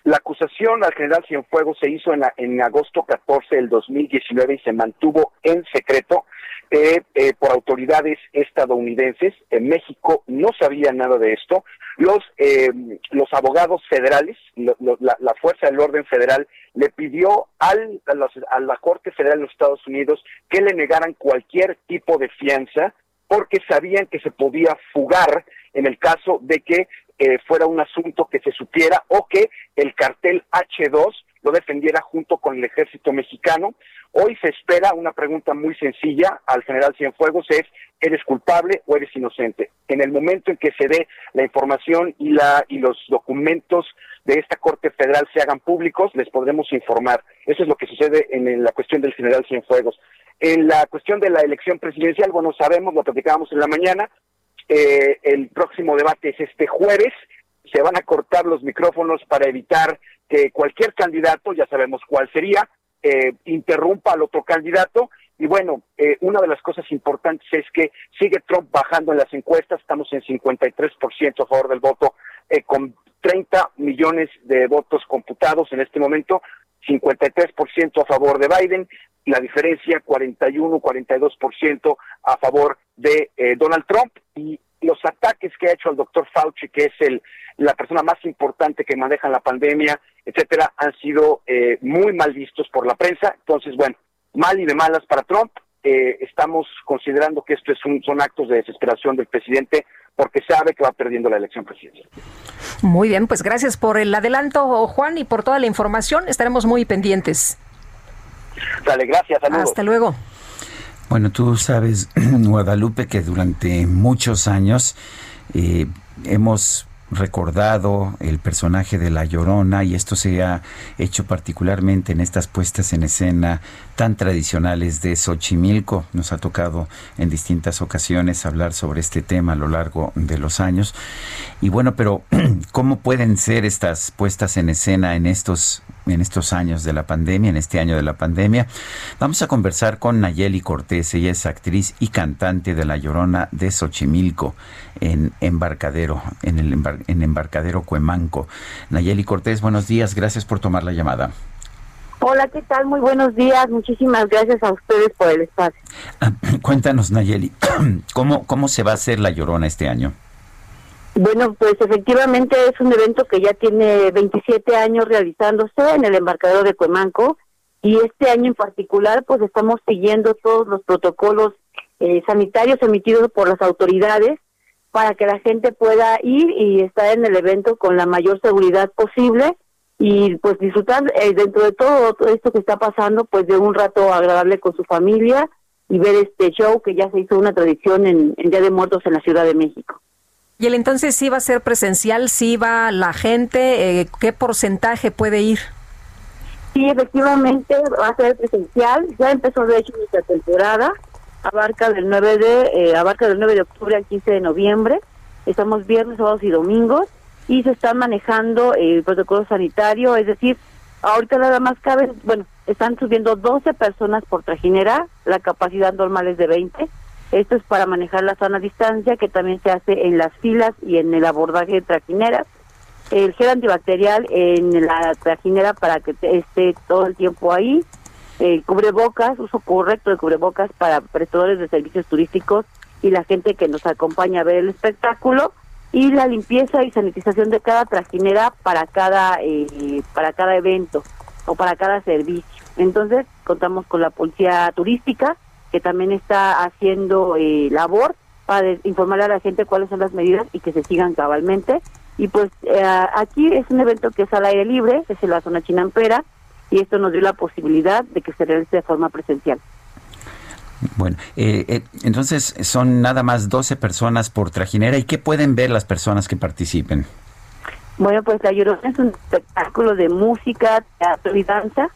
la acusación al general Cienfuegos se hizo en, la- en agosto 14 del 2019 y se mantuvo en secreto eh, eh, por autoridades estadounidenses. En México no sabía nada de esto. Los, eh, los abogados federales, lo- la, la Fuerza del Orden Federal, le pidió al, a, los- a la Corte Federal de los Estados Unidos que le negaran cualquier tipo de fianza porque sabían que se podía fugar en el caso de que eh, fuera un asunto que se supiera o que el cartel H2 lo defendiera junto con el ejército mexicano. Hoy se espera una pregunta muy sencilla al general Cienfuegos es, ¿eres culpable o eres inocente? En el momento en que se dé la información y, la, y los documentos de esta Corte Federal se hagan públicos, les podremos informar. Eso es lo que sucede en, en la cuestión del general Cienfuegos. En la cuestión de la elección presidencial, bueno, sabemos, lo platicábamos en la mañana, eh, el próximo debate es este jueves, se van a cortar los micrófonos para evitar que cualquier candidato, ya sabemos cuál sería, eh, interrumpa al otro candidato. Y bueno, eh, una de las cosas importantes es que sigue Trump bajando en las encuestas, estamos en 53% a favor del voto, eh, con 30 millones de votos computados en este momento, 53% a favor de Biden, la diferencia 41-42% a favor de Donald Trump y los ataques que ha hecho al doctor Fauci, que es el, la persona más importante que maneja la pandemia, etcétera, han sido eh, muy mal vistos por la prensa. Entonces, bueno, mal y de malas para Trump. Eh, estamos considerando que esto es un, son actos de desesperación del presidente porque sabe que va perdiendo la elección presidencial. Muy bien, pues gracias por el adelanto, Juan, y por toda la información. Estaremos muy pendientes. Dale, gracias, saludos. Hasta luego. Bueno, tú sabes, Guadalupe, que durante muchos años eh, hemos recordado el personaje de La Llorona y esto se ha hecho particularmente en estas puestas en escena tan tradicionales de Xochimilco. Nos ha tocado en distintas ocasiones hablar sobre este tema a lo largo de los años. Y bueno, pero ¿cómo pueden ser estas puestas en escena en estos en estos años de la pandemia, en este año de la pandemia. Vamos a conversar con Nayeli Cortés, ella es actriz y cantante de La Llorona de Xochimilco en Embarcadero, en el embar en Embarcadero Cuemanco. Nayeli Cortés, buenos días, gracias por tomar la llamada. Hola, ¿qué tal? Muy buenos días. Muchísimas gracias a ustedes por el espacio. Cuéntanos, Nayeli, ¿cómo, ¿cómo se va a hacer La Llorona este año? Bueno, pues efectivamente es un evento que ya tiene 27 años realizándose en el embarcadero de Cuemanco y este año en particular pues estamos siguiendo todos los protocolos eh, sanitarios emitidos por las autoridades para que la gente pueda ir y estar en el evento con la mayor seguridad posible y pues disfrutar eh, dentro de todo esto que está pasando pues de un rato agradable con su familia y ver este show que ya se hizo una tradición en, en Día de Muertos en la Ciudad de México. Y el entonces sí va a ser presencial, sí va la gente, eh, ¿qué porcentaje puede ir? Sí, efectivamente va a ser presencial. Ya empezó de hecho nuestra temporada. Abarca del 9 de eh, abarca del 9 de octubre al 15 de noviembre. Estamos viernes, sábados y domingos y se está manejando el protocolo sanitario, es decir, ahorita nada más cabe, bueno, están subiendo 12 personas por trajinera, la capacidad normal es de 20. Esto es para manejar la sana distancia que también se hace en las filas y en el abordaje de trajineras. El gel antibacterial en la trajinera para que esté todo el tiempo ahí. El cubrebocas, uso correcto de cubrebocas para prestadores de servicios turísticos y la gente que nos acompaña a ver el espectáculo y la limpieza y sanitización de cada trajinera para cada eh, para cada evento o para cada servicio. Entonces contamos con la policía turística que también está haciendo eh, labor para informar a la gente cuáles son las medidas y que se sigan cabalmente. Y pues eh, aquí es un evento que es al aire libre, es en la zona chinampera, y esto nos dio la posibilidad de que se realice de forma presencial. Bueno, eh, eh, entonces son nada más 12 personas por trajinera. ¿Y qué pueden ver las personas que participen? Bueno, pues La Llorona es un espectáculo de música, teatro y danza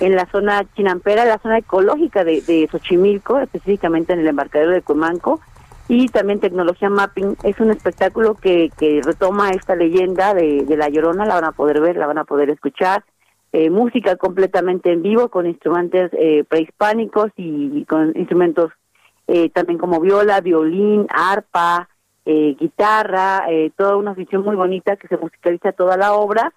en la zona chinampera, la zona ecológica de, de Xochimilco, específicamente en el embarcadero de Cumanco, y también tecnología mapping. Es un espectáculo que, que retoma esta leyenda de, de La Llorona, la van a poder ver, la van a poder escuchar. Eh, música completamente en vivo con instrumentos eh, prehispánicos y con instrumentos eh, también como viola, violín, arpa, guitarra, toda una ficción muy bonita que se musicaliza toda la obra.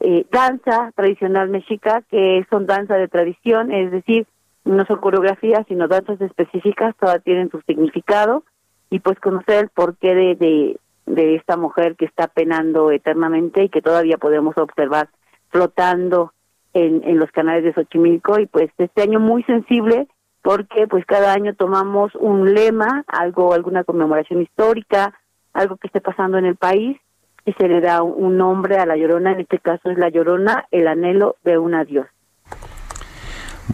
Eh, danza tradicional mexica, que son danza de tradición, es decir, no son coreografías, sino danzas específicas, todas tienen su significado, y pues conocer el porqué de, de, de esta mujer que está penando eternamente y que todavía podemos observar flotando en, en los canales de Xochimilco, y pues este año muy sensible, porque pues cada año tomamos un lema, algo, alguna conmemoración histórica, algo que esté pasando en el país, y se le da un nombre a la llorona, en este caso es la llorona, el anhelo de un adiós.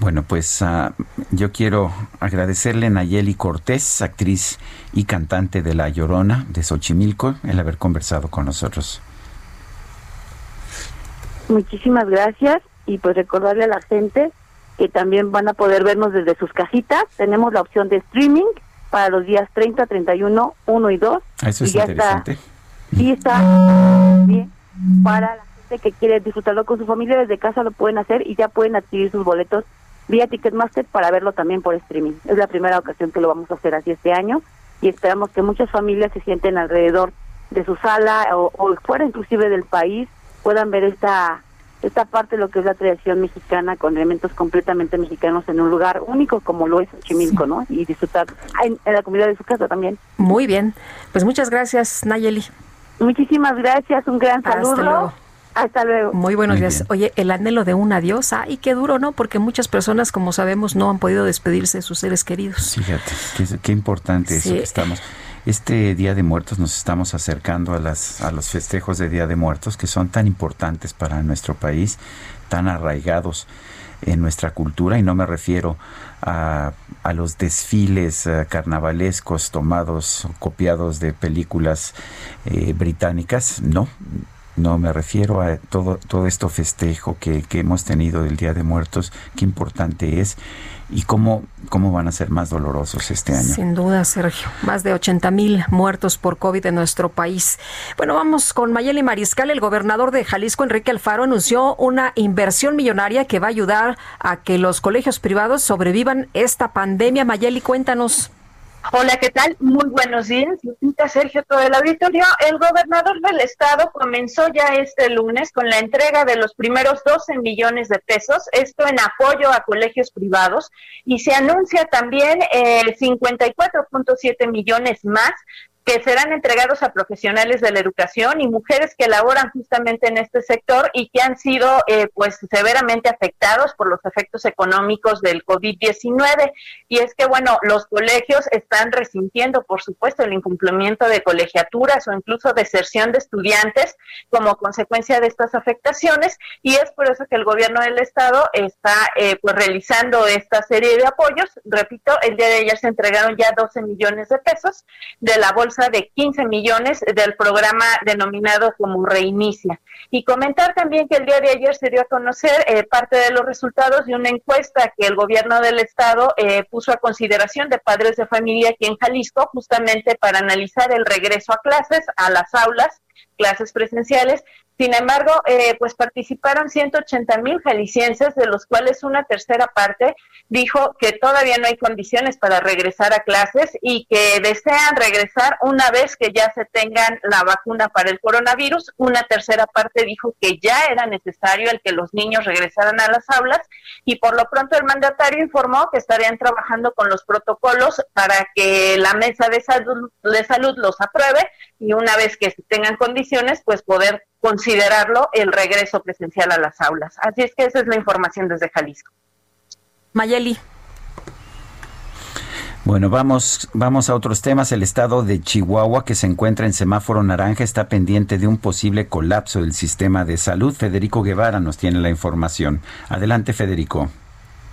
Bueno, pues uh, yo quiero agradecerle a Nayeli Cortés, actriz y cantante de La Llorona de Xochimilco, el haber conversado con nosotros. Muchísimas gracias y pues recordarle a la gente que también van a poder vernos desde sus casitas. Tenemos la opción de streaming para los días 30, 31, 1 y 2. Eso es y ya interesante. Está está bien para la gente que quiere disfrutarlo con su familia desde casa lo pueden hacer y ya pueden adquirir sus boletos vía Ticketmaster para verlo también por streaming. Es la primera ocasión que lo vamos a hacer así este año y esperamos que muchas familias se sienten alrededor de su sala o, o fuera inclusive del país puedan ver esta esta parte de lo que es la tradición mexicana con elementos completamente mexicanos en un lugar único como lo es Chimilco, ¿no? Y disfrutar en, en la comida de su casa también. Muy bien. Pues muchas gracias, Nayeli. Muchísimas gracias, un gran Hasta saludo. luego. Hasta luego. Muy buenos Muy días. bien. Oye, el anhelo de un adiós, ay, qué duro, ¿no? Porque muchas personas, como sabemos, no han podido despedirse de sus seres queridos. Fíjate, qué, qué importante eso Sí. que estamos. Este Día de Muertos nos estamos acercando a las a los festejos de Día de Muertos que son tan importantes para nuestro país, tan arraigados en nuestra cultura y no me refiero a, a los desfiles eh, carnavalescos tomados, copiados de películas eh, británicas, no, no me refiero a todo, todo esto festejo que, que hemos tenido del Día de Muertos, qué importante es y cómo, cómo van a ser más dolorosos este año. Sin duda, Sergio. Más de 80 mil muertos por COVID en nuestro país. Bueno, vamos con Mayeli Mariscal. El gobernador de Jalisco, Enrique Alfaro, anunció una inversión millonaria que va a ayudar a que los colegios privados sobrevivan esta pandemia. Mayeli, cuéntanos. Hola, ¿qué tal? Muy buenos días, Lupita, Sergio, todo el auditorio. El gobernador del estado comenzó ya este lunes con la entrega de los primeros 12 millones de pesos, esto en apoyo a colegios privados, y se anuncia también eh, 54.7 millones más que serán entregados a profesionales de la educación y mujeres que laboran justamente en este sector y que han sido eh, pues severamente afectados por los efectos económicos del COVID-19. Y es que, bueno, los colegios están resintiendo, por supuesto, el incumplimiento de colegiaturas o incluso deserción de estudiantes como consecuencia de estas afectaciones y es por eso que el gobierno del estado está eh, pues realizando esta serie de apoyos. Repito, el día de ayer se entregaron ya 12 millones de pesos de la bolsa de 15 millones del programa denominado como Reinicia. Y comentar también que el día de ayer se dio a conocer eh, parte de los resultados de una encuesta que el gobierno del estado eh, puso a consideración de padres de familia aquí en Jalisco, justamente para analizar el regreso a clases, a las aulas clases presenciales. Sin embargo, eh, pues participaron 180 mil jaliscienses, de los cuales una tercera parte dijo que todavía no hay condiciones para regresar a clases y que desean regresar una vez que ya se tengan la vacuna para el coronavirus. Una tercera parte dijo que ya era necesario el que los niños regresaran a las aulas y por lo pronto el mandatario informó que estarían trabajando con los protocolos para que la mesa de salud, de salud los apruebe y una vez que se tengan condiciones, pues poder considerarlo el regreso presencial a las aulas. Así es que esa es la información desde Jalisco. Mayeli. Bueno, vamos, vamos a otros temas. El estado de Chihuahua, que se encuentra en semáforo naranja, está pendiente de un posible colapso del sistema de salud. Federico Guevara nos tiene la información. Adelante, Federico.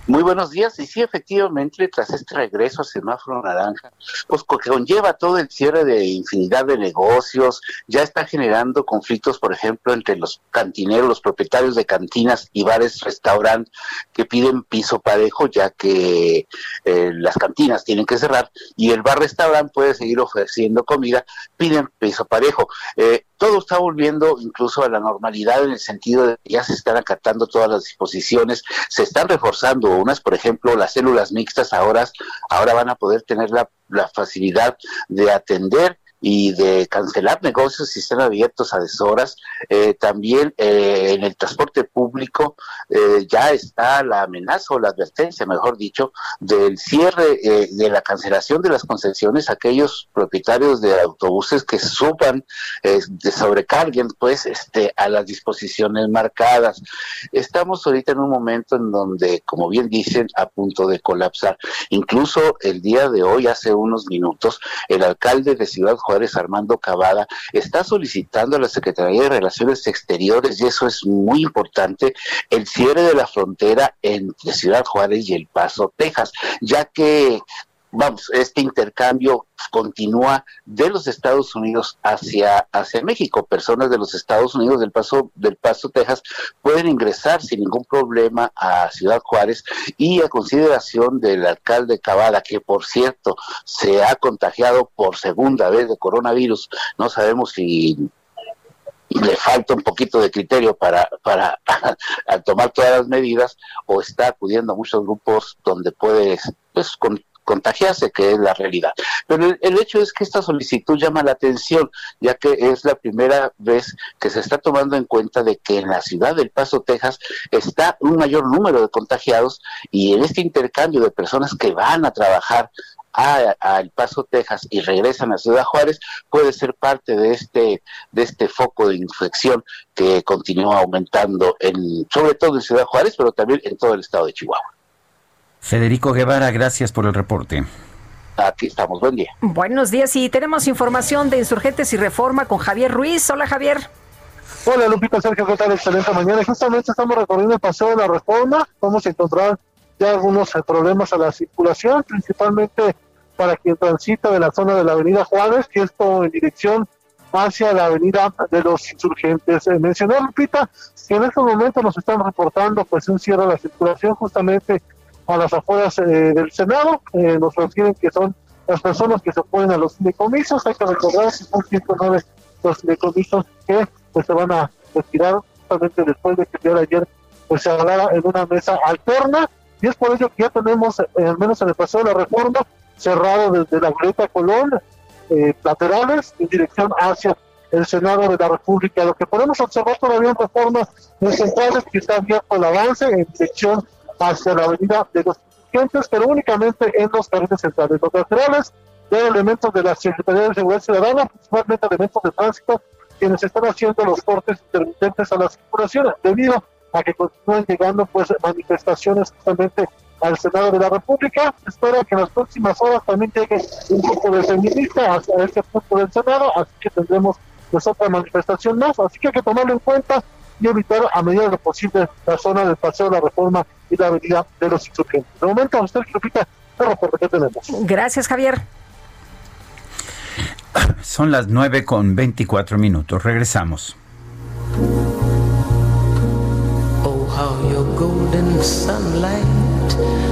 Muy buenos días. Y sí, efectivamente, tras este regreso a semáforo naranja, pues conlleva todo el cierre de infinidad de negocios, ya está generando conflictos, por ejemplo, entre los cantineros, los propietarios de cantinas y bares, restaurantes que piden piso parejo, ya que eh, las cantinas tienen que cerrar y el bar-restaurante puede seguir ofreciendo comida, piden piso parejo. Eh, todo está volviendo incluso a la normalidad en el sentido de que ya se están acatando todas las disposiciones, se están reforzando unas, por ejemplo, las células mixtas ahora, ahora van a poder tener la, la facilidad de atender y de cancelar negocios si están abiertos a deshoras. Eh, también eh, en el transporte público eh, ya está la amenaza o la advertencia, mejor dicho, del cierre de la cancelación de las concesiones a aquellos propietarios de autobuses que suban, de sobrecarguen pues este a las disposiciones marcadas. Estamos ahorita en un momento en donde, como bien dicen, a punto de colapsar. Incluso el día de hoy, hace unos minutos, el alcalde de Ciudad Armando Cavada, está solicitando a la Secretaría de Relaciones Exteriores, y eso es muy importante, el cierre de la frontera entre Ciudad Juárez y El Paso, Texas, ya que vamos, este intercambio continúa de los Estados Unidos hacia, hacia México. Personas de los Estados Unidos del Paso, del Paso, Texas, pueden ingresar sin ningún problema a Ciudad Juárez y a consideración del alcalde Cavada, que por cierto se ha contagiado por segunda vez de coronavirus. No sabemos si le falta un poquito de criterio para, para tomar todas las medidas o está acudiendo a muchos grupos donde puede pues, con, contagiarse, que es la realidad. Pero el, hecho es que esta solicitud llama la atención, ya que es la primera vez que se está tomando en cuenta de que en la ciudad del Paso, Texas, está un mayor número de contagiados y en este intercambio de personas que van a trabajar a, El Paso, Texas y regresan a Ciudad Juárez puede ser parte de este de este foco de infección que continúa aumentando en sobre todo en Ciudad Juárez, pero también en todo el estado de Chihuahua. Federico Guevara, gracias por el reporte. Aquí estamos, buen día. Buenos días y tenemos información de Insurgentes y Reforma con Javier Ruiz. Hola Javier. Hola Lupita, Sergio, ¿qué tal? Excelente mañana. Justamente estamos recorriendo el paseo de la Reforma. Vamos a encontrar ya algunos problemas a la circulación, principalmente para quien transita de la zona de la avenida Juárez, que esto en dirección hacia la avenida de los insurgentes. Eh, mencionó Lupita que en estos momentos nos están reportando pues un cierre de la circulación justamente a las afueras eh, del Senado. Eh, nos refieren que son las personas que se oponen a los fideicomisos. Hay que recordar que son 109 los fideicomisos que pues, se van a retirar justamente después de que el día de ayer pues, se hablara en una mesa alterna. Y es por ello que ya tenemos, eh, al menos en el paseo de la reforma, cerrado desde la Gleta Colón, laterales en dirección hacia el Senado de la República. Lo que podemos observar todavía en reformas centrales que está abierto el avance en dirección hacia la avenida de los insurgentes, pero únicamente en los carriles centrales. Los laterales de elementos de la Secretaría de Seguridad Ciudadana, principalmente elementos de tránsito, quienes están haciendo los cortes intermitentes a la circulación, debido a que continúan llegando pues manifestaciones justamente al Senado de la República. Espero que en las próximas horas también llegue un grupo de feministas hacia este punto del Senado, así que tendremos pues otra manifestación más, así que hay que tomarlo en cuenta y evitar a medida de lo posible la zona del Paseo de la Reforma y la Avenida de los Insurgentes. De momento, usted repita el reporte que tenemos. Gracias, Javier. Son las 9 con 24 minutos. Regresamos. Oh, how your golden sunlight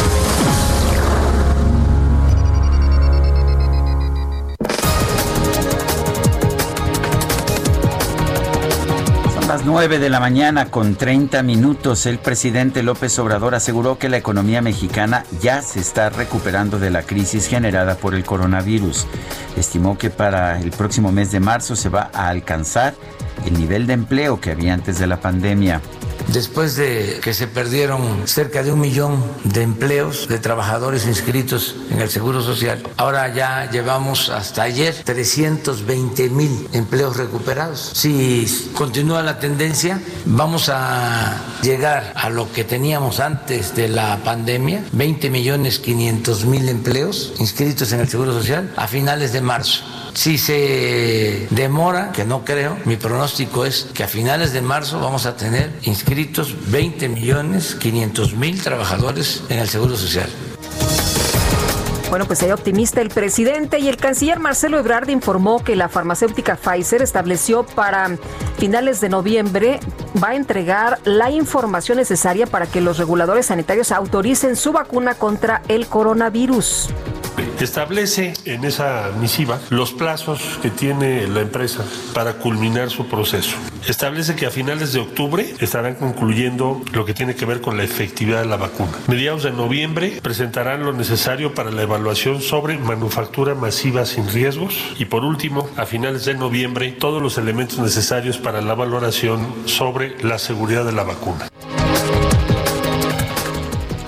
Las 9 de la mañana con 30 minutos. El presidente López Obrador aseguró que la economía mexicana ya se está recuperando de la crisis generada por el coronavirus. Estimó que para el próximo mes de marzo se va a alcanzar el nivel de empleo que había antes de la pandemia. Después de que se perdieron cerca de un millón de empleos de trabajadores inscritos en el Seguro Social, ahora ya llevamos hasta ayer 320 mil empleos recuperados. Si continúa la tendencia, vamos a llegar a lo que teníamos antes de la pandemia, 20 millones 500 mil empleos inscritos en el Seguro Social a finales de marzo. Si se demora, que no creo, mi pronóstico es que a finales de marzo vamos a tener inscritos 20 millones 500 mil trabajadores en el Seguro Social. Bueno, pues hay optimista el presidente y el canciller Marcelo Ebrard informó que la farmacéutica Pfizer estableció para finales de noviembre va a entregar la información necesaria para que los reguladores sanitarios autoricen su vacuna contra el coronavirus. Establece en esa misiva los plazos que tiene la empresa para culminar su proceso. Establece que a finales de octubre estarán concluyendo lo que tiene que ver con la efectividad de la vacuna. Mediados de noviembre presentarán lo necesario para la evaluación sobre manufactura masiva sin riesgos y por último, a finales de noviembre, todos los elementos necesarios para la valoración sobre la seguridad de la vacuna.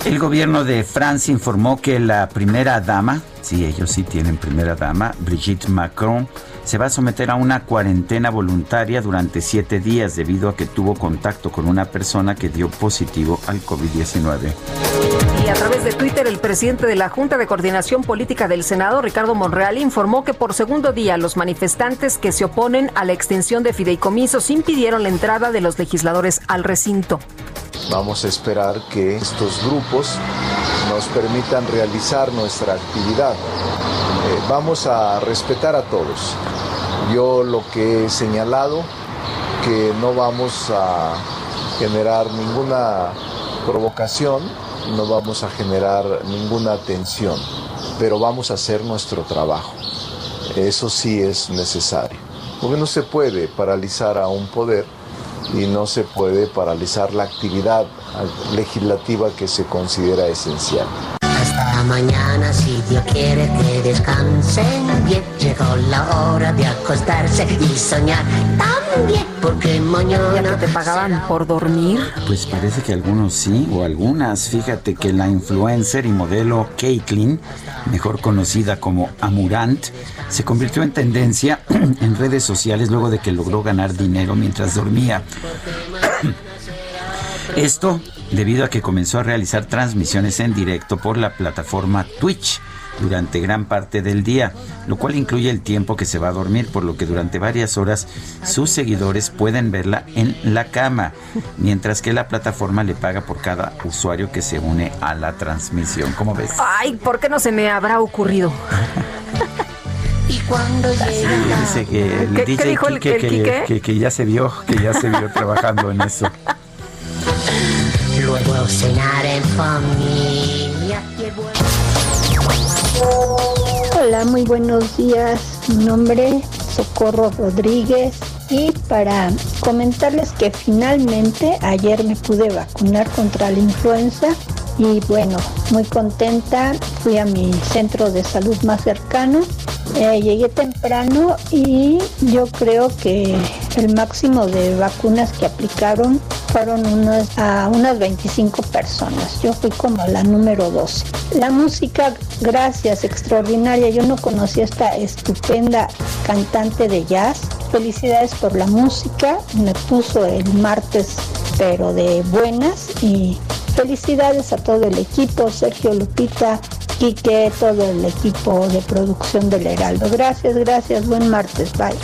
El gobierno de Francia informó que la primera dama, sí, ellos sí tienen primera dama, Brigitte Macron, se va a someter a una cuarentena voluntaria durante siete días debido a que tuvo contacto con una persona que dio positivo al COVID-19. Y a través de Twitter, el presidente de la Junta de Coordinación Política del Senado, Ricardo Monreal, informó que por segundo día los manifestantes que se oponen a la extensión de fideicomisos impidieron la entrada de los legisladores al recinto. Vamos a esperar que estos grupos nos permitan realizar nuestra actividad. Eh, vamos a respetar a todos. Yo lo que he señalado, que no vamos a generar ninguna provocación, no vamos a generar ninguna tensión, pero vamos a hacer nuestro trabajo. Eso sí es necesario, porque no se puede paralizar a un poder y no se puede paralizar la actividad legislativa que se considera esencial. Hasta mañana, si Dios quiere que descansen bien. Llegó la hora de acostarse y soñar también, porque mañana... ¿Te pagaban por dormir? Pues parece que algunos sí, o algunas. Fíjate que la influencer y modelo Caitlyn, mejor conocida como Amurant, se convirtió en tendencia en redes sociales luego de que logró ganar dinero mientras dormía. Esto debido a que comenzó a realizar transmisiones en directo por la plataforma Twitch durante gran parte del día, lo cual incluye el tiempo que se va a dormir, por lo que durante varias horas sus seguidores pueden verla en la cama, mientras que la plataforma le paga por cada usuario que se une a la transmisión. ¿Cómo ves? Ay, ¿por qué no se me habrá ocurrido? Y cuando llega Dice que el ¿Qué- DJ qué dijo el- Quique el que, Quique? que- que ya se vio, que ya se vio trabajando en eso. Hola, muy buenos días. Mi nombre es Socorro Rodríguez y para comentarles que finalmente ayer me pude vacunar contra la influenza y bueno, muy contenta. Fui a mi centro de salud más cercano. Eh, llegué temprano y yo creo que el máximo de vacunas que aplicaron fueron unas, a unas 25 personas. Yo fui como la número 12. La música, gracias, extraordinaria. Yo no conocía esta estupenda cantante de jazz. Felicidades por la música. Me puso el martes, pero de buenas. Y felicidades a todo el equipo, Sergio Lupita. Quique, todo el equipo de producción del Heraldo. Gracias, gracias, buen martes, bye.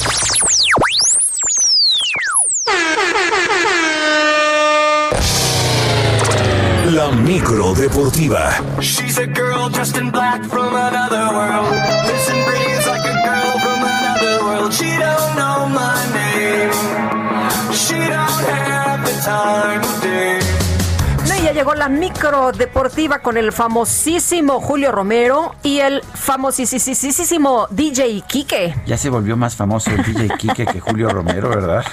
La micro deportiva. She's a girl dressed in black from another world. Listen, breathes like a girl from another world. She don't know my name. She don't have the time of day. Llegó la micro deportiva con el famosísimo Julio Romero y el famosísimo DJ Quique. Ya se volvió más famoso el DJ Quique que Julio Romero, ¿verdad?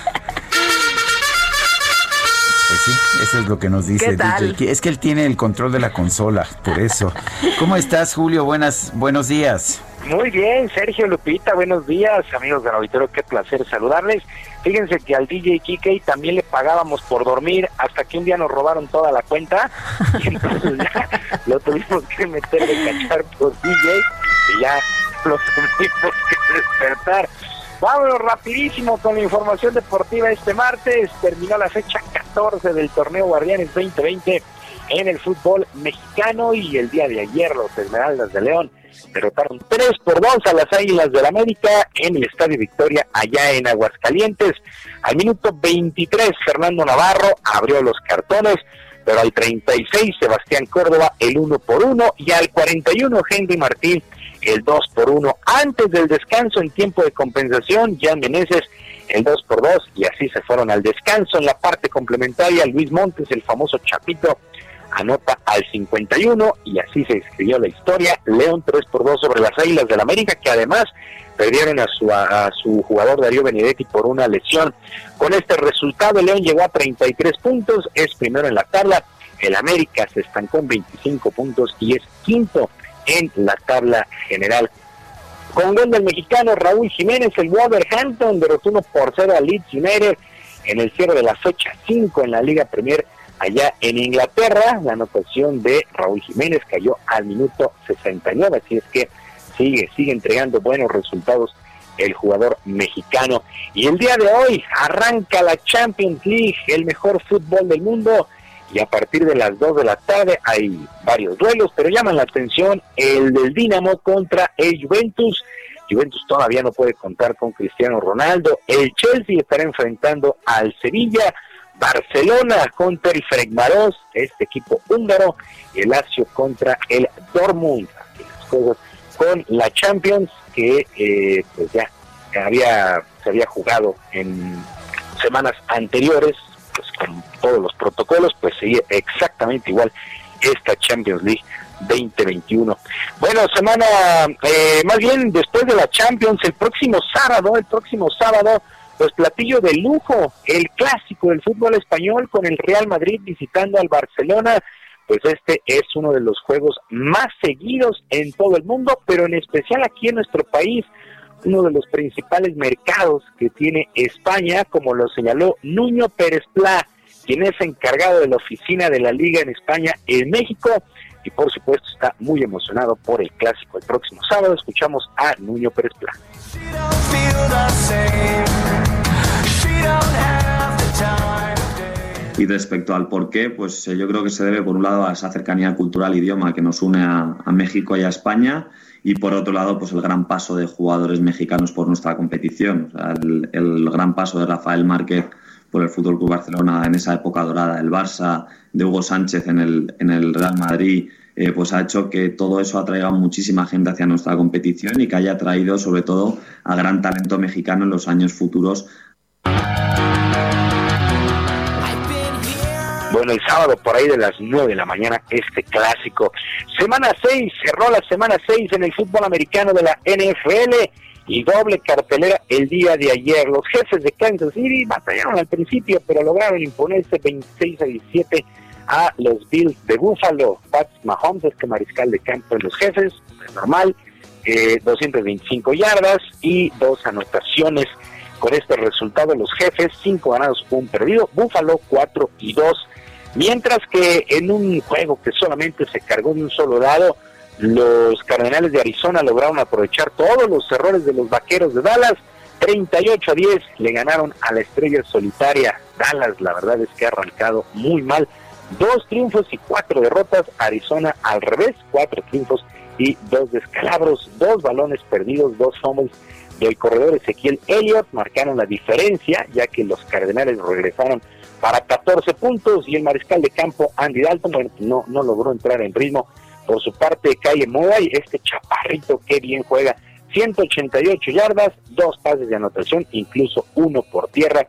Pues sí, eso es lo que nos dice. DJ Quique. Es que él tiene el control de la consola, por eso. ¿Cómo estás, Julio? Buenas, buenos días. Muy bien, Sergio Lupita, buenos días, amigos del auditorio, qué placer saludarles. Fíjense que al DJ Kike también le pagábamos por dormir hasta que un día nos robaron toda la cuenta y entonces ya lo tuvimos que meter de cachar por DJ y ya lo tuvimos que despertar. Vámonos rapidísimo con la información deportiva este martes. Terminó la fecha 14 del torneo Guardianes 2020 en el fútbol mexicano y el día de ayer los Esmeraldas de León derrotaron 3 por 2 a las Águilas del América en el Estadio Victoria allá en Aguascalientes. Al minuto 23 Fernando Navarro abrió los cartones, pero al 36 Sebastián Córdoba el 1 por 1 y al 41 Henry Martín el 2 por 1. Antes del descanso en tiempo de compensación, Jan Meneses el 2 por 2 y así se fueron al descanso. En la parte complementaria, Luis Montes, el famoso Chapito, anota al 51 y así se escribió la historia. León 3 por 2 sobre las Águilas del América, que además perdieron a su, a, a su jugador Darío Benedetti por una lesión. Con este resultado, León llegó a 33 puntos, es primero en la tabla. El América se estancó en 25 puntos y es quinto en la tabla general. Con gol del mexicano Raúl Jiménez, el Wolverhampton derrotó 1 por 0 a Leeds United en el cierre de la fecha 5 en la Liga Premier allá en Inglaterra. La anotación de Raúl Jiménez cayó al minuto 69, así es que sigue, sigue entregando buenos resultados el jugador mexicano. Y el día de hoy arranca la Champions League, el mejor fútbol del mundo. Y a partir de las 2 de la tarde hay varios duelos, pero llaman la atención el del Dinamo contra el Juventus. Juventus todavía no puede contar con Cristiano Ronaldo. El Chelsea estará enfrentando al Sevilla. Barcelona contra el Fregmaros, este equipo húngaro. El Lazio contra el Dortmund. Con la Champions que eh, pues ya había se había jugado en semanas anteriores pues con todos los protocolos pues seguía exactamente igual esta Champions League 2021. Bueno, semana, eh, más bien después de la Champions, el próximo sábado, el próximo sábado, pues platillo de lujo, el clásico del fútbol español con el Real Madrid visitando al Barcelona, pues este es uno de los juegos más seguidos en todo el mundo, pero en especial aquí en nuestro país, uno de los principales mercados que tiene España, como lo señaló Nuño Pérez Pla, quien es encargado de la oficina de la Liga en España en México, y por supuesto está muy emocionado por el clásico el próximo sábado. Escuchamos a Nuño Pérez Pla. Y respecto al por qué, pues eh, yo creo que se debe por un lado a esa cercanía cultural e idioma que nos une a, México y a España y por otro lado pues el gran paso de jugadores mexicanos por nuestra competición. El, el gran paso de Rafael Márquez por el Fútbol Club Barcelona en esa época dorada del Barça, de Hugo Sánchez en el, en el Real Madrid, eh, pues ha hecho que todo eso atraiga muchísima gente hacia nuestra competición y que haya traído sobre todo a gran talento mexicano en los años futuros Bueno, el sábado por ahí de las 9 de la mañana, este clásico. Semana 6, cerró la semana 6 en el fútbol americano de la NFL y doble cartelera el día de ayer. Los jefes de Kansas City batallaron al principio, pero lograron imponerse 26 a 17 a los Bills de Buffalo. Pat Mahomes, este mariscal de campo de los jefes, normal, eh, 225 yardas y dos anotaciones. Con este resultado, los jefes, 5 ganados, un perdido. Buffalo, 4 y 2. Mientras que en un juego que solamente se cargó de un solo dado, los Cardenales de Arizona lograron aprovechar todos los errores de los Vaqueros de Dallas. 38 a 10 le ganaron a la estrella solitaria. Dallas, la verdad es que ha arrancado muy mal. Dos triunfos y cuatro derrotas. Arizona al revés, cuatro triunfos y dos descalabros, dos balones perdidos, dos fumbles del corredor Ezequiel Elliott marcaron la diferencia, ya que los Cardenales regresaron para 14 puntos y el mariscal de campo Andy Dalton no, no logró entrar en ritmo. Por su parte, Calle Moay, este chaparrito que bien juega, 188 yardas, dos pases de anotación, incluso uno por tierra.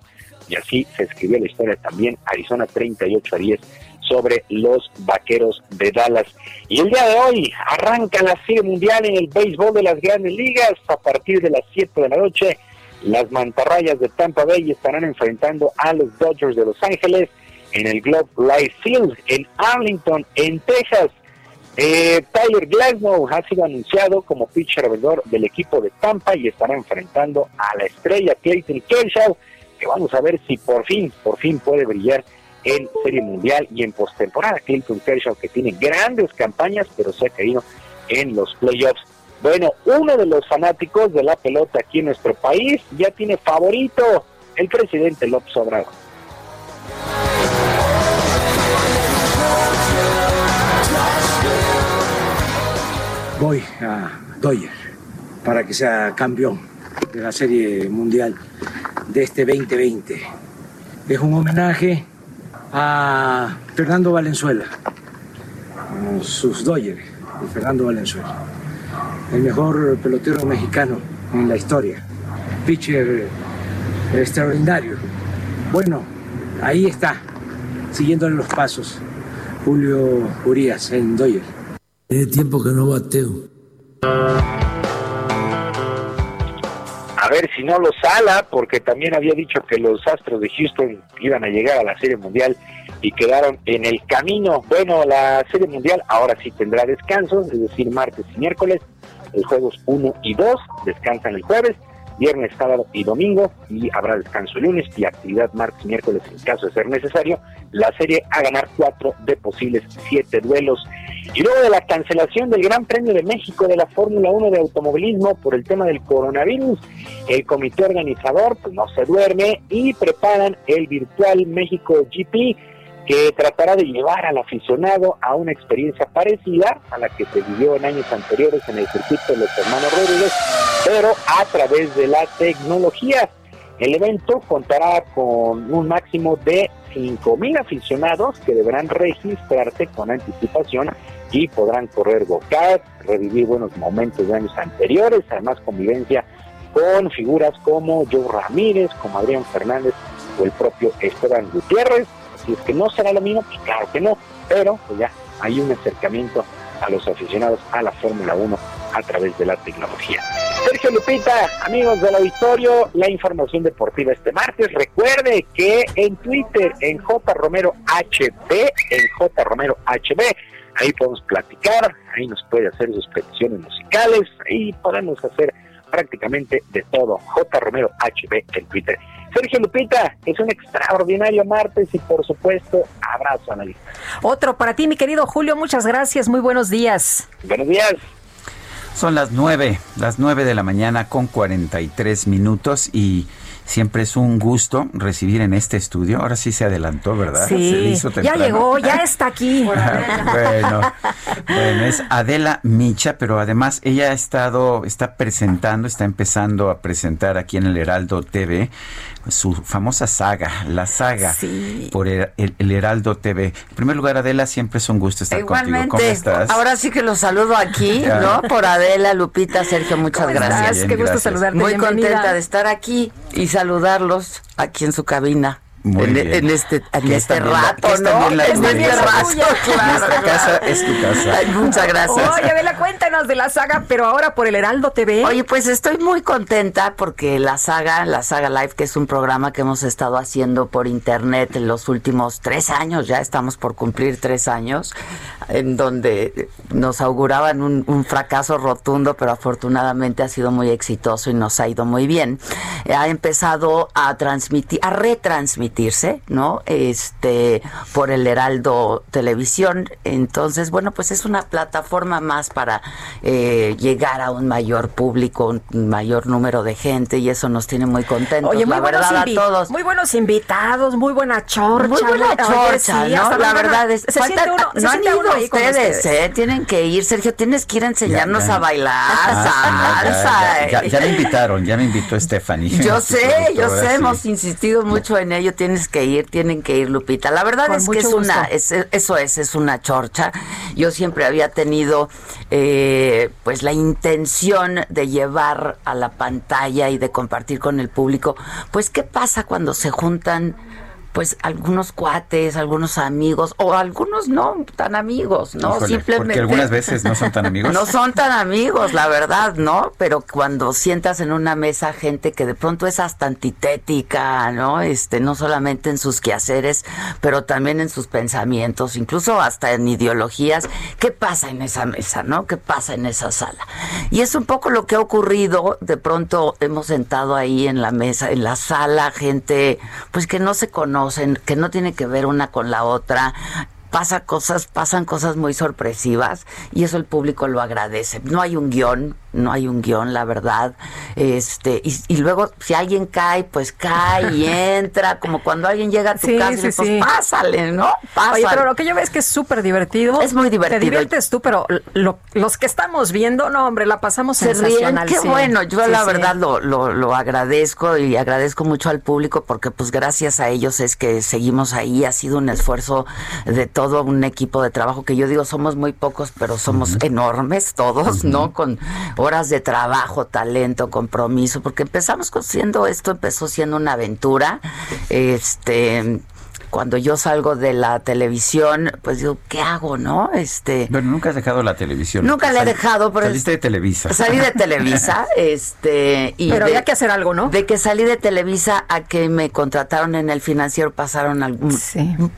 Y así se escribió la historia también. Arizona 38 a 10 sobre los vaqueros de Dallas. Y el día de hoy arranca la serie mundial en el béisbol de las grandes ligas a partir de las 7 de la noche. Las mantarrayas de Tampa Bay estarán enfrentando a los Dodgers de Los Ángeles en el Globe Life Field en Arlington, en Texas. Eh, Tyler Glasnow ha sido anunciado como pitcher vendedor del equipo de Tampa y estará enfrentando a la estrella Clayton Kershaw, que vamos a ver si por fin, por fin puede brillar en Serie Mundial y en postemporada. Clayton Kershaw que tiene grandes campañas, pero se ha caído en los playoffs. Bueno, uno de los fanáticos de la pelota aquí en nuestro país ya tiene favorito, el presidente López Obrador. Voy a Doyer para que sea campeón de la Serie Mundial de este 2020. Es un homenaje a Fernando Valenzuela, sus Dodgers Fernando Valenzuela, el mejor pelotero mexicano en la historia, pitcher extraordinario. Bueno, ahí está, siguiéndole los pasos, Julio Urias en Dodgers. Tiene tiempo que no bateo. A ver si no lo sala, porque también había dicho que los Astros de Houston iban a llegar a la Serie Mundial y quedaron en el camino. Bueno, la Serie Mundial ahora sí tendrá descansos, es decir, martes y miércoles. Los juegos 1 y 2 descansan el jueves, viernes, sábado y domingo, y habrá descanso lunes y actividad martes y miércoles en caso de ser necesario. La serie a ganar cuatro de posibles siete duelos. Y luego de la cancelación del Gran Premio de México de la Fórmula 1 de automovilismo por el tema del coronavirus, el comité organizador pues, no se duerme y preparan el virtual México GP que tratará de llevar al aficionado a una experiencia parecida a la que se vivió en años anteriores en el circuito de los hermanos Rodríguez, pero a través de la tecnología. El evento contará con un máximo de 5.000 aficionados que deberán registrarse con anticipación y podrán correr go-kart, revivir buenos momentos de años anteriores, además convivencia con figuras como Joe Ramírez, como Adrián Fernández o el propio Esteban Gutiérrez. Si es que no será lo mismo, pues claro que no, pero pues ya hay un acercamiento a los aficionados a la Fórmula 1 a través de la tecnología. Sergio Lupita, amigos del auditorio, la información deportiva este martes. Recuerde que en Twitter, en J HB, en J Romero HB, ahí podemos platicar, ahí nos puede hacer sus peticiones musicales, ahí podemos hacer prácticamente de todo. J HB en Twitter. Sergio Lupita, es un extraordinario martes y por supuesto, abrazo a. Otro para ti, mi querido Julio, muchas gracias, muy buenos días. Buenos días. Son las nueve, las nueve de la mañana con 43 minutos y siempre es un gusto recibir en este estudio. Ahora sí se adelantó, ¿verdad? Se Sí, hizo ya llegó, ya está aquí. bueno, bueno, es Adela Micha, pero además ella ha estado, está presentando, está empezando a presentar aquí en el Heraldo TV su famosa saga, la saga por el, el- el Heraldo TV. En primer lugar, Adela, siempre es un gusto estar contigo. ¿Cómo Igualmente, estás? ahora sí que los saludo aquí, Ya. ¿no? Por Adela, Lupita, Sergio, muchas gracias. Bien, Qué gusto gracias. saludarte, Muy bienvenida. contenta de estar aquí y saludarlos aquí en su cabina. Muy en, bien. en este, en este rato, ¿no? En este rato, claro. Nuestra casa es tu casa. Ay, muchas gracias. Oye, Adela, cuéntanos de la saga, pero ahora por el Heraldo TV. Oye, pues estoy muy contenta porque la saga, la saga Live, que es un programa que hemos estado haciendo por internet en los últimos tres años, ya estamos por cumplir tres años, en donde nos auguraban un, un fracaso rotundo, pero afortunadamente ha sido muy exitoso y nos ha ido muy bien. Ha empezado a transmitir, a retransmitir transmitirse, ¿no? Este, por el Heraldo Televisión. Entonces, bueno, pues es una plataforma más para eh, llegar a un mayor público, un mayor número de gente y eso nos tiene muy contentos. Oye, muy la buenos, verdad, a todos. muy buenos invitados, muy buena chorcha. Muy buena Oye, chorcha, sí, ¿no? La verdad es se falta- siente uno, se no han siente ido uno ahí ustedes, ustedes. ¿eh? Tienen que ir, Sergio, tienes que ir a enseñarnos ya. a bailar Ah, salsa. ya, ya- ya me invitaron, ya me invitó Stephanie. Yo sé, yo sé, sí. hemos insistido mucho en ello, tienes que ir, tienen que ir, Lupita. La verdad Con es que es una, es, eso es, es una chorcha. Yo siempre había tenido, eh, pues, la intención de llevar a la pantalla y de compartir con el público, pues, ¿qué pasa cuando se juntan? Pues algunos cuates, algunos amigos o algunos no tan amigos, ¿no? Híjole, Simplemente porque algunas veces no son tan amigos. no son tan amigos, la verdad, ¿no? Pero cuando sientas en una mesa gente que de pronto es hasta antitética, ¿no? Este, no solamente en sus quehaceres, pero también en sus pensamientos, incluso hasta en ideologías. ¿Qué pasa en esa mesa, no? ¿Qué pasa en esa sala? Y es un poco lo que ha ocurrido. De pronto hemos sentado ahí en la mesa, en la sala, gente, pues que no se que no tiene que ver una con la otra pasa cosas, pasan cosas muy sorpresivas y eso el público lo agradece. No hay un guion, no hay un guion, la verdad. Este, y, y luego si alguien cae, pues cae y entra, como cuando alguien llega a tu Sí, casa y sí, pues sí. pásale, ¿no? Pásale. Oye, pero lo que yo veo es que es súper divertido. Es muy divertido. Te diviertes tú, pero lo- los que estamos viendo, no, hombre, la pasamos se ríen, sensacional. qué sí. bueno, yo la verdad lo, lo, lo agradezco y agradezco mucho al público porque pues gracias a ellos es que seguimos ahí, ha sido un esfuerzo de todo un equipo de trabajo que yo digo somos muy pocos pero somos enormes todos, ¿no? Con horas de trabajo, talento, compromiso, porque empezamos siendo esto empezó siendo una aventura, este cuando yo salgo de la televisión, pues digo, ¿qué hago, no? Este, Bueno, nunca has dejado la televisión. Nunca la he dejado, pero Saliste de Televisa. Salí de Televisa, este, y Pero de, había que hacer algo, ¿no? De que salí de Televisa a que me contrataron en el financiero pasaron algún,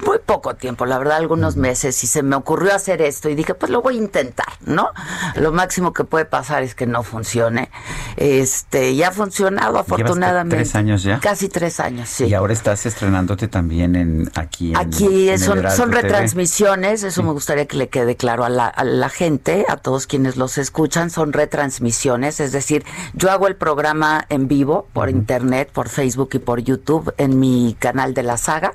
muy poco tiempo, la verdad, algunos meses, y se me ocurrió hacer esto y dije, pues lo voy a intentar, ¿no? Lo máximo que puede pasar es que no funcione. Este, ya ha funcionado Llevas afortunadamente. tres años ya. Casi tres años, sí. Y ahora estás estrenándote también en aquí en Aquí en son, son retransmisiones, eso me gustaría que le quede claro a la, a la gente, a todos quienes los escuchan, son retransmisiones, es decir, yo hago el programa en vivo por internet, por Facebook y por YouTube en mi canal de la saga,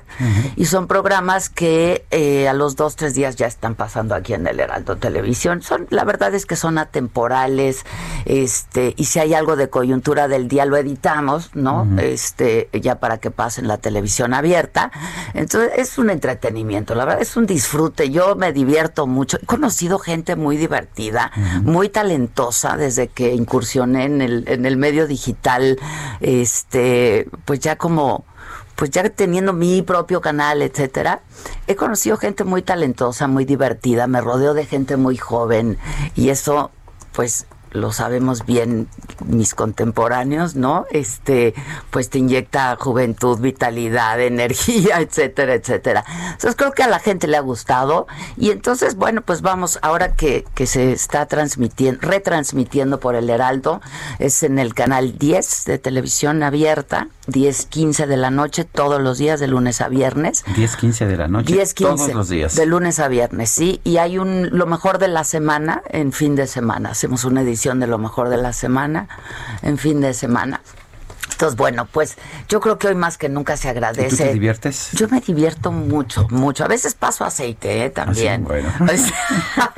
y son programas que eh, a los dos, tres días ya están pasando aquí en el Heraldo Televisión. Son, la verdad es que son atemporales, este, y si hay algo de coyuntura del día lo editamos, ¿no? Este, ya para que pase en la televisión abierta. Entonces, es un entretenimiento, la verdad, es un disfrute. Yo me divierto mucho. He conocido gente muy divertida, muy talentosa desde que incursioné en el, en el medio digital, este, pues ya como pues ya teniendo mi propio canal, etcétera, he conocido gente muy talentosa, muy divertida, me rodeo de gente muy joven y eso pues lo sabemos bien mis contemporáneos, ¿no? Este, pues te inyecta juventud, vitalidad, energía, etcétera, etcétera. Entonces creo que a la gente le ha gustado y entonces, bueno, pues vamos, ahora que, que se está transmitiendo, retransmitiendo por el Heraldo, es en el canal 10 de televisión abierta, 10, 15 de la noche, todos los días, de lunes a viernes. 10, 15 de la noche. 10, 15. Todos los días. De lunes a viernes, sí. Y hay un lo mejor de la semana en fin de semana. Hacemos una edición de lo mejor de la semana en fin de semana. Entonces, bueno, pues yo creo que hoy más que nunca se ¿Y agradece. tú te diviertes? Yo me divierto mucho, mucho. A veces paso aceite, ¿eh? También. bueno. Pues,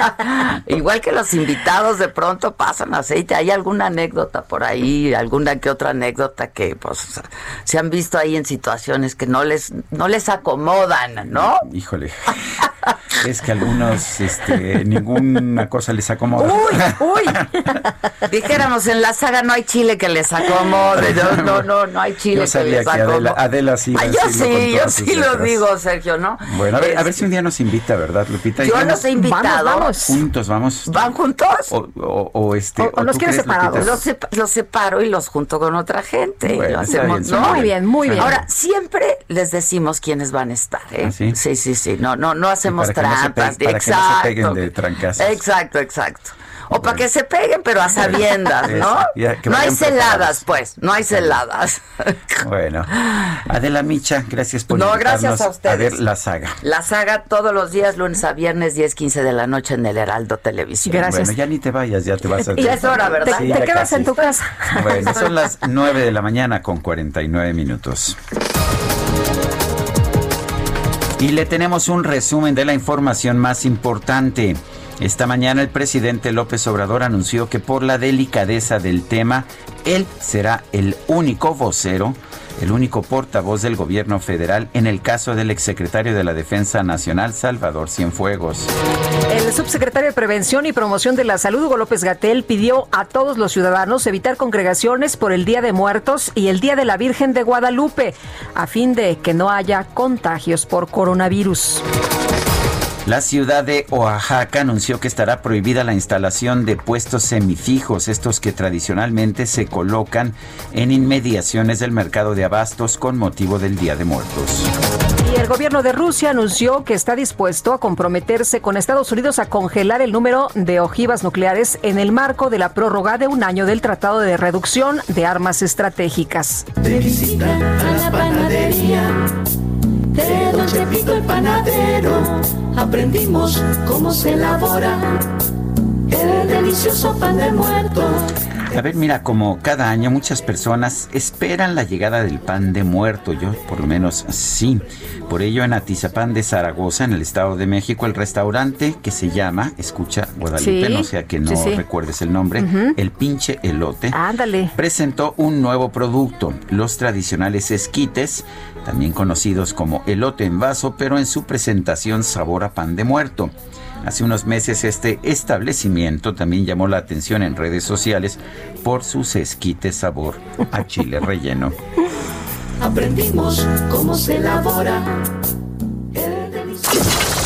Igual que los invitados de pronto pasan aceite. ¿Hay alguna anécdota por ahí? ¿Alguna que otra anécdota que pues se han visto ahí en situaciones que no les, no les acomodan, ¿no? Híjole. Es que algunos, este, ninguna cosa les acomoda. Uy, uy. Dijéramos en la saga no hay chile que les acomode. No, no, no, no hay chile Yo que sabía les que acomode. Adela, Adela sí. iba a Ay, yo sí, yo sí lo letras. digo, Sergio, ¿no? Bueno, a ver, a ver si un día nos invita, ¿verdad, Lupita? Y Yo los he invitado. Vamos, vamos. Juntos, vamos. ¿Van juntos? O, o, o este. O- o los crees, separados. Los, sepa- los separo y los junto con otra gente. Bueno, Lo hacemos, bien, ¿no? Muy bien, muy bien. Ahora, siempre les decimos quiénes van a estar, ¿eh? ¿Ah, sí? sí, sí, sí. No, no, no hacemos para que no se trampas. pe- para que no se exacto. peguen de trancazos. Exacto, exacto. O para que se peguen, pero a sabiendas, ¿no? Ya, que No hay celadas, pues, no hay celadas. Bueno, Adela Micha, gracias por No, gracias a ustedes. ver la saga. La saga todos los días, lunes a viernes, 10, 15 de la noche en el Heraldo Televisión. Bueno, ya ni te vayas, ya te vas a... Ya es hora, ¿verdad? Sí, Te quedas casi. en tu casa. Bueno, son las 9 de la mañana con 49 minutos. Y le tenemos un resumen de la información más importante. Esta mañana el presidente López Obrador anunció que por la delicadeza del tema, él será el único vocero, el único portavoz del gobierno federal en el caso del exsecretario de la Defensa Nacional, Salvador Cienfuegos. El subsecretario de Prevención y Promoción de la Salud, Hugo López Gatel, pidió a todos los ciudadanos evitar congregaciones por el Día de Muertos y el Día de la Virgen de Guadalupe, a fin de que no haya contagios por coronavirus. La ciudad de Oaxaca anunció que estará prohibida la instalación de puestos semifijos, estos que tradicionalmente se colocan en inmediaciones del mercado de abastos con motivo del Día de Muertos. Y el gobierno de Rusia anunció que está dispuesto a comprometerse con Estados Unidos a congelar el número de ojivas nucleares en el marco de la prórroga de un año del Tratado de Reducción de Armas Estratégicas. De visita a la panadería de Don Chepito el panadero. Aprendimos cómo se elabora el delicioso pan de muerto. A ver, mira, como cada año muchas personas esperan la llegada del pan de muerto, yo por lo menos sí. Por ello en Atizapán de Zaragoza, en el Estado de México, el restaurante que se llama, escucha Guadalupe, Sí, no sea que no sí, sí. recuerdes el nombre, el pinche elote. Ándale. presentó un nuevo producto, los tradicionales esquites, también conocidos como elote en vaso, pero en su presentación sabor a pan de muerto. Hace unos meses este establecimiento también llamó la atención en redes sociales por sus esquites sabor a chile relleno. Aprendimos cómo se elabora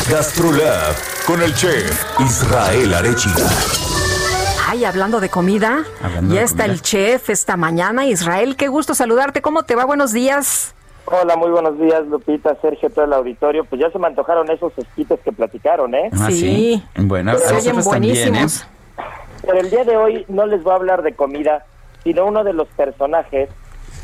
Gastrolab con el chef Israel Arechiga. Ay, hablando de comida, Hablando ya de está comida. el chef esta mañana. Israel, qué gusto saludarte. ¿Cómo te va? Buenos días. Hola, muy buenos días, Lupita, Sergio, todo el auditorio. Pues ya se me antojaron esos esquites que platicaron, ¿eh? Ah, sí. Bueno, a nosotros también, ¿eh? buenísimos. Pero el día de hoy no les voy a hablar de comida, sino uno de los personajes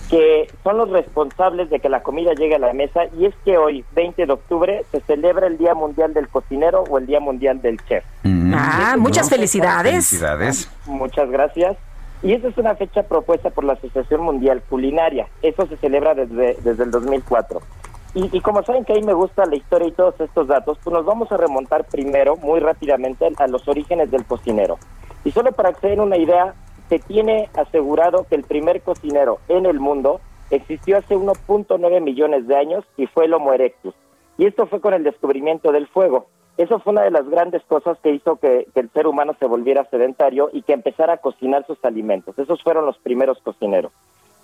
que son los responsables de que la comida llegue a la mesa. Y es que hoy, 20 de octubre, se celebra el Día Mundial del Cocinero o el Día Mundial del Chef. Mm, Ah, muchas felicidades. Felicidades. Muchas gracias. Y esa es una fecha propuesta por la Asociación Mundial Culinaria. Eso se celebra desde, desde el 2004. Y, y como saben que a mí me gusta la historia y todos estos datos, pues nos vamos a remontar primero, muy rápidamente, a los orígenes del cocinero. Y solo para que se den una idea, se tiene asegurado que el primer cocinero en el mundo existió hace 1.9 millones de años y fue el Homo erectus. Y esto fue con el descubrimiento del fuego. Eso fue una de las grandes cosas que hizo que, el ser humano se volviera sedentario y que empezara a cocinar sus alimentos. Esos fueron los primeros cocineros.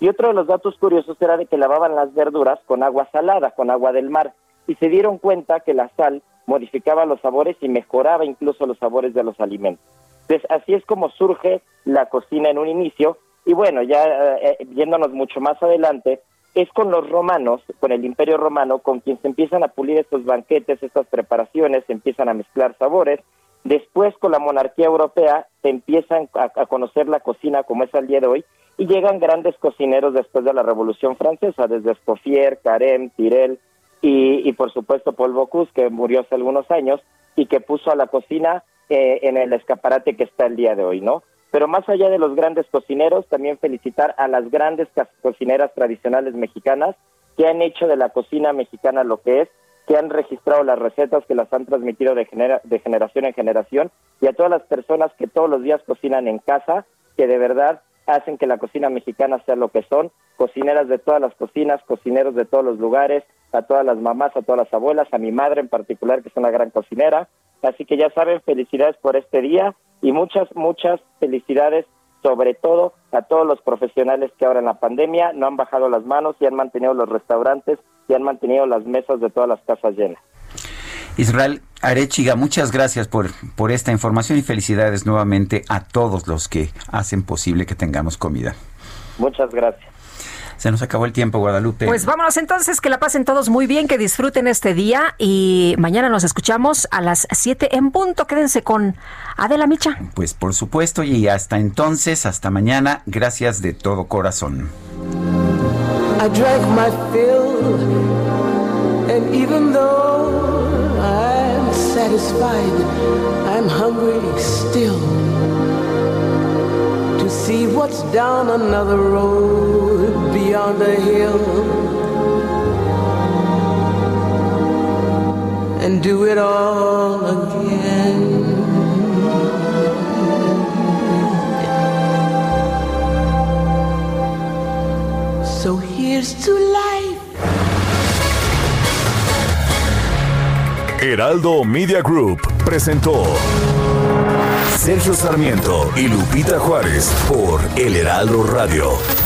Y otro de los datos curiosos era de que lavaban las verduras con agua salada, con agua del mar, y se dieron cuenta que la sal modificaba los sabores y mejoraba incluso los sabores de los alimentos. Entonces, así es como surge la cocina en un inicio, y bueno, ya eh, eh, yéndonos mucho más adelante, es con los romanos, con el imperio romano, con quien se empiezan a pulir estos banquetes, estas preparaciones, se empiezan a mezclar sabores. Después, con la monarquía europea, se empiezan a, conocer la cocina como es al día de hoy, y llegan grandes cocineros después de la Revolución Francesa, desde Escoffier, Carême, Tirel y, y por supuesto Paul Bocuse, que murió hace algunos años y que puso a la cocina eh, en el escaparate que está el día de hoy, ¿no? Pero más allá de los grandes cocineros, también felicitar a las grandes cocineras tradicionales mexicanas que han hecho de la cocina mexicana lo que es, que han registrado las recetas, que las han transmitido de, genera- de generación en generación, y a todas las personas que todos los días cocinan en casa, que de verdad hacen que la cocina mexicana sea lo que son, cocineras de todas las cocinas, cocineros de todos los lugares, a todas las mamás, a todas las abuelas, a mi madre en particular, que es una gran cocinera. Así que ya saben, felicidades por este día y muchas, muchas felicidades, sobre todo a todos los profesionales que ahora en la pandemia no han bajado las manos y han mantenido los restaurantes y han mantenido las mesas de todas las casas llenas. Israel Arechiga, muchas gracias por, por esta información y felicidades nuevamente a todos los que hacen posible que tengamos comida. Muchas gracias. Se nos acabó el tiempo, Guadalupe. Pues vámonos entonces, que la pasen todos muy bien, que disfruten este día y mañana nos escuchamos a las 7 en punto. Quédense con Adela Micha. Pues por supuesto, y hasta entonces, hasta mañana, gracias de todo corazón. I drank my fill, and even though I'm satisfied, I'm hungry still to see what's down another road beyond the hill and do it all again. So here's to life. Heraldo Media Group presentó Sergio Sarmiento y Lupita Juárez por El Heraldo Radio.